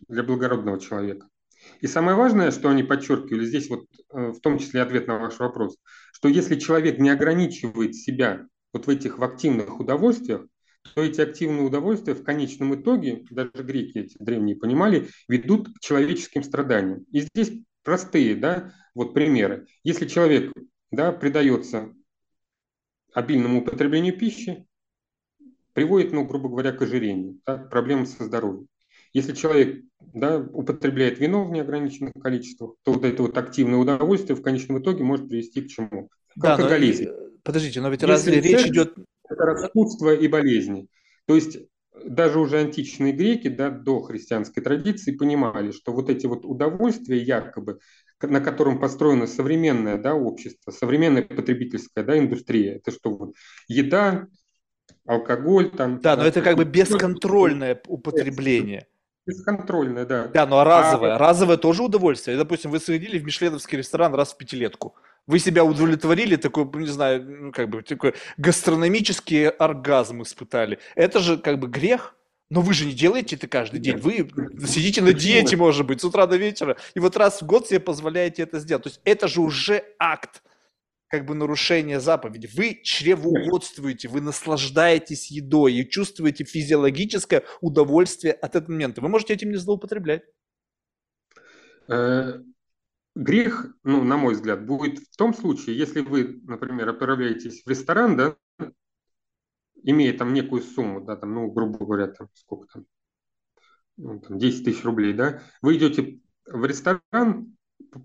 Speaker 2: для благородного человека. И самое важное, что они подчеркивали здесь, вот э, в том числе ответ на ваш вопрос, что если человек не ограничивает себя вот в этих в активных удовольствиях, то эти активные удовольствия в конечном итоге, даже греки эти древние понимали, ведут к человеческим страданиям. И здесь простые, да, вот примеры. Если человек, да, предается обильному употреблению пищи, приводит, ну, грубо говоря, к ожирению, да, проблемам со здоровьем. Если человек да, употребляет вино в неограниченных количествах, то вот это вот активное удовольствие в конечном итоге может привести к чему? К
Speaker 1: да, алкоголизму. Но, подождите, но ведь Если разве речь идет...
Speaker 2: Это распутство и болезни. То есть даже уже античные греки, да, до христианской традиции понимали, что вот эти вот удовольствия якобы, на котором построено современное да, общество, современная потребительская да, индустрия, это что вот еда, алкоголь там.
Speaker 1: Да, но это как бы бесконтрольное употребление.
Speaker 2: Бесконтрольное, да.
Speaker 1: Да, ну а разовое. А... Разовое тоже удовольствие. Допустим, вы сходили в мишленовский ресторан раз в пятилетку. Вы себя удовлетворили, такой, не знаю, ну, как бы, такой гастрономический оргазм испытали. Это же как бы грех. Но вы же не делаете это каждый день. Вы сидите на диете, может быть, с утра до вечера, и вот раз в год себе позволяете это сделать. То есть это же уже акт как бы нарушения заповеди. Вы чревоугодствуете, вы наслаждаетесь едой и чувствуете физиологическое удовольствие от этого момента. Вы можете этим не злоупотреблять.
Speaker 2: Грех, ну, на мой взгляд, будет в том случае, если вы, например, отправляетесь в ресторан, да, имея там некую сумму, да, там, ну, грубо говоря, там, сколько там, ну, там 10 тысяч рублей, да, вы идете в ресторан,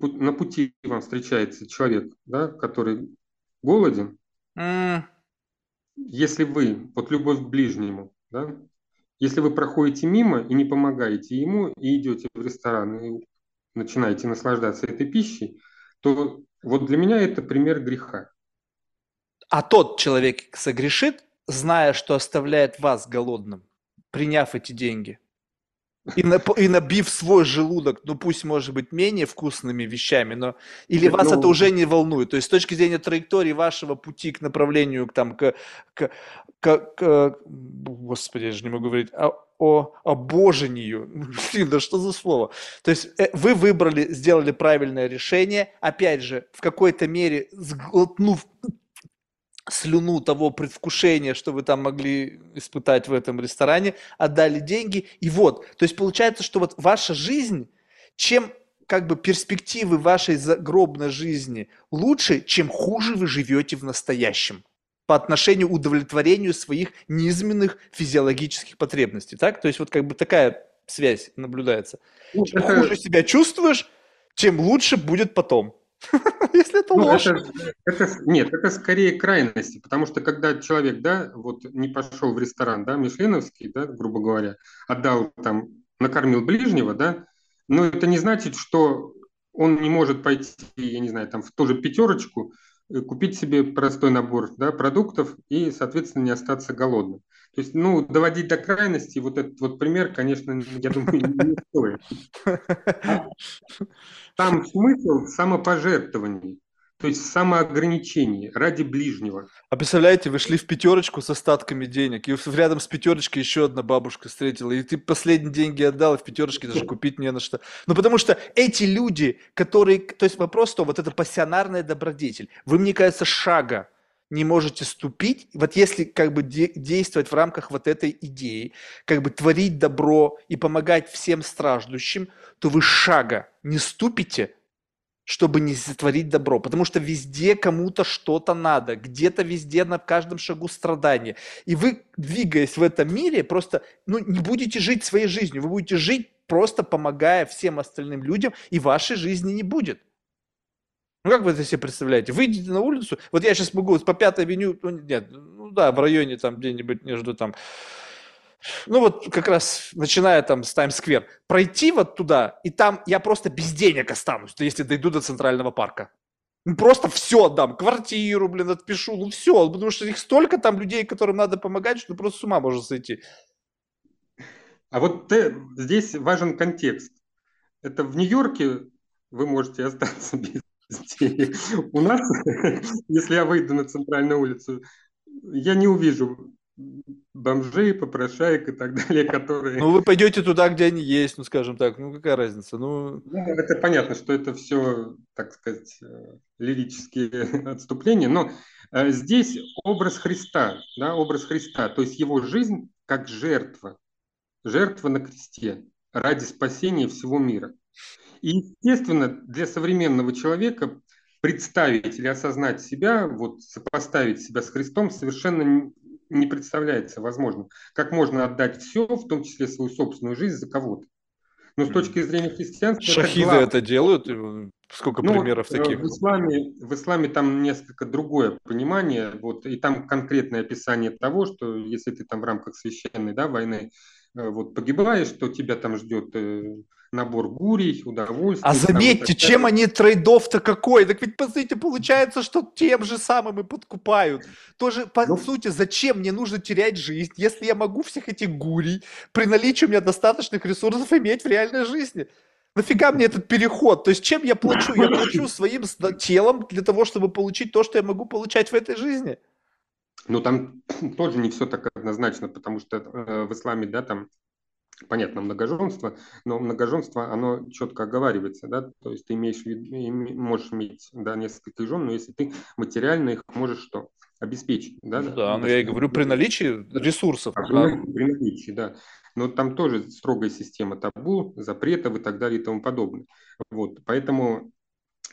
Speaker 2: на пути вам встречается человек, да, который голоден, mm. если вы, вот любовь к ближнему, да, если вы проходите мимо и не помогаете ему, и идете в ресторан, и начинаете наслаждаться этой пищей, то вот для меня это пример греха.
Speaker 1: А тот человек согрешит, зная, что оставляет вас голодным, приняв эти деньги? И, на, и набив свой желудок, ну пусть может быть менее вкусными вещами, но или вас ну, это уже не волнует. То есть с точки зрения траектории вашего пути к направлению, к, там, к, к, к, к господи, я же не могу говорить, о, о обожению. Блин, да что за слово? То есть э, вы выбрали, сделали правильное решение, опять же, в какой-то мере сглотнув слюну того предвкушения, что вы там могли испытать в этом ресторане, отдали деньги, и вот. То есть получается, что вот ваша жизнь, чем как бы перспективы вашей загробной жизни лучше, чем хуже вы живете в настоящем по отношению удовлетворению своих низменных физиологических потребностей, так? То есть вот как бы такая связь наблюдается. Ну, чем это... хуже себя чувствуешь, тем лучше будет потом. Если это ну, ложь. Это,
Speaker 2: это, нет, это скорее крайности, потому что когда человек, да, вот не пошел в ресторан, да, Мишленовский, да, грубо говоря, отдал там, накормил ближнего, да, но это не значит, что он не может пойти, я не знаю, там в ту же пятерочку, купить себе простой набор да, продуктов и, соответственно, не остаться голодным. То есть, ну, доводить до крайности, вот этот вот пример, конечно, я думаю, не стоит. Там смысл в то есть самоограничение ради ближнего.
Speaker 1: А представляете, вы шли в пятерочку с остатками денег, и рядом с пятерочкой еще одна бабушка встретила, и ты последние деньги отдал, и в пятерочке даже купить не на что. Ну, потому что эти люди, которые... То есть вопрос, что вот это пассионарная добродетель, вы, мне кажется, шага не можете ступить, вот если как бы де- действовать в рамках вот этой идеи, как бы творить добро и помогать всем страждущим, то вы шага не ступите, чтобы не сотворить добро, потому что везде кому-то что-то надо, где-то везде на каждом шагу страдания. И вы, двигаясь в этом мире, просто ну, не будете жить своей жизнью, вы будете жить просто помогая всем остальным людям, и вашей жизни не будет. Ну, как вы это себе представляете? Выйдете на улицу, вот я сейчас могу по Пятой авеню, ну, нет, ну да, в районе там где-нибудь между там, ну вот как раз начиная там с Таймс-сквер, пройти вот туда, и там я просто без денег останусь, если дойду до Центрального парка. Ну, просто все отдам, квартиру, блин, отпишу, ну все, потому что их столько там людей, которым надо помогать, что просто с ума можно сойти.
Speaker 2: А вот ты, здесь важен контекст. Это в Нью-Йорке вы можете остаться без у нас, если я выйду на центральную улицу, я не увижу бомжей, попрошаек и так далее, которые...
Speaker 1: Ну, вы пойдете туда, где они есть, ну, скажем так, ну, какая разница, ну...
Speaker 2: ну это понятно, что это все, так сказать, э, лирические отступления, но э, здесь образ Христа, да, образ Христа, то есть его жизнь как жертва, жертва на кресте ради спасения всего мира. И, естественно, для современного человека представить или осознать себя, вот сопоставить себя с Христом совершенно не представляется возможным. Как можно отдать все, в том числе свою собственную жизнь, за кого-то. Но с точки зрения христианства...
Speaker 1: Шахиды это, это делают? Сколько ну, примеров
Speaker 2: э,
Speaker 1: таких?
Speaker 2: В исламе, в исламе там несколько другое понимание, вот, и там конкретное описание того, что если ты там в рамках священной да, войны э, вот, погибаешь, то тебя там ждет э, набор гурий, удовольствий.
Speaker 1: А заметьте, там, чем они трейдов-то какой? Так ведь, по сути, получается, что тем же самым и подкупают. Тоже, по ну, сути, зачем мне нужно терять жизнь, если я могу всех этих гурий при наличии у меня достаточных ресурсов иметь в реальной жизни? Нафига мне этот переход? То есть чем я плачу? Я плачу своим телом для того, чтобы получить то, что я могу получать в этой жизни.
Speaker 2: Ну, там тоже не все так однозначно, потому что э, в исламе, да, там понятно, многоженство, но многоженство, оно четко оговаривается, да, то есть ты имеешь вид, можешь иметь, да, несколько жен, но если ты материально их можешь что? Обеспечить, да?
Speaker 1: Ну, да, но я и говорю, при наличии ресурсов. А,
Speaker 2: да. при наличии, да. Но там тоже строгая система табу, запретов и так далее и тому подобное. Вот, поэтому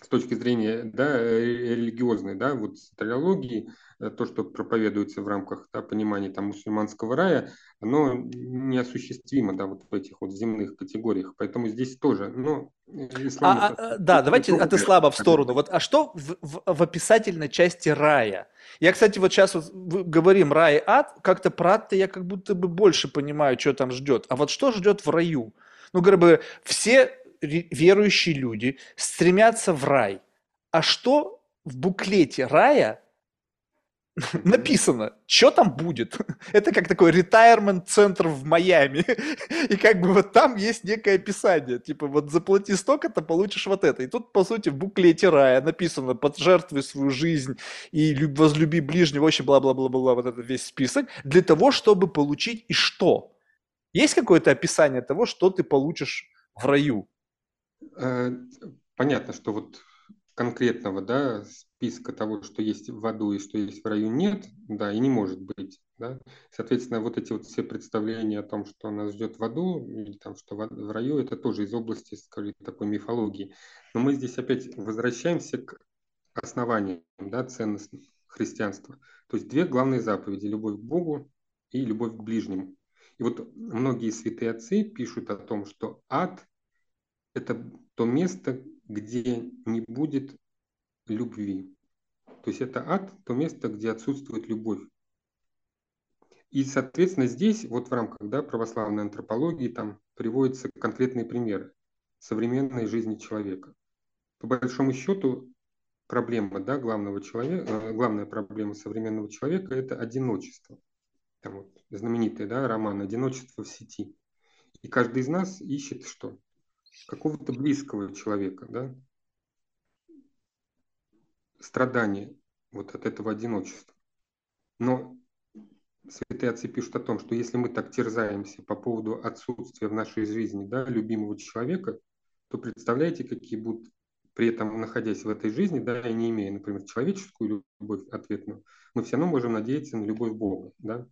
Speaker 2: с точки зрения да, религиозной, да, вот сатриологии, э, то, что проповедуется в рамках да, понимания там, мусульманского рая, оно неосуществимо да, вот в этих вот земных категориях. Поэтому здесь тоже, ну,
Speaker 1: ислам... А, это, а, да, давайте от ислама в сторону. Вот, а что в, в, в описательной части рая? Я, кстати, вот сейчас вот говорим рай, ад, как-то про ад я как будто бы больше понимаю, что там ждет. А вот что ждет в раю? Ну, как бы все верующие люди стремятся в рай. А что в буклете рая написано, что там будет. Это как такой ретайрмент-центр в Майами. И как бы вот там есть некое описание. Типа вот заплати столько-то, получишь вот это. И тут, по сути, в буклете рая написано «Поджертвуй свою жизнь и возлюби ближнего», вообще бла-бла-бла-бла, вот этот весь список, для того, чтобы получить и что? Есть какое-то описание того, что ты получишь в раю?
Speaker 2: Э, понятно, что вот конкретного да, списка того, что есть в аду и что есть в раю, нет, да, и не может быть. Да? Соответственно, вот эти вот все представления о том, что нас ждет в аду, или там, что в раю, это тоже из области, скажем, такой мифологии. Но мы здесь опять возвращаемся к основаниям да, ценностных христианства. То есть две главные заповеди – любовь к Богу и любовь к ближнему. И вот многие святые отцы пишут о том, что ад – это то место, где не будет любви. То есть это ад, то место, где отсутствует любовь. И, соответственно, здесь, вот в рамках да, православной антропологии, там приводятся конкретные примеры современной жизни человека. По большому счету, проблема да, главного человека, э, главная проблема современного человека – это одиночество там вот знаменитый да, роман «Одиночество в сети». И каждый из нас ищет что? Какого-то близкого человека, да? Страдание вот от этого одиночества. Но святые отцы пишут о том, что если мы так терзаемся по поводу отсутствия в нашей жизни да, любимого человека, то представляете, какие будут при этом находясь в этой жизни, да, и не имея, например, человеческую любовь ответную, мы все равно можем надеяться на любовь Бога, да.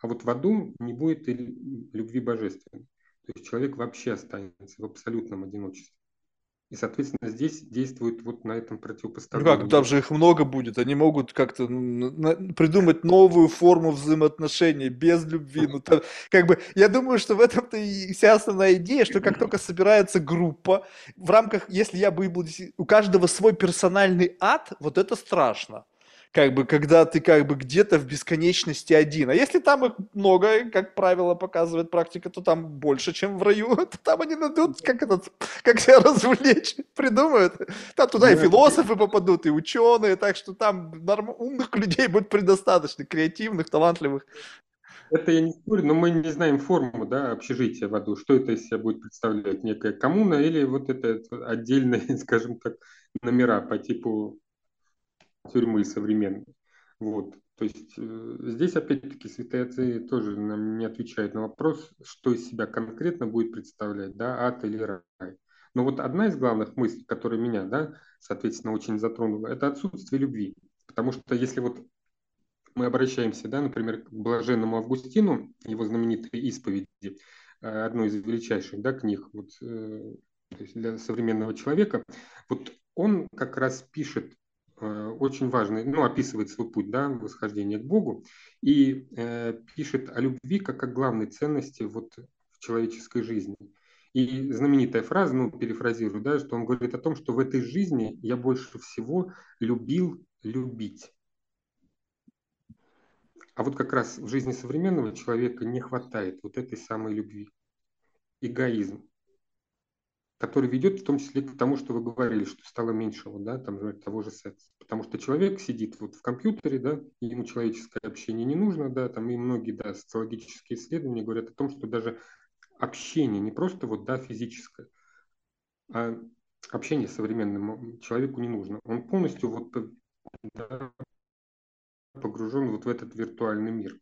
Speaker 2: А вот в аду не будет и любви божественной. То есть человек вообще останется в абсолютном одиночестве. И, соответственно, здесь действует вот на этом противопоставлении.
Speaker 1: Ну как, там же их много будет. Они могут как-то придумать новую форму взаимоотношений без любви. Ну, там, как бы, я думаю, что в этом-то и вся основная идея, что как только собирается группа, в рамках, если я бы у каждого свой персональный ад, вот это страшно как бы, когда ты как бы где-то в бесконечности один. А если там их много, как правило показывает практика, то там больше, чем в раю, то там они найдут, как этот, как себя развлечь, придумают. Там туда и философы попадут, и ученые, так что там норм... умных людей будет предостаточно, креативных, талантливых.
Speaker 2: Это я не спорю, но мы не знаем форму да, общежития в аду. Что это из себя будет представлять? Некая коммуна или вот это отдельные, скажем так, номера по типу тюрьмы современной. Вот. То есть э, здесь опять-таки святые отцы тоже нам не отвечают на вопрос, что из себя конкретно будет представлять, да, ад или рай. Но вот одна из главных мыслей, которая меня, да, соответственно, очень затронула, это отсутствие любви. Потому что если вот мы обращаемся, да, например, к блаженному Августину, его знаменитой исповеди, э, одной из величайших да, книг вот, э, для современного человека, вот он как раз пишет очень важный, ну, описывает свой путь, да, восхождения к Богу, и э, пишет о любви как о главной ценности вот в человеческой жизни. И знаменитая фраза, ну, перефразирую, да, что он говорит о том, что в этой жизни я больше всего любил любить. А вот как раз в жизни современного человека не хватает вот этой самой любви. Эгоизм который ведет в том числе к тому, что вы говорили, что стало меньше вот, да, там, того же секса. Потому что человек сидит вот в компьютере, да, ему человеческое общение не нужно, да, там и многие, да, социологические исследования говорят о том, что даже общение не просто вот, да, физическое, а общение современному человеку не нужно. Он полностью вот да, погружен вот в этот виртуальный мир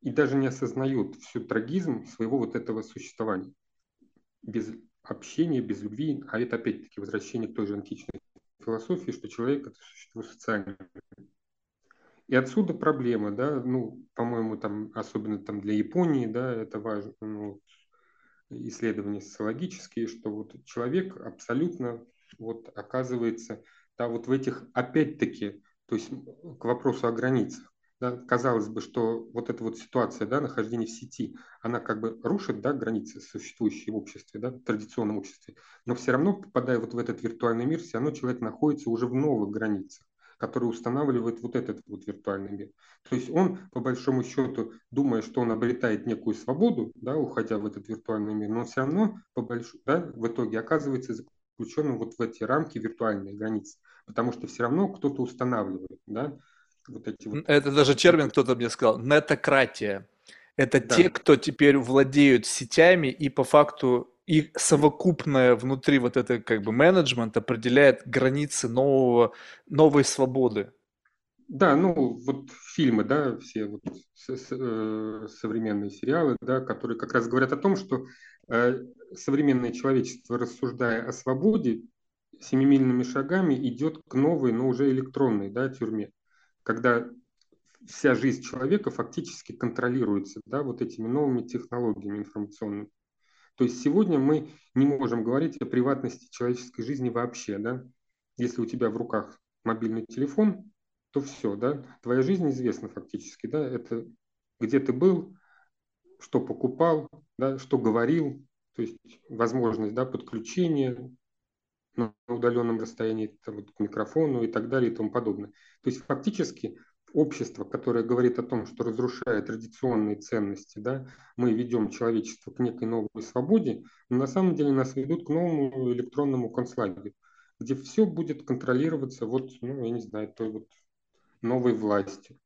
Speaker 2: и даже не осознает всю трагизм своего вот этого существования без общение без любви, а это опять-таки возвращение к той же античной философии, что человек это существо социальное. И отсюда проблема, да, ну, по-моему, там, особенно там для Японии, да, это важно, ну, исследования социологические, что вот человек абсолютно вот оказывается, да, вот в этих, опять-таки, то есть к вопросу о границах, да, казалось бы, что вот эта вот ситуация, да, нахождения в сети, она как бы рушит, да, границы, существующие в обществе, да, в традиционном обществе, но все равно, попадая вот в этот виртуальный мир, все равно человек находится уже в новых границах который устанавливает вот этот вот виртуальный мир. То есть он, по большому счету, думая, что он обретает некую свободу, да, уходя в этот виртуальный мир, но все равно по большому, да, в итоге оказывается заключенным вот в эти рамки виртуальной границы, потому что все равно кто-то устанавливает, да,
Speaker 1: вот эти вот... Это даже термин кто-то мне сказал, нетократия. Это да. те, кто теперь владеют сетями и по факту их совокупное внутри вот это как бы менеджмент определяет границы нового, новой свободы.
Speaker 2: Да, ну вот фильмы, да, все вот э, современные сериалы, да, которые как раз говорят о том, что э, современное человечество, рассуждая о свободе, семимильными шагами идет к новой, но уже электронной, да, тюрьме, когда вся жизнь человека фактически контролируется, да, вот этими новыми технологиями информационными. То есть сегодня мы не можем говорить о приватности человеческой жизни вообще, да. Если у тебя в руках мобильный телефон, то все, да, твоя жизнь известна фактически, да, это где ты был, что покупал, да, что говорил, то есть возможность, да, подключения на удаленном расстоянии там, вот, к микрофону и так далее и тому подобное. То есть фактически общество, которое говорит о том, что разрушая традиционные ценности, да, мы ведем человечество к некой новой свободе, но на самом деле нас ведут к новому электронному концлагерю, где все будет контролироваться вот, ну, я не знаю, той вот новой властью.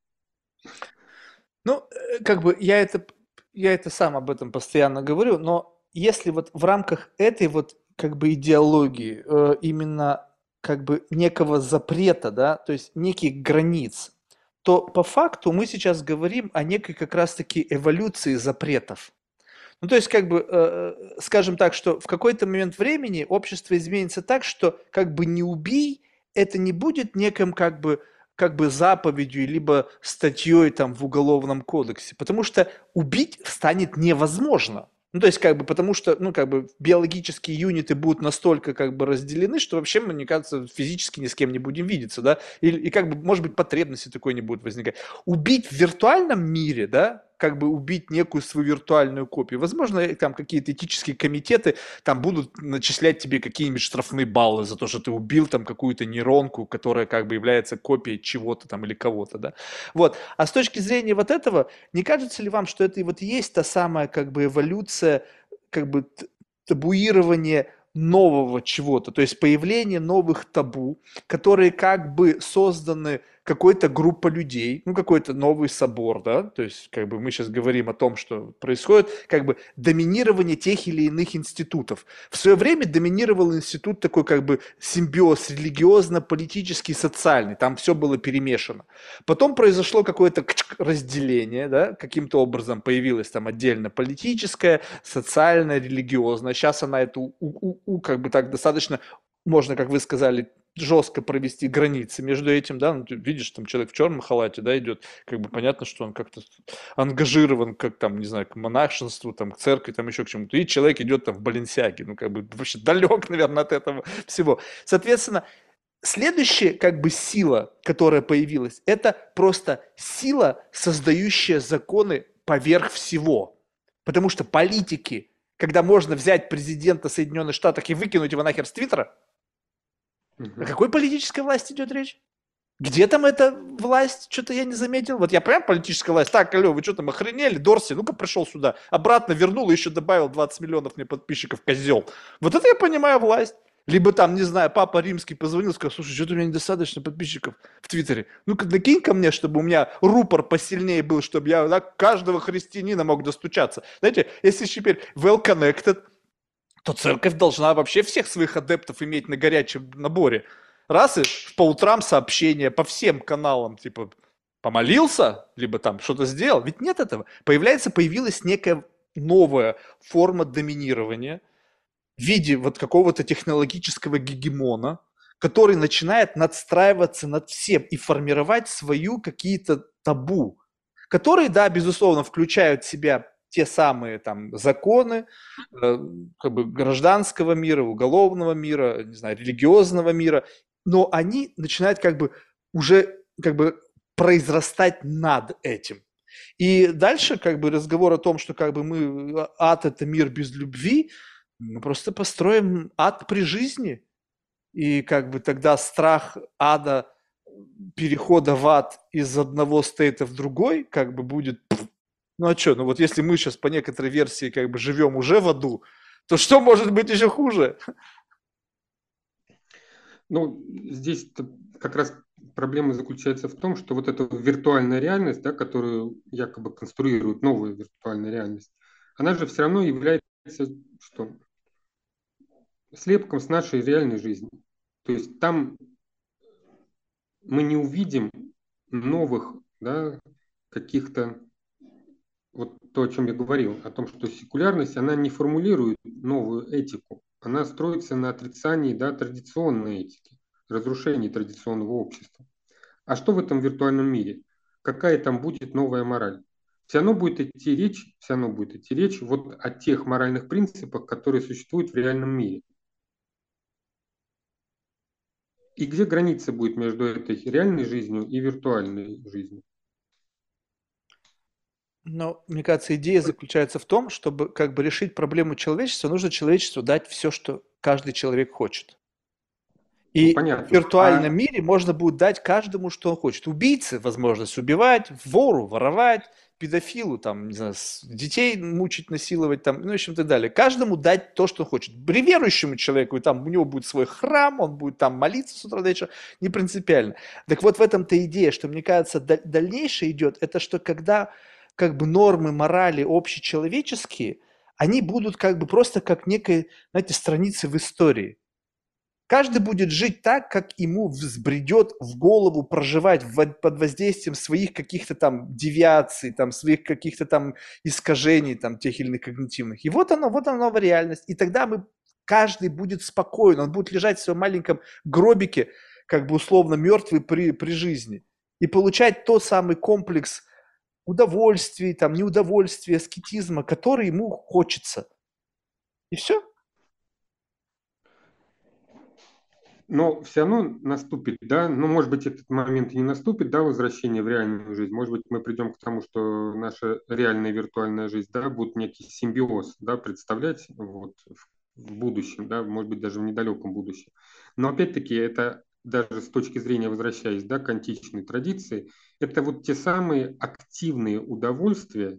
Speaker 1: Ну, э, как бы я это, я это сам об этом постоянно говорю, но если вот в рамках этой вот как бы идеологии э, именно как бы некого запрета, да, то есть неких границ, то по факту мы сейчас говорим о некой как раз-таки эволюции запретов. Ну, то есть, как бы, э, э, скажем так, что в какой-то момент времени общество изменится так, что как бы не убей, это не будет неким как бы, как бы заповедью, либо статьей там в уголовном кодексе, потому что убить станет невозможно. Ну, то есть, как бы, потому что, ну, как бы, биологические юниты будут настолько, как бы, разделены, что вообще, мне кажется, физически ни с кем не будем видеться, да, и, и как бы, может быть, потребности такой не будет возникать. Убить в виртуальном мире, да, как бы убить некую свою виртуальную копию. Возможно, там какие-то этические комитеты там будут начислять тебе какие-нибудь штрафные баллы за то, что ты убил там какую-то нейронку, которая как бы является копией чего-то там или кого-то, да. Вот. А с точки зрения вот этого, не кажется ли вам, что это и вот есть та самая как бы эволюция, как бы табуирование нового чего-то, то есть появление новых табу, которые как бы созданы какой-то группа людей, ну, какой-то новый собор, да, то есть, как бы мы сейчас говорим о том, что происходит, как бы доминирование тех или иных институтов. В свое время доминировал институт такой, как бы, симбиоз религиозно-политический, социальный, там все было перемешано. Потом произошло какое-то разделение, да, каким-то образом появилась там отдельно политическая, социальная, религиозная. Сейчас она это, у, у, у, как бы так достаточно можно, как вы сказали, жестко провести границы между этим, да, ну, ты видишь, там человек в черном халате, да, идет, как бы понятно, что он как-то ангажирован, как там, не знаю, к монашеству, там, к церкви, там еще к чему-то, и человек идет там в Баленсиаге, ну, как бы вообще далек, наверное, от этого всего. Соответственно, следующая, как бы, сила, которая появилась, это просто сила, создающая законы поверх всего. Потому что политики, когда можно взять президента Соединенных Штатов и выкинуть его нахер с Твиттера, Угу. О какой политической власти идет речь? Где там эта власть? Что-то я не заметил. Вот я прям политическая власть. Так, алло, вы что там охренели? Дорси, ну-ка пришел сюда. Обратно вернул и еще добавил 20 миллионов мне подписчиков, козел. Вот это я понимаю власть. Либо там, не знаю, папа римский позвонил, сказал, слушай, что-то у меня недостаточно подписчиков в Твиттере. Ну-ка накинь ко мне, чтобы у меня рупор посильнее был, чтобы я да, каждого христианина мог достучаться. Знаете, если теперь well connected, то церковь должна вообще всех своих адептов иметь на горячем наборе. Раз и по утрам сообщения по всем каналам, типа, помолился, либо там что-то сделал. Ведь нет этого. Появляется, появилась некая новая форма доминирования в виде вот какого-то технологического гегемона, который начинает надстраиваться над всем и формировать свою какие-то табу, которые, да, безусловно, включают в себя те самые там законы э, как бы гражданского мира, уголовного мира, не знаю, религиозного мира, но они начинают как бы уже как бы произрастать над этим. И дальше как бы разговор о том, что как бы мы, ад это мир без любви, мы просто построим ад при жизни. И как бы тогда страх ада, перехода в ад из одного стейта в другой, как бы будет, ну а что, ну вот если мы сейчас по некоторой версии как бы живем уже в аду, то что может быть еще хуже?
Speaker 2: Ну, здесь как раз проблема заключается в том, что вот эта виртуальная реальность, да, которую якобы конструирует новая виртуальная реальность, она же все равно является что? слепком с нашей реальной жизни. То есть там мы не увидим новых да, каких-то, вот то, о чем я говорил, о том, что секулярность, она не формулирует новую этику, она строится на отрицании да, традиционной этики, разрушении традиционного общества. А что в этом виртуальном мире? Какая там будет новая мораль? Все равно будет идти речь, все равно будет идти речь вот о тех моральных принципах, которые существуют в реальном мире. И где граница будет между этой реальной жизнью и виртуальной жизнью?
Speaker 1: Но, мне кажется, идея заключается в том, чтобы как бы решить проблему человечества, нужно человечеству дать все, что каждый человек хочет. И ну, понятно. в виртуальном а... мире можно будет дать каждому, что он хочет. Убийце возможность убивать, вору воровать, педофилу, там, не знаю, детей мучить, насиловать, там, ну, в общем, и так далее. Каждому дать то, что он хочет. Верующему человеку, и там у него будет свой храм, он будет там молиться с утра до вечера, не принципиально. Так вот в этом-то идея, что, мне кажется, дальнейшее идет, это что когда как бы нормы морали общечеловеческие, они будут как бы просто как некая, знаете, страницы в истории. Каждый будет жить так, как ему взбредет в голову проживать под воздействием своих каких-то там девиаций, там, своих каких-то там искажений, там, тех или иных когнитивных. И вот оно, вот оно новая реальность. И тогда мы, каждый будет спокоен, он будет лежать в своем маленьком гробике, как бы условно мертвый при, при жизни. И получать тот самый комплекс удовольствий, там, неудовольствия, аскетизма, который ему хочется. И все.
Speaker 2: но все равно наступит, да, ну, может быть, этот момент и не наступит, да, возвращение в реальную жизнь. Может быть, мы придем к тому, что наша реальная виртуальная жизнь, да, будет некий симбиоз, да, представлять вот в будущем, да, может быть, даже в недалеком будущем. Но опять-таки это даже с точки зрения, возвращаясь, да, к античной традиции, это вот те самые активные удовольствия,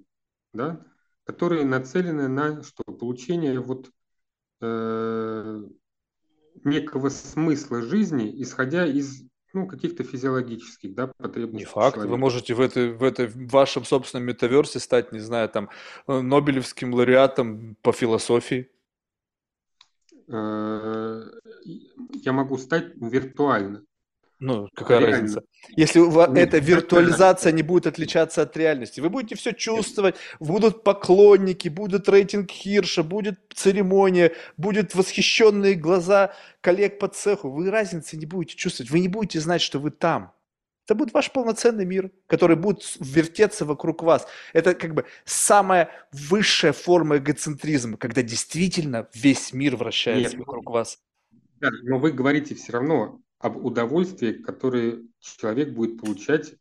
Speaker 2: да, которые нацелены на что? Получение вот э, некого смысла жизни, исходя из ну, каких-то физиологических да, потребностей.
Speaker 1: Не факт. Человека. Вы можете в, этой, в, этой, в вашем собственном метаверсе стать, не знаю, там, э, Нобелевским лауреатом по философии.
Speaker 2: Э, я могу стать виртуально.
Speaker 1: Ну, какая Реально. разница? Если вас эта виртуализация не будет отличаться от реальности, вы будете все чувствовать, будут поклонники, будет рейтинг Хирша, будет церемония, будут восхищенные глаза коллег по цеху. Вы разницы не будете чувствовать, вы не будете знать, что вы там. Это будет ваш полноценный мир, который будет вертеться вокруг вас. Это как бы самая высшая форма эгоцентризма, когда действительно весь мир вращается Нет, вокруг вас.
Speaker 2: Но вы говорите все равно об удовольствии, которое человек будет получать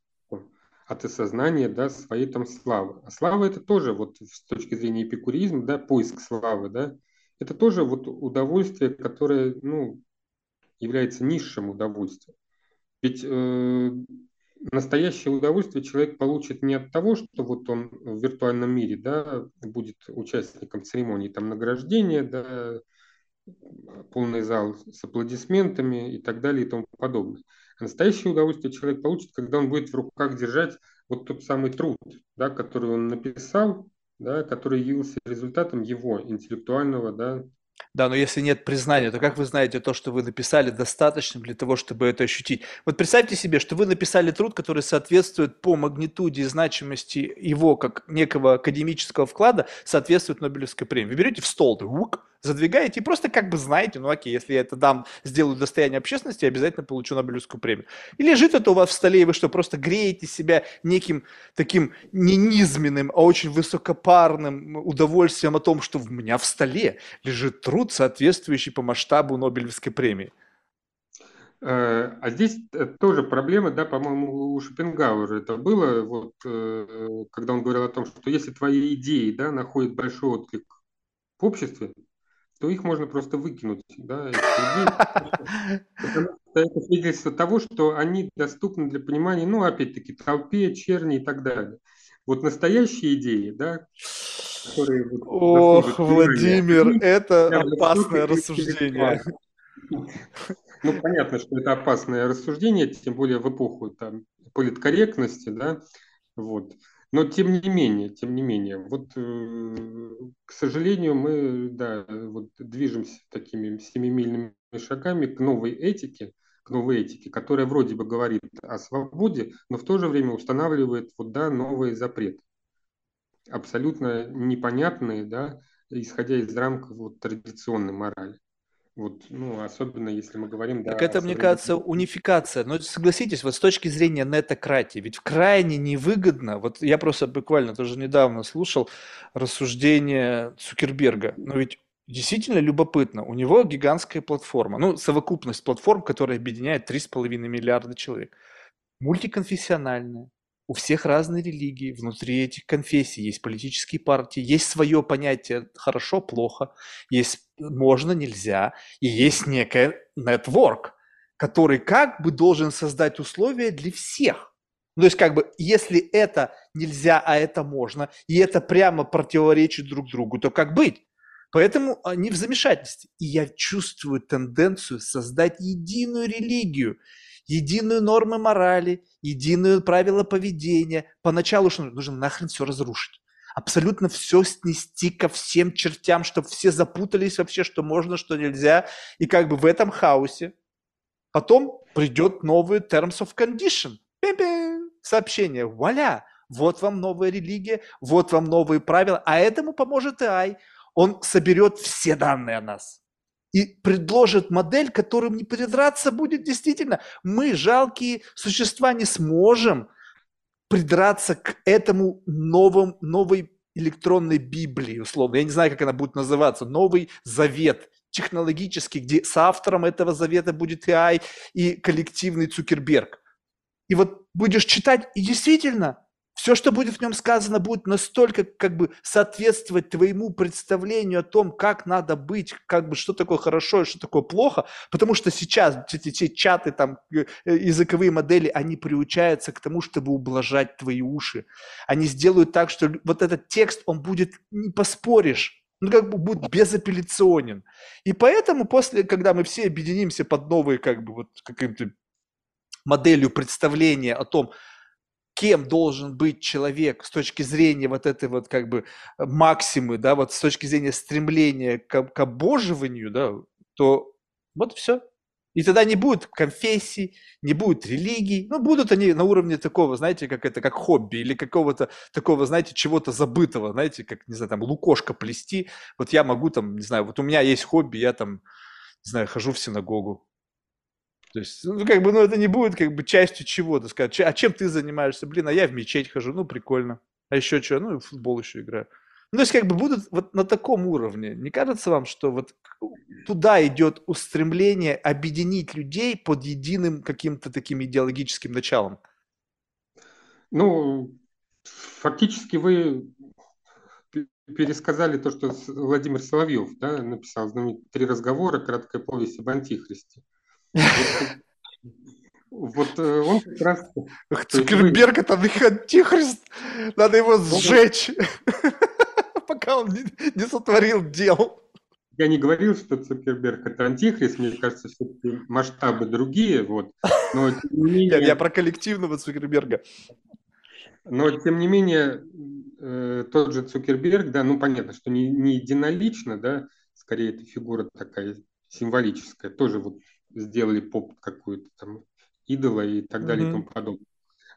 Speaker 2: от осознания да, своей там славы. А слава это тоже, вот с точки зрения эпикуризма, да, поиск славы, да, это тоже вот удовольствие, которое, ну, является низшим удовольствием. Ведь э, настоящее удовольствие человек получит не от того, что вот он в виртуальном мире, да, будет участником церемонии там награждения, да, полный зал с аплодисментами и так далее и тому подобное. А настоящее удовольствие человек получит, когда он будет в руках держать вот тот самый труд, да, который он написал, да, который явился результатом его интеллектуального да,
Speaker 1: да, но если нет признания, то как вы знаете, то, что вы написали, достаточно для того, чтобы это ощутить? Вот представьте себе, что вы написали труд, который соответствует по магнитуде и значимости его, как некого академического вклада, соответствует Нобелевской премии. Вы берете в стол, ук, задвигаете и просто как бы знаете, ну окей, если я это дам, сделаю достояние общественности, я обязательно получу Нобелевскую премию. И лежит это у вас в столе, и вы что, просто греете себя неким таким не низменным, а очень высокопарным удовольствием о том, что у меня в столе лежит труд, соответствующий по масштабу Нобелевской премии.
Speaker 2: Э, а здесь э, тоже проблема, да, по-моему, у Шопенгауэра это было, вот, э, когда он говорил о том, что если твои идеи, да, находят большой отклик в обществе, то их можно просто выкинуть, да, это свидетельство того, что они доступны для понимания, ну, опять-таки, толпе, черни и так далее. Вот настоящие идеи, да,
Speaker 1: которые... Ох, Владимир, это опасное рассуждение.
Speaker 2: Ну, понятно, что это опасное рассуждение, тем более в эпоху там, политкорректности, да, вот. Но тем не менее, тем не менее, вот, э, к сожалению, мы, да, вот движемся такими семимильными шагами к новой этике, к новой этике, которая вроде бы говорит о свободе, но в то же время устанавливает вот, да, новые запреты, абсолютно непонятные, да, исходя из рамков вот, традиционной морали. Вот, ну, особенно если мы говорим...
Speaker 1: Так да, это, мне кажется, унификация. Но согласитесь, вот с точки зрения нетократии, ведь крайне невыгодно, вот я просто буквально тоже недавно слушал рассуждение Цукерберга, но ведь действительно любопытно, у него гигантская платформа, ну, совокупность платформ, которая объединяет 3,5 миллиарда человек, мультиконфессиональная, у всех разные религии, внутри этих конфессий есть политические партии, есть свое понятие хорошо, плохо, есть можно, нельзя, и есть некая нетворк, который как бы должен создать условия для всех. Ну, то есть, как бы, если это нельзя, а это можно, и это прямо противоречит друг другу, то как быть? Поэтому они в замешательстве. И я чувствую тенденцию создать единую религию, единую нормы морали, единую правила поведения. Поначалу что нужно нахрен все разрушить. Абсолютно все снести ко всем чертям, чтобы все запутались вообще, что можно, что нельзя. И как бы в этом хаосе потом придет новый Terms of Condition. Пим-пим, сообщение. Вуаля! Вот вам новая религия, вот вам новые правила. А этому поможет AI. Он соберет все данные о нас и предложит модель, которым не придраться будет действительно. Мы, жалкие существа, не сможем придраться к этому новым, новой электронной Библии, условно. Я не знаю, как она будет называться. Новый завет технологический, где с автором этого завета будет AI и коллективный Цукерберг. И вот будешь читать, и действительно, все, что будет в нем сказано, будет настолько как бы соответствовать твоему представлению о том, как надо быть, как бы что такое хорошо и что такое плохо, потому что сейчас эти, эти чаты, там, э, языковые модели, они приучаются к тому, чтобы ублажать твои уши. Они сделают так, что вот этот текст, он будет, не поспоришь, ну, как бы будет безапелляционен. И поэтому после, когда мы все объединимся под новой, как бы, вот каким-то моделью представления о том, кем должен быть человек с точки зрения вот этой вот как бы максимы, да, вот с точки зрения стремления к, к обоживанию, да, то вот все. И тогда не будет конфессий, не будет религий, ну, будут они на уровне такого, знаете, как это, как хобби или какого-то такого, знаете, чего-то забытого, знаете, как, не знаю, там, лукошко плести. Вот я могу там, не знаю, вот у меня есть хобби, я там, не знаю, хожу в синагогу, то есть, ну, как бы, ну, это не будет, как бы, частью чего-то сказать. А чем ты занимаешься? Блин, а я в мечеть хожу, ну, прикольно. А еще что? Ну, в футбол еще играю. Ну, то есть, как бы, будут вот на таком уровне. Не кажется вам, что вот туда идет устремление объединить людей под единым каким-то таким идеологическим началом?
Speaker 2: Ну, фактически вы пересказали то, что Владимир Соловьев да, написал знаменитый «Три разговора. Краткая повесть об антихристе».
Speaker 1: Вот э, он как раз... Цукерберг это антихрист. Надо его сжечь, пока он не сотворил дел.
Speaker 2: Я не говорил, что Цукерберг это антихрист, мне кажется, все-таки масштабы другие, вот.
Speaker 1: Но, менее... Я про коллективного Цукерберга.
Speaker 2: Но, тем не менее, э, тот же Цукерберг, да, ну, понятно, что не, не единолично, да, скорее это фигура такая символическая, тоже вот сделали поп какую-то там идола и так далее mm-hmm. и тому подобное.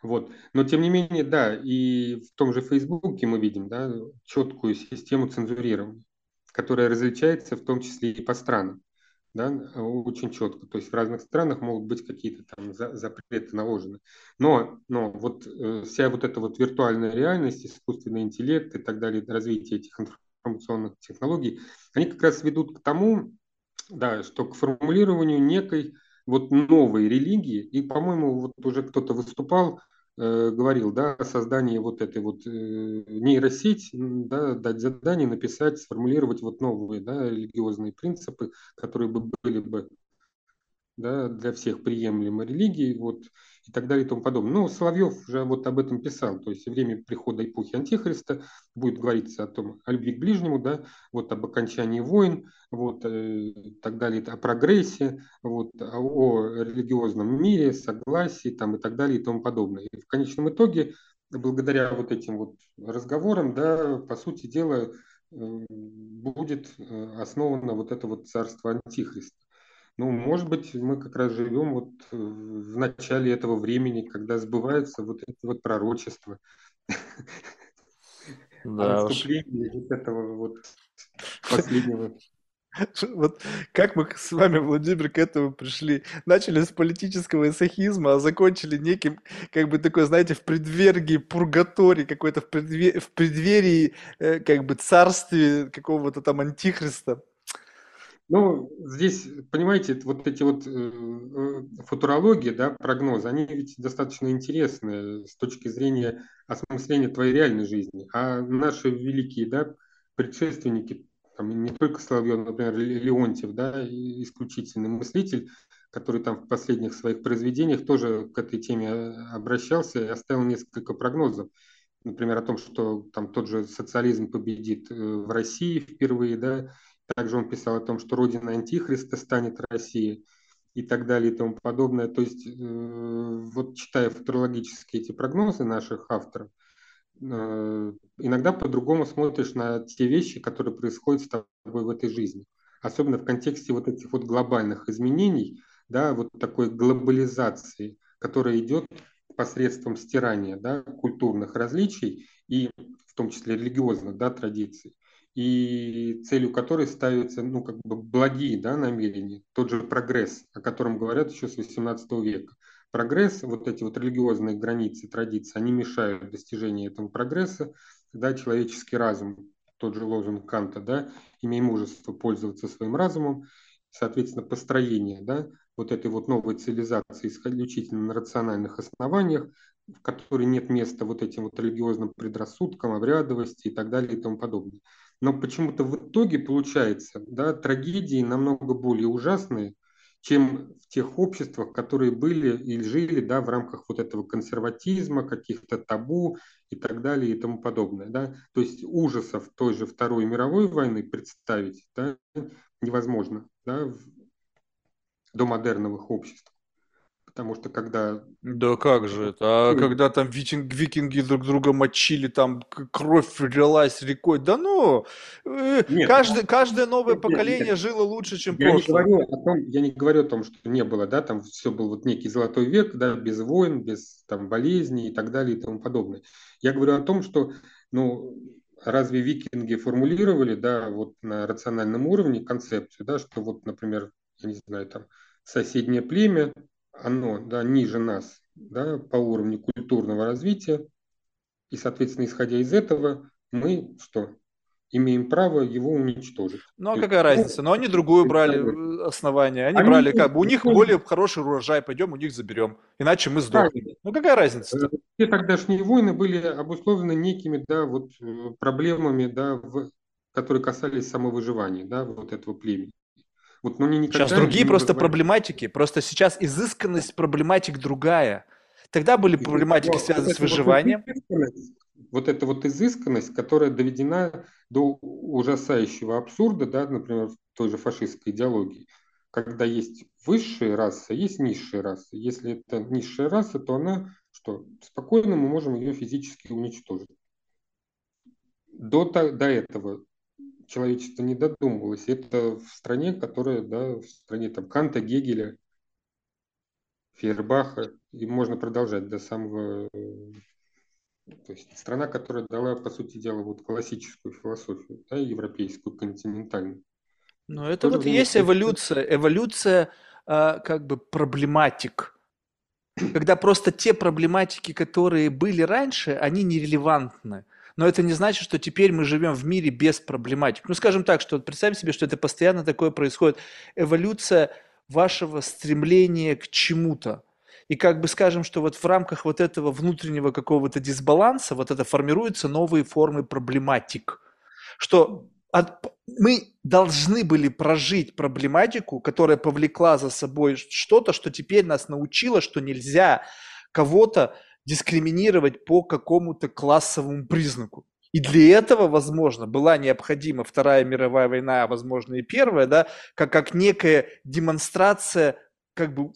Speaker 2: Вот. Но тем не менее, да, и в том же Фейсбуке мы видим да, четкую систему цензурирования. которая различается в том числе и по странам да, очень четко. То есть в разных странах могут быть какие-то там запреты наложены. Но, но вот э, вся вот эта вот виртуальная реальность, искусственный интеллект и так далее, развитие этих информационных технологий, они как раз ведут к тому, да, что к формулированию некой вот новой религии, и, по-моему, вот уже кто-то выступал, э, говорил, да, о создании вот этой вот э, нейросеть, да, дать задание, написать, сформулировать вот новые, да, религиозные принципы, которые бы были бы да, для всех приемлемой религии, вот, и так далее и тому подобное. Но Соловьев уже вот об этом писал, то есть время прихода эпохи Антихриста будет говориться о том, о любви к ближнему, да, вот об окончании войн, вот, э, так далее, о прогрессе, вот, о, о религиозном мире, согласии, там, и так далее и тому подобное. И в конечном итоге, благодаря вот этим вот разговорам, да, по сути дела, э, будет э, основано вот это вот царство Антихриста. Ну, может быть, мы как раз живем вот э, в начале этого времени, когда сбываются вот эти вот пророчества. Да наступлении вот этого вот последнего
Speaker 1: вот как мы с вами, Владимир, к этому пришли? Начали с политического эсохизма, а закончили неким, как бы такой, знаете, в преддверии пургатории, какой-то в, преддверии, в преддверии э, как бы царствия какого-то там антихриста.
Speaker 2: Ну, здесь, понимаете, вот эти вот э, э, футурологии, да, прогнозы, они ведь достаточно интересны с точки зрения осмысления твоей реальной жизни. А наши великие, да, предшественники, там, не только Соловьев, например, Леонтьев, да, исключительный мыслитель, который там в последних своих произведениях тоже к этой теме э, обращался и оставил несколько прогнозов. Например, о том, что там тот же социализм победит в России впервые, да, также он писал о том, что родина Антихриста станет Россия и так далее и тому подобное. То есть, э, вот читая футурологические эти прогнозы наших авторов, э, иногда по-другому смотришь на те вещи, которые происходят с тобой в этой жизни. Особенно в контексте вот этих вот глобальных изменений, да, вот такой глобализации, которая идет посредством стирания да, культурных различий и в том числе религиозных да, традиций и целью которой ставятся ну, как бы благие да, намерения, тот же прогресс, о котором говорят еще с XVIII века. Прогресс, вот эти вот религиозные границы, традиции, они мешают достижению этого прогресса, да, человеческий разум, тот же лозунг Канта, да, имей мужество пользоваться своим разумом, соответственно, построение, да, вот этой вот новой цивилизации исключительно на рациональных основаниях, в которой нет места вот этим вот религиозным предрассудкам, обрядовости и так далее и тому подобное. Но почему-то в итоге получается, да, трагедии намного более ужасные, чем в тех обществах, которые были или жили да, в рамках вот этого консерватизма, каких-то табу и так далее и тому подобное. Да. То есть ужасов той же Второй мировой войны представить да, невозможно да, в домодерновых обществах. Потому что когда...
Speaker 1: Да как же это? А когда там викинг, викинги друг друга мочили, там кровь лилась рекой. Да ну, э, нет, каждый, каждое новое нет, поколение нет, жило лучше, чем
Speaker 2: я прошлое. Не говорю о том, я не говорю о том, что не было, да, там все был вот некий золотой век, да, без войн, без там болезней и так далее и тому подобное. Я говорю о том, что, ну, разве викинги формулировали, да, вот на рациональном уровне концепцию, да, что вот, например, я не знаю, там соседнее племя, оно да, ниже нас да, по уровню культурного развития, и, соответственно, исходя из этого, мы что? Имеем право его уничтожить.
Speaker 1: Ну а какая есть, разница? Ну они другую брали э, основание. Они, они брали как бы у них более хороший урожай, пойдем у них заберем. Иначе мы сдохнем. Ну какая разница? -то?
Speaker 2: Все тогдашние войны были обусловлены некими да, вот, э, проблемами, да, в, которые касались самовыживания да, вот этого племени.
Speaker 1: Вот, ну, не сейчас другие просто проблематики. Просто сейчас изысканность проблематик другая. Тогда были проблематики, связанные с выживанием.
Speaker 2: Вот эта вот изысканность, которая доведена до ужасающего абсурда, да, например, в той же фашистской идеологии, когда есть высшая раса, есть низшая раса. Если это низшая раса, то она что? Спокойно мы можем ее физически уничтожить. До, до этого человечество не додумывалось. Это в стране, которая, да, в стране там Канта, Гегеля, Фейербаха, и можно продолжать до самого То есть страна, которая дала, по сути дела, вот классическую философию, да, европейскую, континентальную.
Speaker 1: Но это вот время, есть эволюция, эволюция э, как бы проблематик. Когда просто те проблематики, которые были раньше, они нерелевантны. Но это не значит, что теперь мы живем в мире без проблематик. Ну, скажем так, что представим себе, что это постоянно такое происходит. Эволюция вашего стремления к чему-то. И как бы скажем, что вот в рамках вот этого внутреннего какого-то дисбаланса вот это формируются новые формы проблематик. Что от, мы должны были прожить проблематику, которая повлекла за собой что-то, что теперь нас научило, что нельзя кого-то дискриминировать по какому-то классовому признаку. И для этого, возможно, была необходима Вторая мировая война, а возможно и Первая, да, как, как некая демонстрация как бы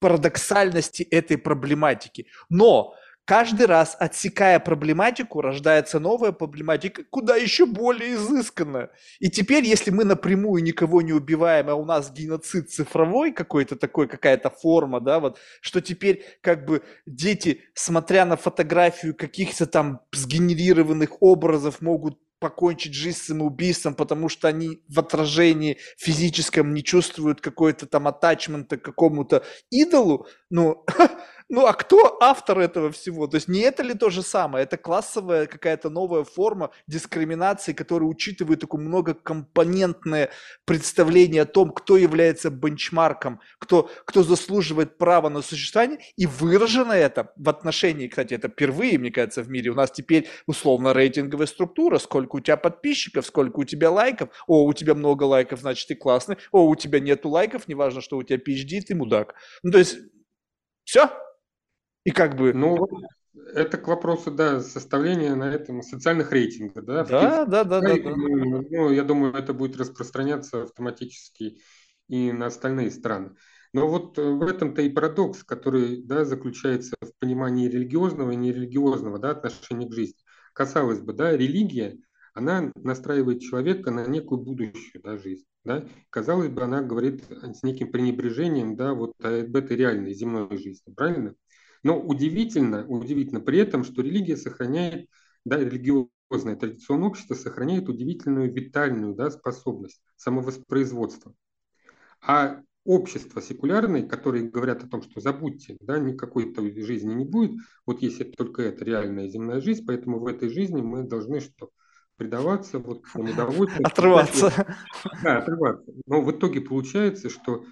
Speaker 1: парадоксальности этой проблематики. Но каждый раз, отсекая проблематику, рождается новая проблематика, куда еще более изысканная. И теперь, если мы напрямую никого не убиваем, а у нас геноцид цифровой какой-то такой, какая-то форма, да, вот, что теперь как бы дети, смотря на фотографию каких-то там сгенерированных образов, могут покончить жизнь самоубийством, потому что они в отражении физическом не чувствуют какой-то там атачмента к какому-то идолу, ну, Ну а кто автор этого всего? То есть не это ли то же самое? Это классовая какая-то новая форма дискриминации, которая учитывает такое многокомпонентное представление о том, кто является бенчмарком, кто, кто заслуживает права на существование. И выражено это в отношении, кстати, это впервые, мне кажется, в мире. У нас теперь условно рейтинговая структура, сколько у тебя подписчиков, сколько у тебя лайков. О, у тебя много лайков, значит, ты классный. О, у тебя нету лайков, неважно, что у тебя PhD, ты мудак. Ну, то есть, все, и как бы...
Speaker 2: Ну, это к вопросу, да, составления на этом социальных рейтингов, да?
Speaker 1: Да, да, да, да, да.
Speaker 2: Ну, я думаю, это будет распространяться автоматически и на остальные страны. Но вот в этом-то и парадокс, который да, заключается в понимании религиозного и нерелигиозного да, отношения к жизни. Казалось бы, да, религия, она настраивает человека на некую будущую да, жизнь. Да? Казалось бы, она говорит с неким пренебрежением да, вот об этой реальной земной жизни, правильно? Но удивительно, удивительно при этом, что религия сохраняет, да, религиозное традиционное общество сохраняет удивительную витальную да, способность самовоспроизводства. А общество секулярное, которые говорят о том, что забудьте, да, никакой-то жизни не будет, вот если только это реальная земная жизнь, поэтому в этой жизни мы должны что? предаваться вот удовольствию.
Speaker 1: Отрываться.
Speaker 2: Да, отрываться. Но в итоге получается, что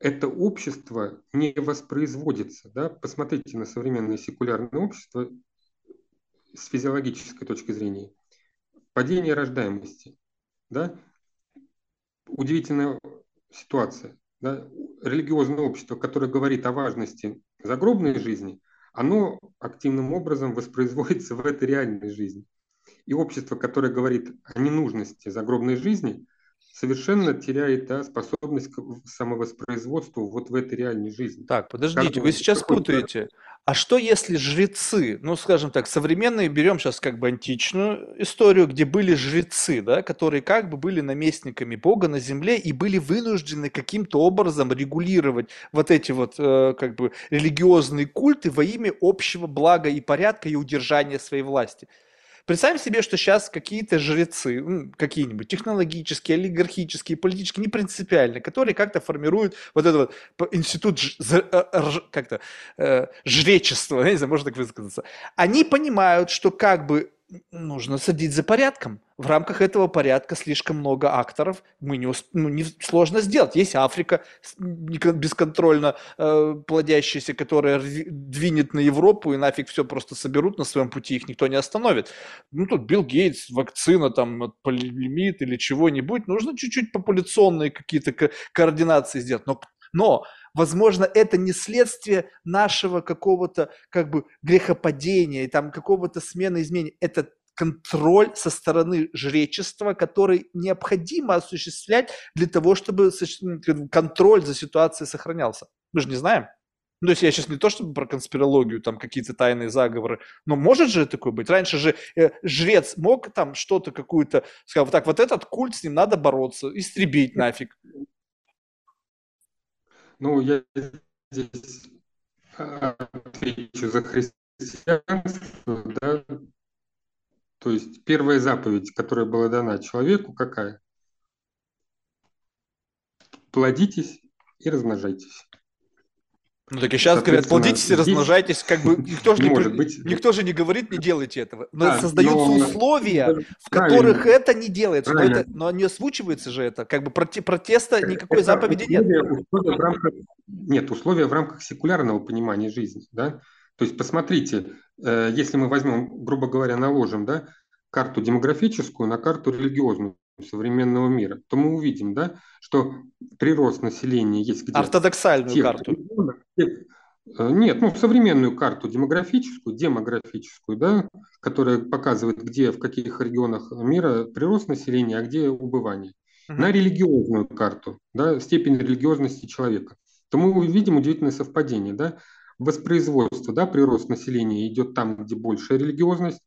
Speaker 2: это общество не воспроизводится. Да? Посмотрите на современное секулярное общество с физиологической точки зрения. Падение рождаемости. Да? Удивительная ситуация. Да? Религиозное общество, которое говорит о важности загробной жизни, оно активным образом воспроизводится в этой реальной жизни. И общество, которое говорит о ненужности загробной жизни – совершенно теряет да, способность к самовоспроизводству вот в этой реальной жизни.
Speaker 1: Так, подождите, как, вы сейчас путаете. А что если жрецы, ну, скажем так, современные, берем сейчас как бы античную историю, где были жрецы, да, которые как бы были наместниками Бога на земле и были вынуждены каким-то образом регулировать вот эти вот э, как бы религиозные культы во имя общего блага и порядка и удержания своей власти. Представим себе, что сейчас какие-то жрецы, какие-нибудь технологические, олигархические, политические, не принципиально, которые как-то формируют вот этот вот институт э, как-то э, жречества, не знаю, можно так высказаться, они понимают, что как бы нужно садить за порядком. В рамках этого порядка слишком много акторов, мы не, ну, не сложно сделать. Есть Африка бесконтрольно э, плодящаяся, которая двинет на Европу и нафиг все просто соберут на своем пути, их никто не остановит. Ну тут Билл Гейтс, вакцина там от полимит или чего-нибудь, нужно чуть-чуть популяционные какие-то ко- координации сделать. Но, но Возможно, это не следствие нашего какого-то как бы грехопадения, там какого-то смены изменений. Это контроль со стороны жречества, который необходимо осуществлять для того, чтобы контроль за ситуацией сохранялся. Мы же не знаем. Ну, то есть я сейчас не то чтобы про конспирологию, там какие-то тайные заговоры, но может же такое быть? Раньше же э, жрец мог там что-то какую-то, сказал, так, вот этот культ, с ним надо бороться, истребить нафиг.
Speaker 2: Ну, я здесь а, отвечу за христианство, да, то есть первая заповедь, которая была дана человеку, какая? Плодитесь и размножайтесь.
Speaker 1: Ну так и сейчас говорят, плодитесь и размножайтесь, как бы никто же не, может быть. никто же не говорит, не делайте этого. Но да, создаются но... условия, в которых Правильно. это не делается. Но, это, но не озвучивается же это. Как бы протеста никакой это заповеди условия,
Speaker 2: нет. Условия в рамках, нет, условия в рамках секулярного понимания жизни. Да? То есть посмотрите, э, если мы возьмем, грубо говоря, наложим да, карту демографическую на карту религиозную современного мира, то мы увидим, да, что прирост населения есть где
Speaker 1: Ортодоксальную тех, карту.
Speaker 2: Тех, э, нет, ну, современную карту демографическую, демографическую, да, которая показывает, где, в каких регионах мира прирост населения, а где убывание. Угу. На религиозную карту, да, степень религиозности человека. То мы увидим удивительное совпадение, да, воспроизводство, да, прирост населения идет там, где большая религиозность,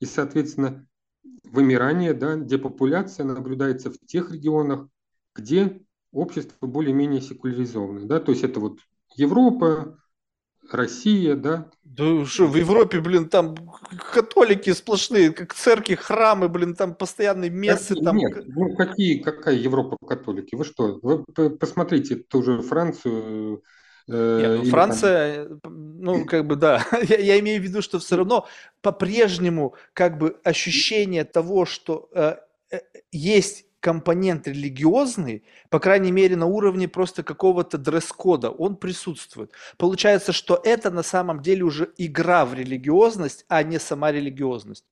Speaker 2: и, соответственно, вымирание, да, депопуляция наблюдается в тех регионах, где общество более-менее секуляризованное. Да? То есть это вот Европа, Россия, да.
Speaker 1: Да что, в Европе, блин, там католики сплошные, как церкви, храмы, блин, там постоянные мессы. Там...
Speaker 2: Нет, ну какие, какая Европа католики? Вы что, вы посмотрите ту же Францию,
Speaker 1: нет, ну, Франция, там... ну, как бы, да, я, я имею в виду, что все равно по-прежнему, как бы, ощущение того, что э, э, есть компонент религиозный, по крайней мере, на уровне просто какого-то дресс-кода, он присутствует. Получается, что это на самом деле уже игра в религиозность, а не сама религиозность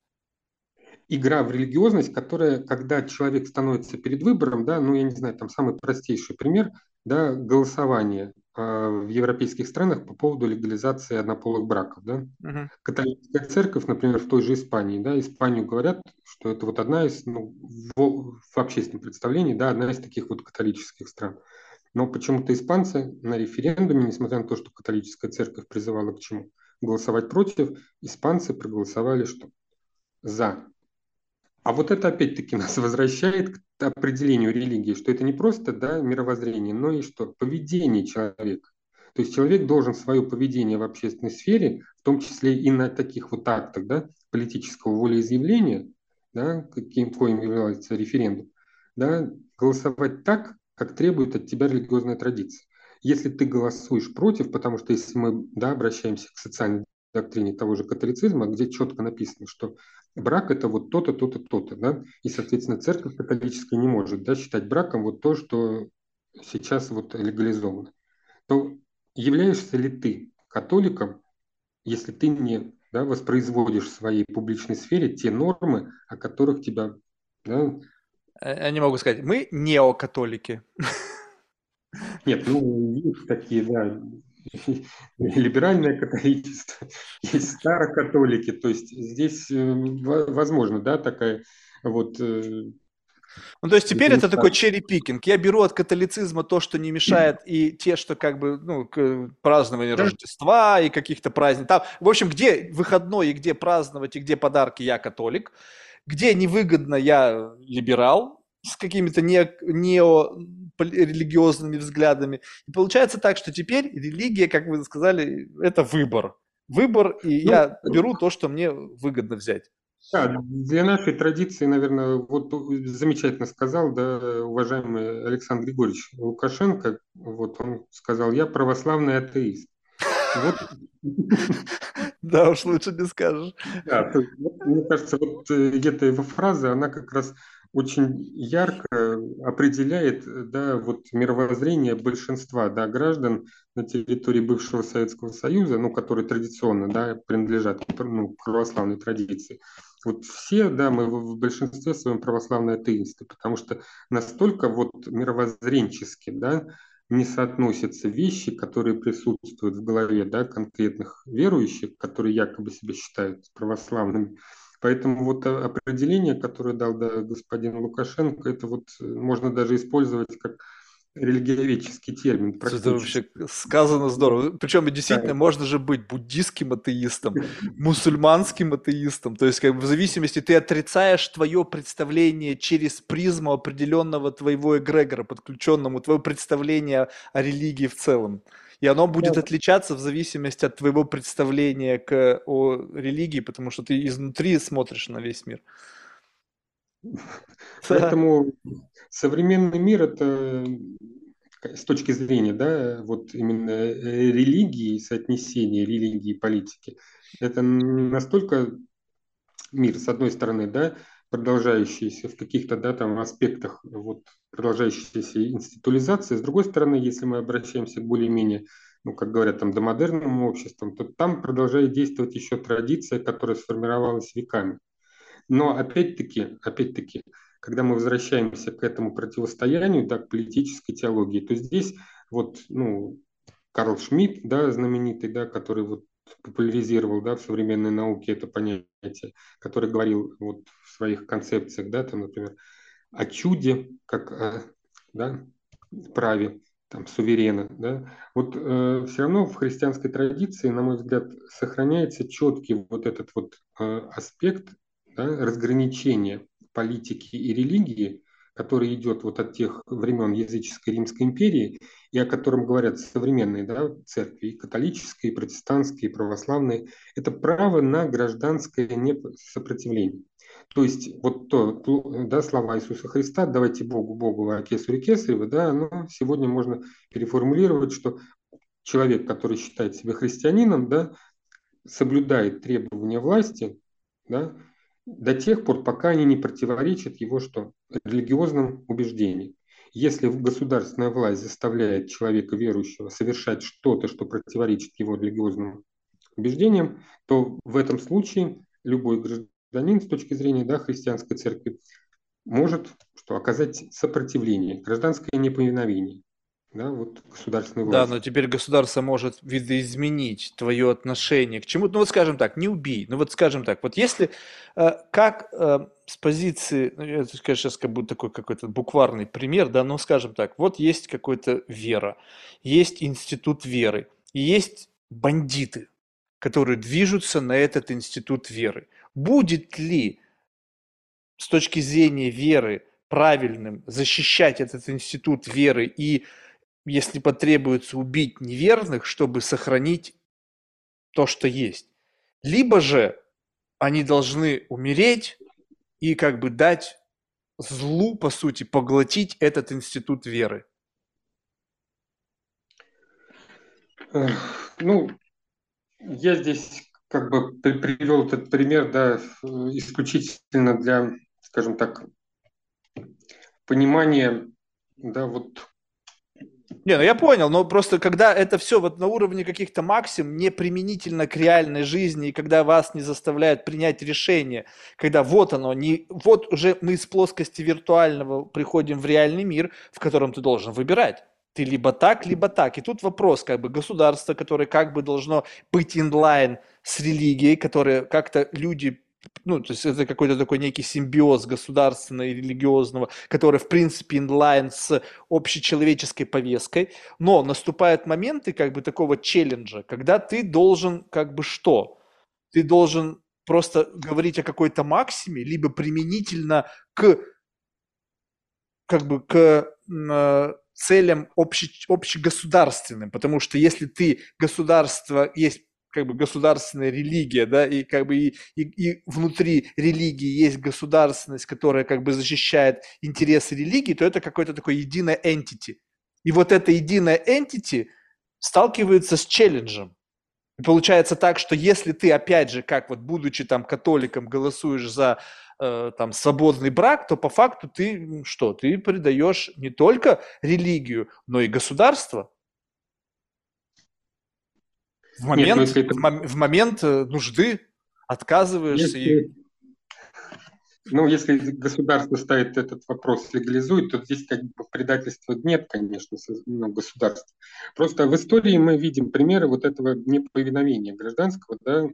Speaker 2: игра в религиозность, которая, когда человек становится перед выбором, да, ну, я не знаю, там самый простейший пример, да, голосование. А, в европейских странах по поводу легализации однополых браков. Да? Uh-huh. Католическая церковь, например, в той же Испании, да, Испанию говорят, что это вот одна из, ну, в, в общественном представлении, да, одна из таких вот католических стран. Но почему-то испанцы на референдуме, несмотря на то, что католическая церковь призывала к чему? Голосовать против, испанцы проголосовали что? За. А вот это опять-таки нас возвращает к определению религии, что это не просто да, мировоззрение, но и что? Поведение человека. То есть человек должен свое поведение в общественной сфере, в том числе и на таких вот актах да, политического волеизъявления, да, каким коим является референдум, да, голосовать так, как требует от тебя религиозная традиция. Если ты голосуешь против, потому что если мы да, обращаемся к социальной доктрине того же католицизма, где четко написано, что брак это вот то-то, то-то, то-то, да, и, соответственно, церковь католическая не может, да, считать браком вот то, что сейчас вот легализовано, то являешься ли ты католиком, если ты не да, воспроизводишь в своей публичной сфере те нормы, о которых тебя... Да,
Speaker 1: Они могут сказать, мы неокатолики.
Speaker 2: Нет, ну, есть такие, да, либеральное католичество, есть старокатолики, то есть здесь э, возможно, да, такая вот
Speaker 1: э, ну, то есть теперь это, это такой черри-пикинг. Я беру от католицизма то, что не мешает, и те, что как бы, ну, к празднованию да. Рождества и каких-то праздников. Там, в общем, где выходной и где праздновать, и где подарки, я католик. Где невыгодно, я либерал с какими-то не, нео религиозными взглядами. И получается так, что теперь религия, как вы сказали, это выбор. Выбор, и ну, я беру то, что мне выгодно взять.
Speaker 2: Да, для нашей традиции, наверное, вот замечательно сказал, да, уважаемый Александр Григорьевич Лукашенко, вот он сказал, я православный атеист.
Speaker 1: Да уж лучше не скажешь. Да,
Speaker 2: мне кажется, вот э, эта его фраза, она как раз очень ярко определяет да, вот мировоззрение большинства да, граждан на территории бывшего Советского Союза, ну, которые традиционно да, принадлежат ну, православной традиции. Вот все, да, мы в большинстве своем православные атеисты, потому что настолько вот мировоззренчески, да, не соотносятся вещи, которые присутствуют в голове да, конкретных верующих, которые якобы себя считают православными, Поэтому вот определение, которое дал да, господин Лукашенко, это вот э, можно даже использовать как религиоведческий термин.
Speaker 1: Это вообще сказано здорово. Причем действительно да. можно же быть буддийским атеистом, мусульманским атеистом. То есть как бы в зависимости ты отрицаешь твое представление через призму определенного твоего эгрегора, подключенному, твое представление о религии в целом. И оно будет отличаться в зависимости от твоего представления к, о религии, потому что ты изнутри смотришь на весь мир.
Speaker 2: Поэтому современный мир это с точки зрения, да, вот именно э, религии, соотнесения религии и политики, это настолько мир, с одной стороны, да, продолжающийся в каких-то, да, там аспектах, вот, продолжающейся институализации, с другой стороны, если мы обращаемся к более-менее ну, как говорят, там, домодерным обществом, то там продолжает действовать еще традиция, которая сформировалась веками. Но опять-таки, опять-таки, когда мы возвращаемся к этому противостоянию, да, к политической теологии, то здесь вот, ну, Карл Шмидт, да, знаменитый, да, который вот популяризировал, да, в современной науке это понятие, который говорил вот в своих концепциях, да, там, например, о чуде, как о, да, праве, там, суверена, да, вот э, все равно в христианской традиции, на мой взгляд, сохраняется четкий вот этот вот э, аспект да, разграничения политики и религии, который идет вот от тех времен языческой Римской империи, и о котором говорят современные да, церкви, и католические, и протестантские, и православные, это право на гражданское сопротивление. То есть вот то, да, слова Иисуса Христа, давайте Богу, Богу, а кесарю кесарева, да, оно сегодня можно переформулировать, что человек, который считает себя христианином, да, соблюдает требования власти, да, до тех пор, пока они не противоречат его что? религиозным убеждениям. Если государственная власть заставляет человека верующего совершать что-то, что противоречит его религиозным убеждениям, то в этом случае любой гражданин с точки зрения да, христианской церкви может что, оказать сопротивление, гражданское неповиновение да, вот государственной власти.
Speaker 1: Да, но теперь государство может видоизменить твое отношение к чему-то. Ну вот скажем так, не убей. Ну вот скажем так, вот если э, как э, с позиции, ну, это, конечно, сейчас как будто такой какой-то букварный пример, да, но скажем так, вот есть какой-то вера, есть институт веры, есть бандиты, которые движутся на этот институт веры. Будет ли с точки зрения веры правильным защищать этот институт веры и если потребуется убить неверных, чтобы сохранить то, что есть. Либо же они должны умереть и как бы дать злу, по сути, поглотить этот институт веры.
Speaker 2: Ну, я здесь как бы привел этот пример, да, исключительно для, скажем так, понимания, да, вот
Speaker 1: не, ну я понял, но просто когда это все вот на уровне каких-то максим, не применительно к реальной жизни, и когда вас не заставляют принять решение, когда вот оно, не, вот уже мы из плоскости виртуального приходим в реальный мир, в котором ты должен выбирать. Ты либо так, либо так. И тут вопрос, как бы государство, которое как бы должно быть инлайн с религией, которое как-то люди ну, то есть это какой-то такой некий симбиоз государственного и религиозного, который, в принципе, инлайн с общечеловеческой повесткой, но наступают моменты как бы такого челленджа, когда ты должен как бы что? Ты должен просто говорить о какой-то максиме, либо применительно к как бы к э, целям обще, общегосударственным, потому что если ты государство есть как бы государственная религия, да, и как бы и, и, и внутри религии есть государственность, которая как бы защищает интересы религии, то это какое-то такое единое entity. И вот это единое entity сталкивается с челленджем. И получается так, что если ты, опять же, как вот будучи там католиком, голосуешь за э, там свободный брак, то по факту ты что? Ты предаешь не только религию, но и государство. В момент, Нет, ну, это... в, в момент э, нужды отказываешься если, и...
Speaker 2: Ну, если государство ставит этот вопрос, легализует, то здесь как бы предательства нет, конечно, ну, государства. Просто в истории мы видим примеры вот этого неповиновения гражданского да,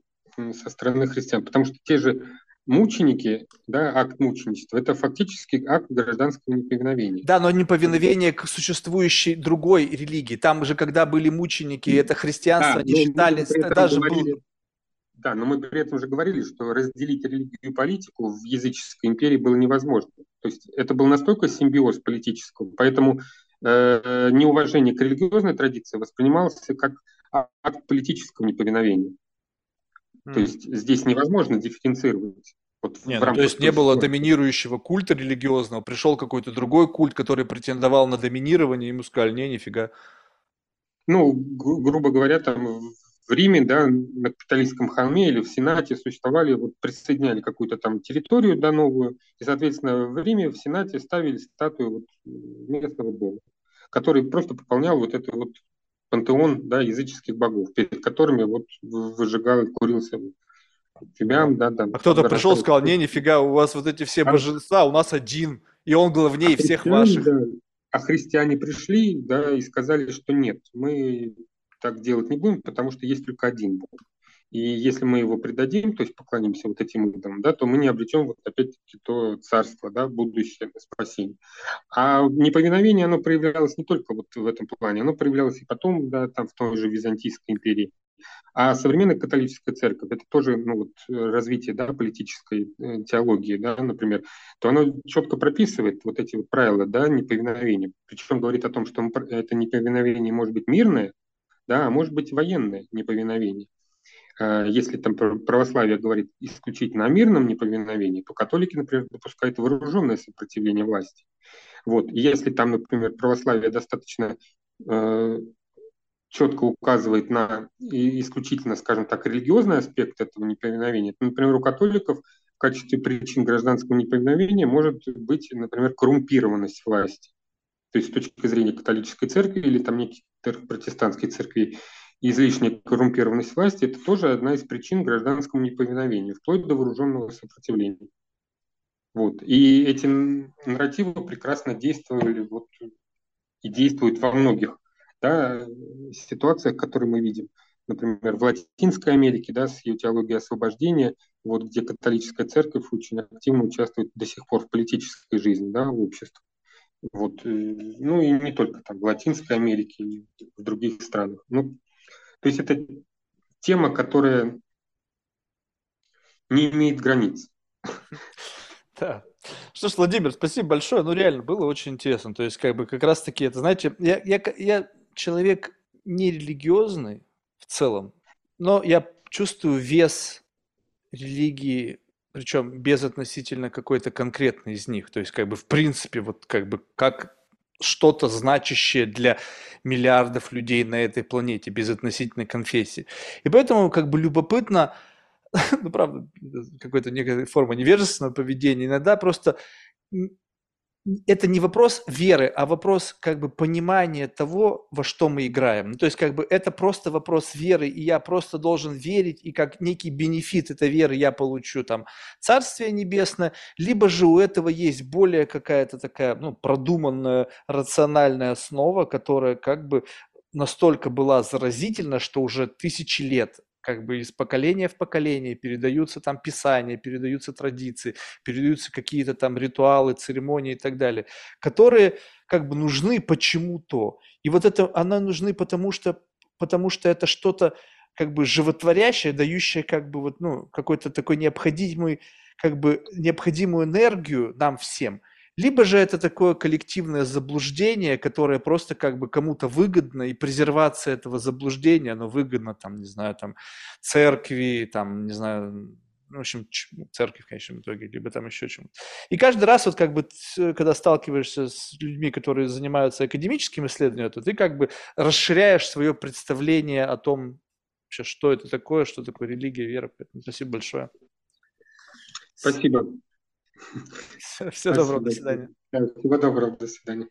Speaker 2: со стороны христиан, потому что те же мученики, да, акт мученичества, это фактически акт гражданского неповиновения.
Speaker 1: Да, но неповиновение к существующей другой религии. Там же, когда были мученики, это христианство, да, они считались, даже
Speaker 2: говорили, был... Да, но мы при этом уже говорили, что разделить религию и политику в языческой империи было невозможно. То есть это был настолько симбиоз политического, поэтому э, неуважение к религиозной традиции воспринимался как акт политического неповиновения. Mm. То есть здесь невозможно дифференцировать.
Speaker 1: Вот не, ну, то есть не было доминирующего культа религиозного, пришел какой-то другой культ, который претендовал на доминирование, ему сказали, не, нифига.
Speaker 2: Ну, гру- грубо говоря, там в Риме, да, на капиталистском холме или в Сенате существовали, вот присоединяли какую-то там территорию, да, новую, и, соответственно, в Риме, в Сенате ставили статую вот местного бога, который просто пополнял вот это вот пантеон, да, языческих богов, перед которыми вот выжигал и курился
Speaker 1: фимиам, да, да. А кто-то пришел и сказал, не, нифига, у вас вот эти все а... божества, у нас один, и он главнее а всех ваших. Да.
Speaker 2: А христиане пришли, да, и сказали, что нет, мы так делать не будем, потому что есть только один Бог. И если мы его предадим, то есть поклонимся вот этим идолам, да, то мы не обретем вот опять-таки то царство, да, будущее спасение. А неповиновение, оно проявлялось не только вот в этом плане, оно проявлялось и потом, да, там в той же Византийской империи. А современная католическая церковь, это тоже ну, вот, развитие да, политической э, теологии, да, например, то оно четко прописывает вот эти вот правила да, неповиновения. Причем говорит о том, что это неповиновение может быть мирное, да, а может быть военное неповиновение. А если там православие говорит исключительно о мирном неповиновении, то католики, например, допускают вооруженное сопротивление власти. Вот. И если там, например, православие достаточно э, четко указывает на исключительно, скажем так, религиозный аспект этого неповиновения, то, например, у католиков в качестве причин гражданского неповиновения может быть, например, коррумпированность власти. То есть с точки зрения католической церкви или там неких протестантской церкви излишняя коррумпированность власти – это тоже одна из причин гражданскому неповиновению, вплоть до вооруженного сопротивления. Вот. И эти нарративы прекрасно действовали вот, и действуют во многих да, ситуациях, которые мы видим. Например, в Латинской Америке да, с ее теологией освобождения, вот, где католическая церковь очень активно участвует до сих пор в политической жизни да, в обществе. Вот, э, ну и не только там, в Латинской Америке, в других странах. Ну, то есть это тема, которая не имеет границ.
Speaker 1: Да. Что ж, Владимир, спасибо большое. Ну, реально, было очень интересно. То есть, как бы, как раз-таки это, знаете, я, я, я человек нерелигиозный в целом, но я чувствую вес религии причем без относительно какой-то конкретной из них. То есть, как бы, в принципе, вот как бы, как что-то значащее для миллиардов людей на этой планете, без относительной конфессии. И поэтому, как бы, любопытно, ну, правда, какой-то некая форма невежественного поведения, иногда просто это не вопрос веры, а вопрос как бы понимания того, во что мы играем. Ну, то есть как бы это просто вопрос веры, и я просто должен верить, и как некий бенефит этой веры я получу там Царствие Небесное, либо же у этого есть более какая-то такая ну, продуманная, рациональная основа, которая как бы настолько была заразительна, что уже тысячи лет как бы из поколения в поколение передаются там писания, передаются традиции, передаются какие-то там ритуалы, церемонии и так далее, которые как бы нужны почему-то. И вот это, она нужны потому что, потому что это что-то как бы животворящее, дающее как бы вот, ну, какой-то такой необходимый, как бы необходимую энергию нам всем – либо же это такое коллективное заблуждение, которое просто как бы кому-то выгодно, и презервация этого заблуждения, оно выгодно, там, не знаю, там, церкви, там, не знаю, ну, в общем, ну, церкви в конечном итоге, либо там еще чему-то. И каждый раз, вот как бы, когда сталкиваешься с людьми, которые занимаются академическим исследованием, то ты как бы расширяешь свое представление о том, вообще, что это такое, что такое религия, вера. Спасибо большое.
Speaker 2: Спасибо.
Speaker 1: Всего доброго, до свидания.
Speaker 2: Всего доброго, до свидания.